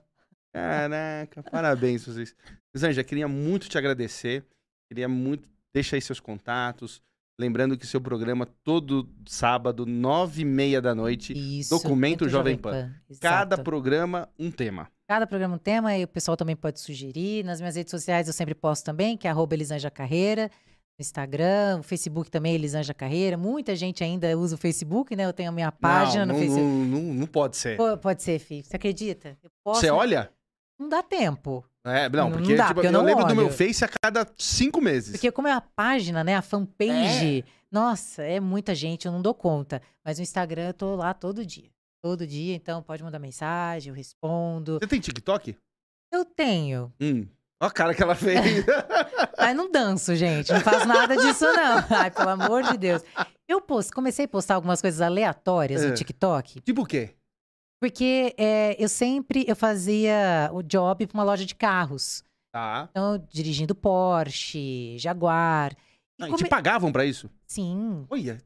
Caraca, parabéns vocês. Zanja, queria muito te agradecer. Queria muito. Deixa aí seus contatos. Lembrando que seu programa todo sábado, nove e meia da noite. Isso. Documento Jovem Pan. Cada Exato. programa, um tema. Cada programa um tema e o pessoal também pode sugerir. Nas minhas redes sociais eu sempre posto também, que é arroba Elisanja Carreira. Instagram, Facebook também, Elisanja Carreira. Muita gente ainda usa o Facebook, né? Eu tenho a minha página não, no não, Facebook. não, não, não pode ser. Pô, pode ser, filho. Você acredita? Eu posso, Você olha? Não dá tempo. É, não, Não porque, dá, tipo, porque eu eu, não lembro do meu olho. Face a cada cinco meses. Porque como é a página, né? A fanpage. É. Nossa, é muita gente, eu não dou conta. Mas no Instagram eu tô lá todo dia. Todo dia, então pode mandar mensagem, eu respondo. Você tem TikTok? Eu tenho. Hum. Olha a cara que ela fez. Mas não danço, gente. Não faço nada disso, não. Ai, pelo amor de Deus. Eu post, comecei a postar algumas coisas aleatórias É. no TikTok, tipo o quê? Porque é, eu sempre eu fazia o job para uma loja de carros. Tá. Então, dirigindo Porsche, Jaguar. E Ah, e come- te pagavam pra isso? Sim, Olha,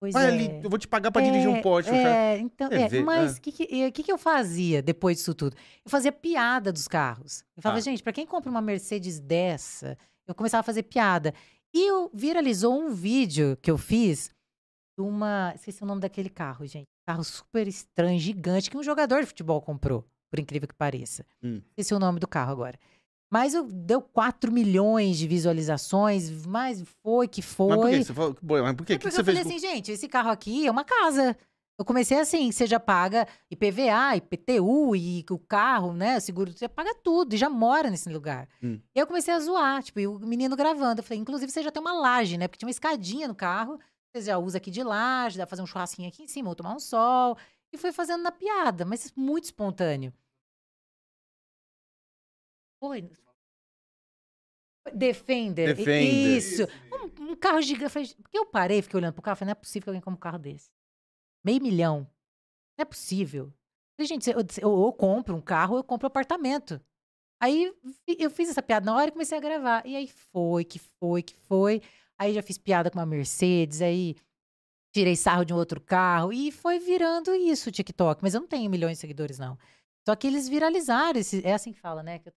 pois vai é. ali, eu vou te pagar pra dirigir um É, Porsche. É, então, É, é, mas é. o que, que, que, eu fazia depois disso tudo? Eu fazia piada dos carros. Eu falava, Ah. gente, pra quem compra uma Mercedes dessa, eu começava a fazer piada. E eu viralizou um vídeo que eu fiz de uma. Esqueci o nome daquele carro, gente. Carro super estranho, gigante, que um jogador de futebol comprou, por incrível que pareça. Hum. Esqueci o nome do carro agora. Mas eu, deu 4 milhões de visualizações, mas foi que foi. Mas por que você falou? Mas por? É que, que você eu falei fez? assim, gente, esse carro aqui é uma casa. Eu comecei assim, você já paga IPVA, IPTU e o carro, né? O seguro, você paga tudo e já mora nesse lugar. Hum. E eu comecei a zoar, tipo, e o menino gravando. Eu falei, inclusive você já tem uma laje, né? Porque tinha uma escadinha no carro, você já usa aqui de laje, dá pra fazer um churrasquinho aqui em cima, ou tomar um sol. E foi fazendo na piada, mas muito espontâneo. Foi. Defender. Defender. Isso. Um, um carro gigante. Porque eu parei, fiquei olhando pro carro, falei, não é possível que alguém compre um carro desse. Meio milhão. Não é possível. Falei, gente, eu, eu, eu compro um carro, ou eu compro um apartamento. Aí eu fiz essa piada na hora e comecei a gravar. E aí foi, que foi, que foi. Aí já fiz piada com uma Mercedes, aí tirei sarro de um outro carro. E foi virando isso o TikTok. Mas eu não tenho milhões de seguidores, não. Só que eles viralizaram. Esse, é assim que fala, né? Que eu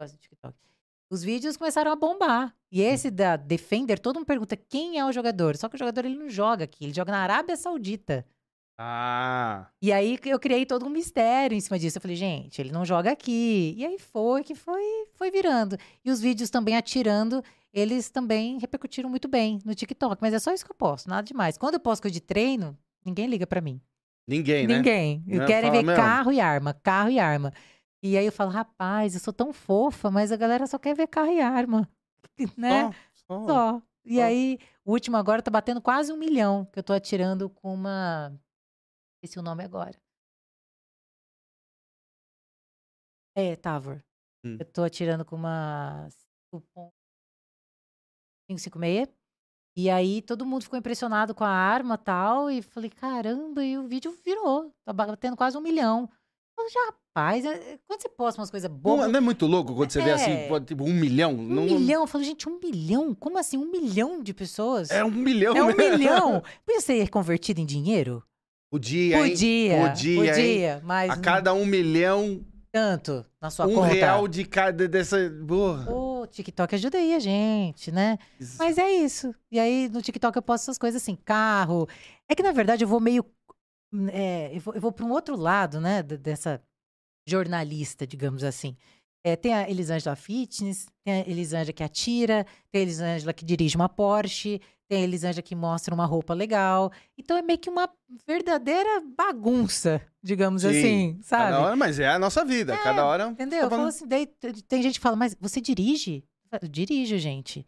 gosto do TikTok. Os vídeos começaram a bombar. E esse da Defender, todo mundo pergunta quem é o jogador. Só que o jogador ele não joga aqui, ele joga na Arábia Saudita. Ah, E aí eu criei todo um mistério em cima disso. Eu falei, gente, ele não joga aqui. E aí foi que foi, foi virando. E os vídeos também atirando, eles também repercutiram muito bem no TikTok. Mas é só isso que eu posto, nada demais. Quando eu posto coisa de treino, ninguém liga pra mim. ninguém, né? Ninguém. Né? Querem Fala, ver "Meu." carro e arma, carro e arma. E aí eu falo, rapaz, eu sou tão fofa, mas a galera só quer ver carro e arma. Né? Só, só. Só. E Só. aí, o último agora tá batendo quase um milhão, que eu tô atirando com uma. Esqueci o nome agora. É, Tavor. Hum. Eu tô atirando com uma 556. E aí todo mundo ficou impressionado com a arma e tal. E falei, caramba, e o vídeo virou. Tá batendo quase um milhão. Eu falei, rapaz, é- quando você posta umas coisas Não, bobas. não é muito louco quando você vê assim, É. tipo, um milhão? Um não, milhão? Eu falo, gente, um milhão? Como assim? Um milhão de pessoas? É um milhão, É um né? milhão. Podia ser convertido em dinheiro? Podia, hein? Podia. Podia? Podia, mas A cada um milhão, tanto na sua um conta. real de cada dessa... Porra. O TikTok ajuda aí a gente, né? Mas é isso. E aí no TikTok eu posto essas coisas assim, carro. É que na verdade eu vou meio. é, eu vou, eu vou para um outro lado, né? Dessa jornalista, digamos assim. É, tem a Elisângela Fitness, tem a Elisângela que atira, tem a Elisângela que dirige uma Porsche, tem a Elisângela que mostra uma roupa legal. Então é meio que uma verdadeira bagunça, digamos Sim, assim, sabe? Cada hora, mas é a nossa vida. cada hora. Entendeu? tá Eu falo falando- assim, daí tem gente que fala, mas você dirige? Eu dirijo, gente.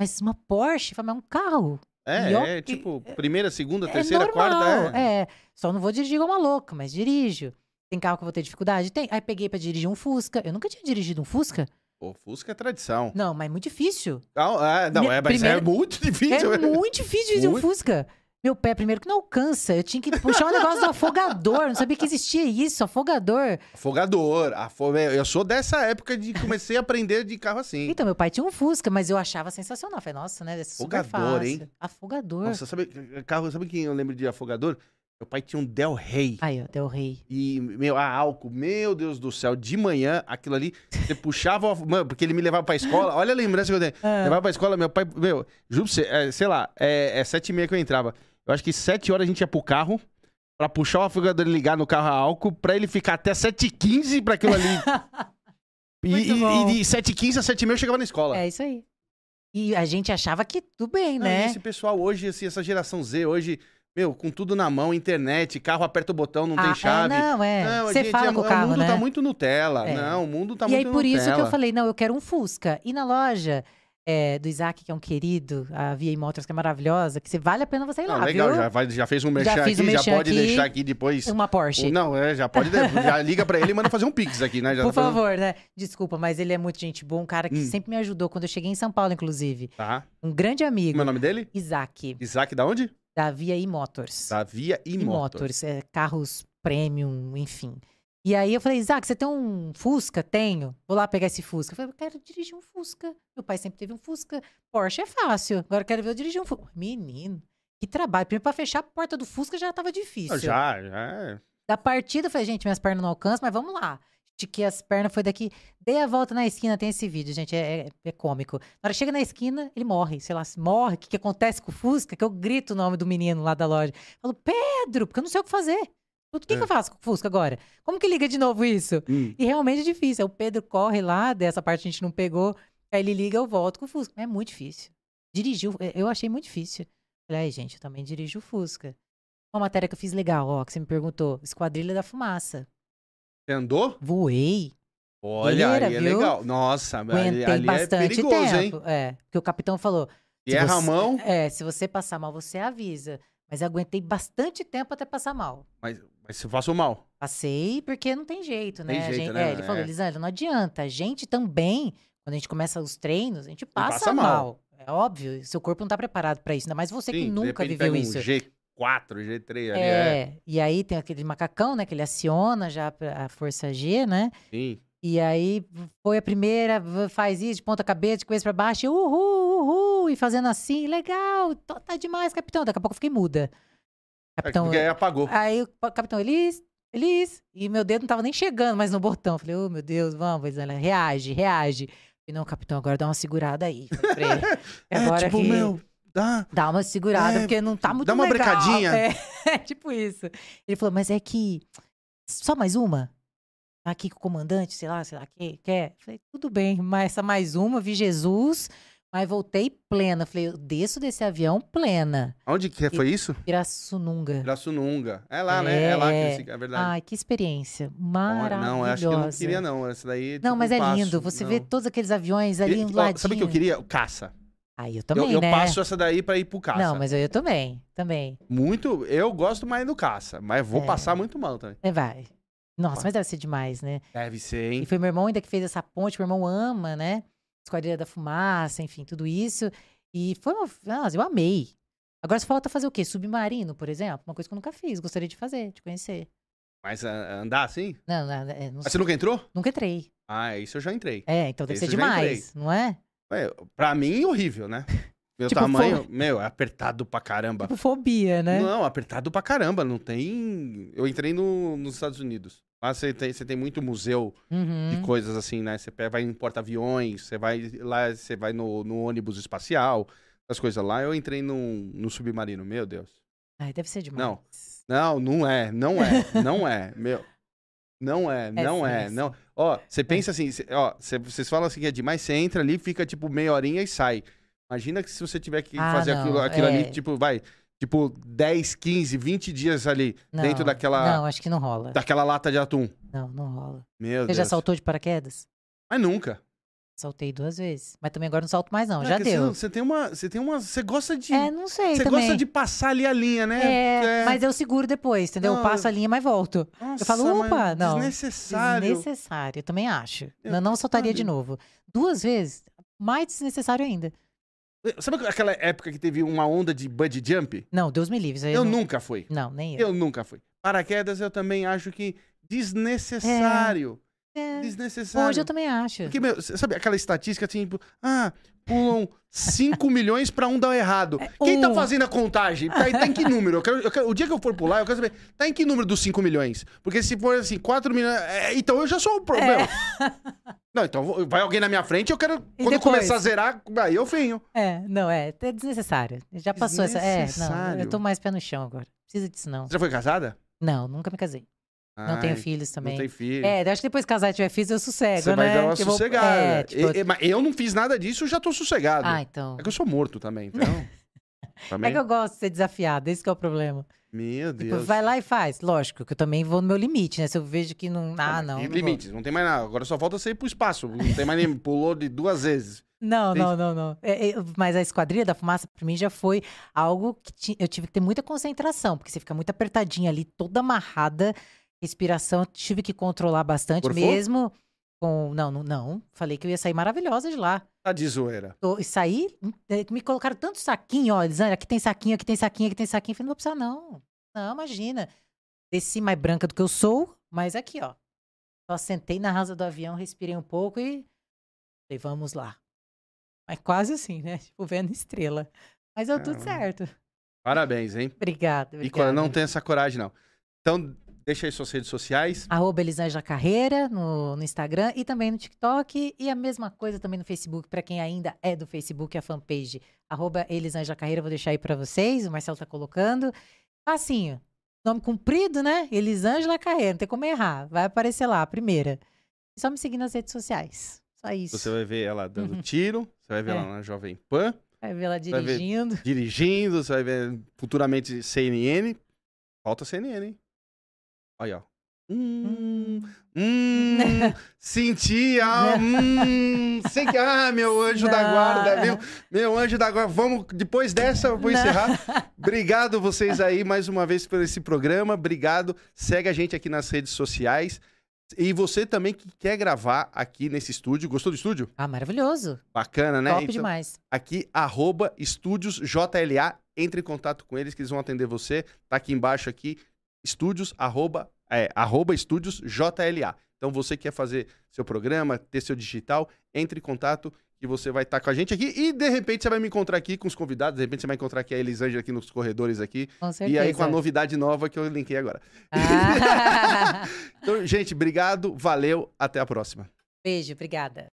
Mas uma Porsche, mas é um carro. É, é tipo, primeira, segunda, é terceira, normal, quarta. É. é. Só não vou dirigir igual uma louca, mas dirijo. Tem carro que eu vou ter dificuldade? Tem. Aí peguei pra dirigir um Fusca. Eu nunca tinha dirigido um Fusca. Pô, Fusca é tradição. Não, mas é muito difícil. Não, é, não, é, mas é primeiro- muito difícil. É muito difícil um Muito. Fusca. Meu pé, primeiro, que não alcança. Eu tinha que puxar um negócio do afogador. Não sabia que existia isso, afogador. Afogador. afo- Eu sou dessa época de comecei a aprender de carro assim. Então, meu pai tinha um Fusca, mas eu achava sensacional. Eu Falei, nossa, né? Afogador, hein? Afogador. Nossa, sabe, carro, sabe quem eu lembro de afogador? Meu pai tinha um Del Rey. Aí, ó, Del Rey. E, meu, a álcool, meu Deus do céu, de manhã, aquilo ali, você puxava, mano, porque ele me levava pra escola, olha a lembrança que eu tenho. Ah. Levava pra escola, meu pai, meu, juro pra você, é, sei lá, é, é sete e meia que eu entrava. Eu acho que sete horas a gente ia pro carro, pra puxar o afogador e ligar no carro a álcool, pra ele ficar até sete e quinze pra aquilo ali. e, e, e de sete e quinze a sete e meia eu chegava na escola. É isso aí. E a gente achava que tudo bem, Não, né? esse pessoal hoje, assim, essa geração Z, hoje, meu, com tudo na mão, internet, carro aperta o botão, não Ah, tem é, chave. não, é. Não, a Você gente fala é- com o é, carro, O mundo né? tá muito Nutella. É. Não, o mundo tá e muito aí, por isso que eu Nutella. falei, não, eu quero um Fusca. E na loja é, do Isaac, que é um querido, a VA Motors, que é maravilhosa, que você vale a pena você ir Não, lá, legal, viu? já, vai- já fez um merchan um aqui, merchan já pode aqui. deixar aqui depois. Uma Porsche. Não, é, já pode. já liga pra ele e manda fazer um pix aqui, né? Já Por tá fazendo- favor, né? Desculpa, mas ele é muito gente boa, um cara que Hum. sempre me ajudou quando eu cheguei em São Paulo, inclusive. Tá. Um grande amigo, Como é o nome dele? Isaac, Isaac da onde? Da VA Motors. Da Via e, E Motors. é, carros premium, enfim. E aí eu falei, Isaac, você tem um Fusca? Tenho. Vou lá pegar esse Fusca. Eu falei, eu quero dirigir um Fusca. Meu pai sempre teve um Fusca. Porsche é fácil. Agora eu quero ver eu dirigir um Fusca. Menino, que trabalho. Primeiro, pra fechar a porta do Fusca já tava difícil. Já, já. é. Da partida, eu falei, gente, minhas pernas não alcançam, mas vamos lá. Estiquei as pernas, foi daqui. Dei a volta na esquina, tem esse vídeo, gente, é, é, é cômico. Na hora que chega na esquina, ele morre. Sei lá, se morre. O que, que acontece com o Fusca? Que eu grito o nome do menino lá da loja. Falo, Pedro, porque eu não sei o que fazer. O que, É. que eu faço com o Fusca agora? Como que liga de novo isso? Hum. E realmente é difícil. Aí o Pedro corre lá, dessa parte a gente não pegou. Aí ele liga, eu volto com o Fusca. É muito difícil. Dirigiu, eu achei muito difícil. Falei, gente, eu também dirijo o Fusca. Uma matéria que eu fiz legal, ó, que você me perguntou. Esquadrilha da Fumaça. Você andou? Voei. Olha, Guerreira, aí é viu? legal. Nossa, ali, Aguentei ali é bastante perigoso, hein? tempo. É, porque o capitão falou. E erra você- mão, É, se você passar mal, você avisa. Mas aguentei bastante tempo até passar mal. mas, mas se eu faço mal. Passei porque não tem jeito, né? Tem jeito, gente- né? É, ele falou, É. Lisandra, não adianta. A gente também, quando a gente começa os treinos, a gente passa, passa mal. mal. É óbvio, seu corpo não tá preparado pra isso. Ainda mais você que Sim, de nunca viveu isso. Um G4, G3 ali. É. É, e aí tem aquele macacão, né? Que ele aciona já a força G, né? Sim. E aí foi a primeira, faz isso de ponta cabeça, de cabeça pra baixo, e uhul, uhul, e fazendo assim, legal, tá demais, capitão. Daqui a pouco eu fiquei muda. É Capitão, porque aí apagou. aí o capitão, Elis, Elis, e meu dedo não tava nem chegando mais no botão. Falei, oh meu Deus, vamos, Elisângela, reage, reage. Falei, não, capitão, agora dá uma segurada aí. Falei. É, agora tipo, que- meu, dá. Dá uma segurada, É, porque não tá muito dá uma legal. brecadinha. É, é tipo isso. Ele falou, mas é que. Só mais uma? Aqui com o comandante, sei lá, sei lá, que, quer? Falei, tudo bem, mas essa mais uma, vi Jesus, mas voltei plena. Falei, eu desço desse avião plena. Onde que foi isso? Pirassununga. Pirassununga. É lá, né? É lá que É. é verdade. Ai, que experiência. Maravilhosa. Não, eu acho que eu não queria, não. Essa daí. Não, tipo, mas é passo. lindo. Você Não. vê todos aqueles aviões ali Queria- do ladinho. Sabe o que eu queria? O caça. Aí eu Eu, também, eu né? passo essa daí pra ir pro caça. Não, mas eu, eu também, também. Muito. Eu gosto mais do caça, mas vou É. passar muito mal também. É, vai. Nossa, Vai. mas deve ser demais, né? Deve ser, hein? E foi meu irmão ainda que fez essa ponte, meu irmão ama, né? Esquadrilha da Fumaça, enfim, tudo isso. E foi uma. Nossa, eu amei. Agora só falta fazer o quê? Submarino, por exemplo? Uma coisa que eu nunca fiz, gostaria de fazer, de conhecer. Mas ah, andar assim? Não, não, é, não Mas você nunca entrou? nunca entrei. Ah, isso eu já entrei. É, então deve Esse ser eu demais, não é? Ué, pra mim, horrível, né? Meu Tipo, tamanho, foi- meu, é apertado pra caramba. Tipo fobia, né? Não, apertado pra caramba. Não tem. Eu entrei no, nos Estados Unidos. Lá você tem, você tem muito museu Uhum. de coisas assim, né? Você vai em porta-aviões, você vai lá, você vai no, no ônibus espacial, as coisas lá. Eu entrei no, no submarino, meu Deus. Ai, deve ser demais. Não. Não, não é, não é, não é, meu. Não é, não é, é não. Ó, você pensa assim, ó, cê- vocês falam assim que é demais, você entra ali, fica tipo meia horinha e sai. Imagina que se você tiver que Ah, fazer não, aquilo, aquilo ali, é. tipo, vai, tipo 10, 15, 20 dias ali Não, dentro daquela, Não, acho que não rola. daquela lata de atum. Não, não rola. Meu Você Deus. já saltou de paraquedas? Mas nunca. Saltei duas vezes. Mas também agora não salto mais, não. É já que deu. Você, você tem uma, você tem uma, você gosta de, É, não sei você também. gosta de passar ali a linha, né? É, mas eu seguro depois, entendeu? Não, eu passo a linha, mas volto. Nossa, eu falo, opa, não. Desnecessário. Desnecessário, eu também acho. Eu- Eu não saltaria de sabe? novo. Duas vezes, mais desnecessário ainda. Sabe aquela época que teve uma onda de bungee jump? Não, Deus me livre. Eu não... nunca fui. Não, nem eu. Eu nunca fui. Paraquedas eu também acho que desnecessário. É, Desnecessário. hoje eu também acho. Porque, meu, sabe aquela estatística tipo, ah, pulam 5 milhões pra um dar errado. Quem tá fazendo a contagem? Tá, tá em que número? Eu quero- eu quero- o dia que eu for pular, eu quero saber, tá em que número dos 5 milhões? Porque se for assim, 4 milhões. é, então eu já sou o problema. Não, então vai alguém na minha frente, eu quero. E quando depois? começar a zerar, aí eu venho. É, não, é, é desnecessário. Já passou essa. É, não, eu tô mais pé no chão agora. Precisa disso, não. Você já foi casada? Não, nunca me casei. Não tenho filhos também. Não tem filho. É, acho que depois que casar e tiver filhos, eu sossego, Você né? vai dar uma eu vou- sossegada. É, tipo, E- e- mas eu não fiz nada disso, eu já tô sossegado. Ah, então. É que eu sou morto também, então. É também. que eu gosto de ser desafiada, esse que é o problema. Meu Tipo, Deus. vai lá e faz. Lógico que eu também vou no meu limite, né? Se eu vejo que não. Ah, não. E não vou. limites, não tem mais nada. Agora só falta você ir pro espaço. Não tem mais nem. Pulou de duas vezes. Não, Tem- não, não, não. É, é, mas a esquadrilha da fumaça, pra mim, já foi algo que ti- eu tive que ter muita concentração, porque você fica muito apertadinha ali, toda amarrada, respiração, tive que controlar bastante Gorfou? mesmo. Com... Não, não, não. Falei que eu ia sair maravilhosa de lá. Tá de zoeira. Tô- E saí, eh, me colocaram tanto saquinho, ó, Elisângela, aqui tem saquinho, aqui tem saquinho, aqui tem saquinho. Eu falei, não vou precisar, não. Não, imagina. Desci mais branca do que eu sou, mas aqui, ó. Só sentei na asa do avião, respirei um pouco e falei, vamos lá. Mas quase assim, né? Tipo, vendo estrela. Mas deu tudo Caramba. certo. Parabéns, hein? Obrigada, E obrigada. quando não tem essa coragem, não. Então, deixa aí suas redes sociais. Arroba Elisângela Carreira no, no Instagram e também no TikTok. E a mesma coisa também no Facebook, para quem ainda é do Facebook, a fanpage. Arroba Elisângela Carreira, vou deixar aí para vocês. O Marcelo tá colocando. Facinho. Nome comprido, né? Elisângela Carreira, não tem como errar. Vai aparecer lá, a primeira. E só me seguir nas redes sociais. Só isso. Você vai ver ela dando Uhum. tiro, você vai ver É. ela na Jovem Pan, Vai ver ela Vai ver. dirigindo. dirigindo, você vai ver futuramente CNN. Falta CNN, hein? Olha, ó. Hum, hum, senti, ah, hum, sei que, ah, meu anjo da guarda, viu? Meu anjo da guarda, vamos, depois dessa eu vou Não. encerrar. Obrigado vocês aí mais uma vez por esse programa, obrigado. Segue a gente aqui nas redes sociais. E você também que quer gravar aqui nesse estúdio, gostou do estúdio? Ah, maravilhoso. Bacana, né? Top Então, demais. aqui, arroba estúdios JLA. Entre em contato com eles que eles vão atender você. Tá aqui embaixo aqui, estúdios, arroba, é, arroba estúdios JLA. Então você quer fazer seu programa, ter seu digital, entre em contato que você vai estar com a gente aqui. E de repente você vai me encontrar aqui com os convidados. De repente você vai encontrar aqui a Elisângela aqui nos corredores aqui. Com certeza. E aí com a novidade nova que eu linkei agora. Ah. Então, gente, obrigado, valeu, até a próxima. Beijo, obrigada.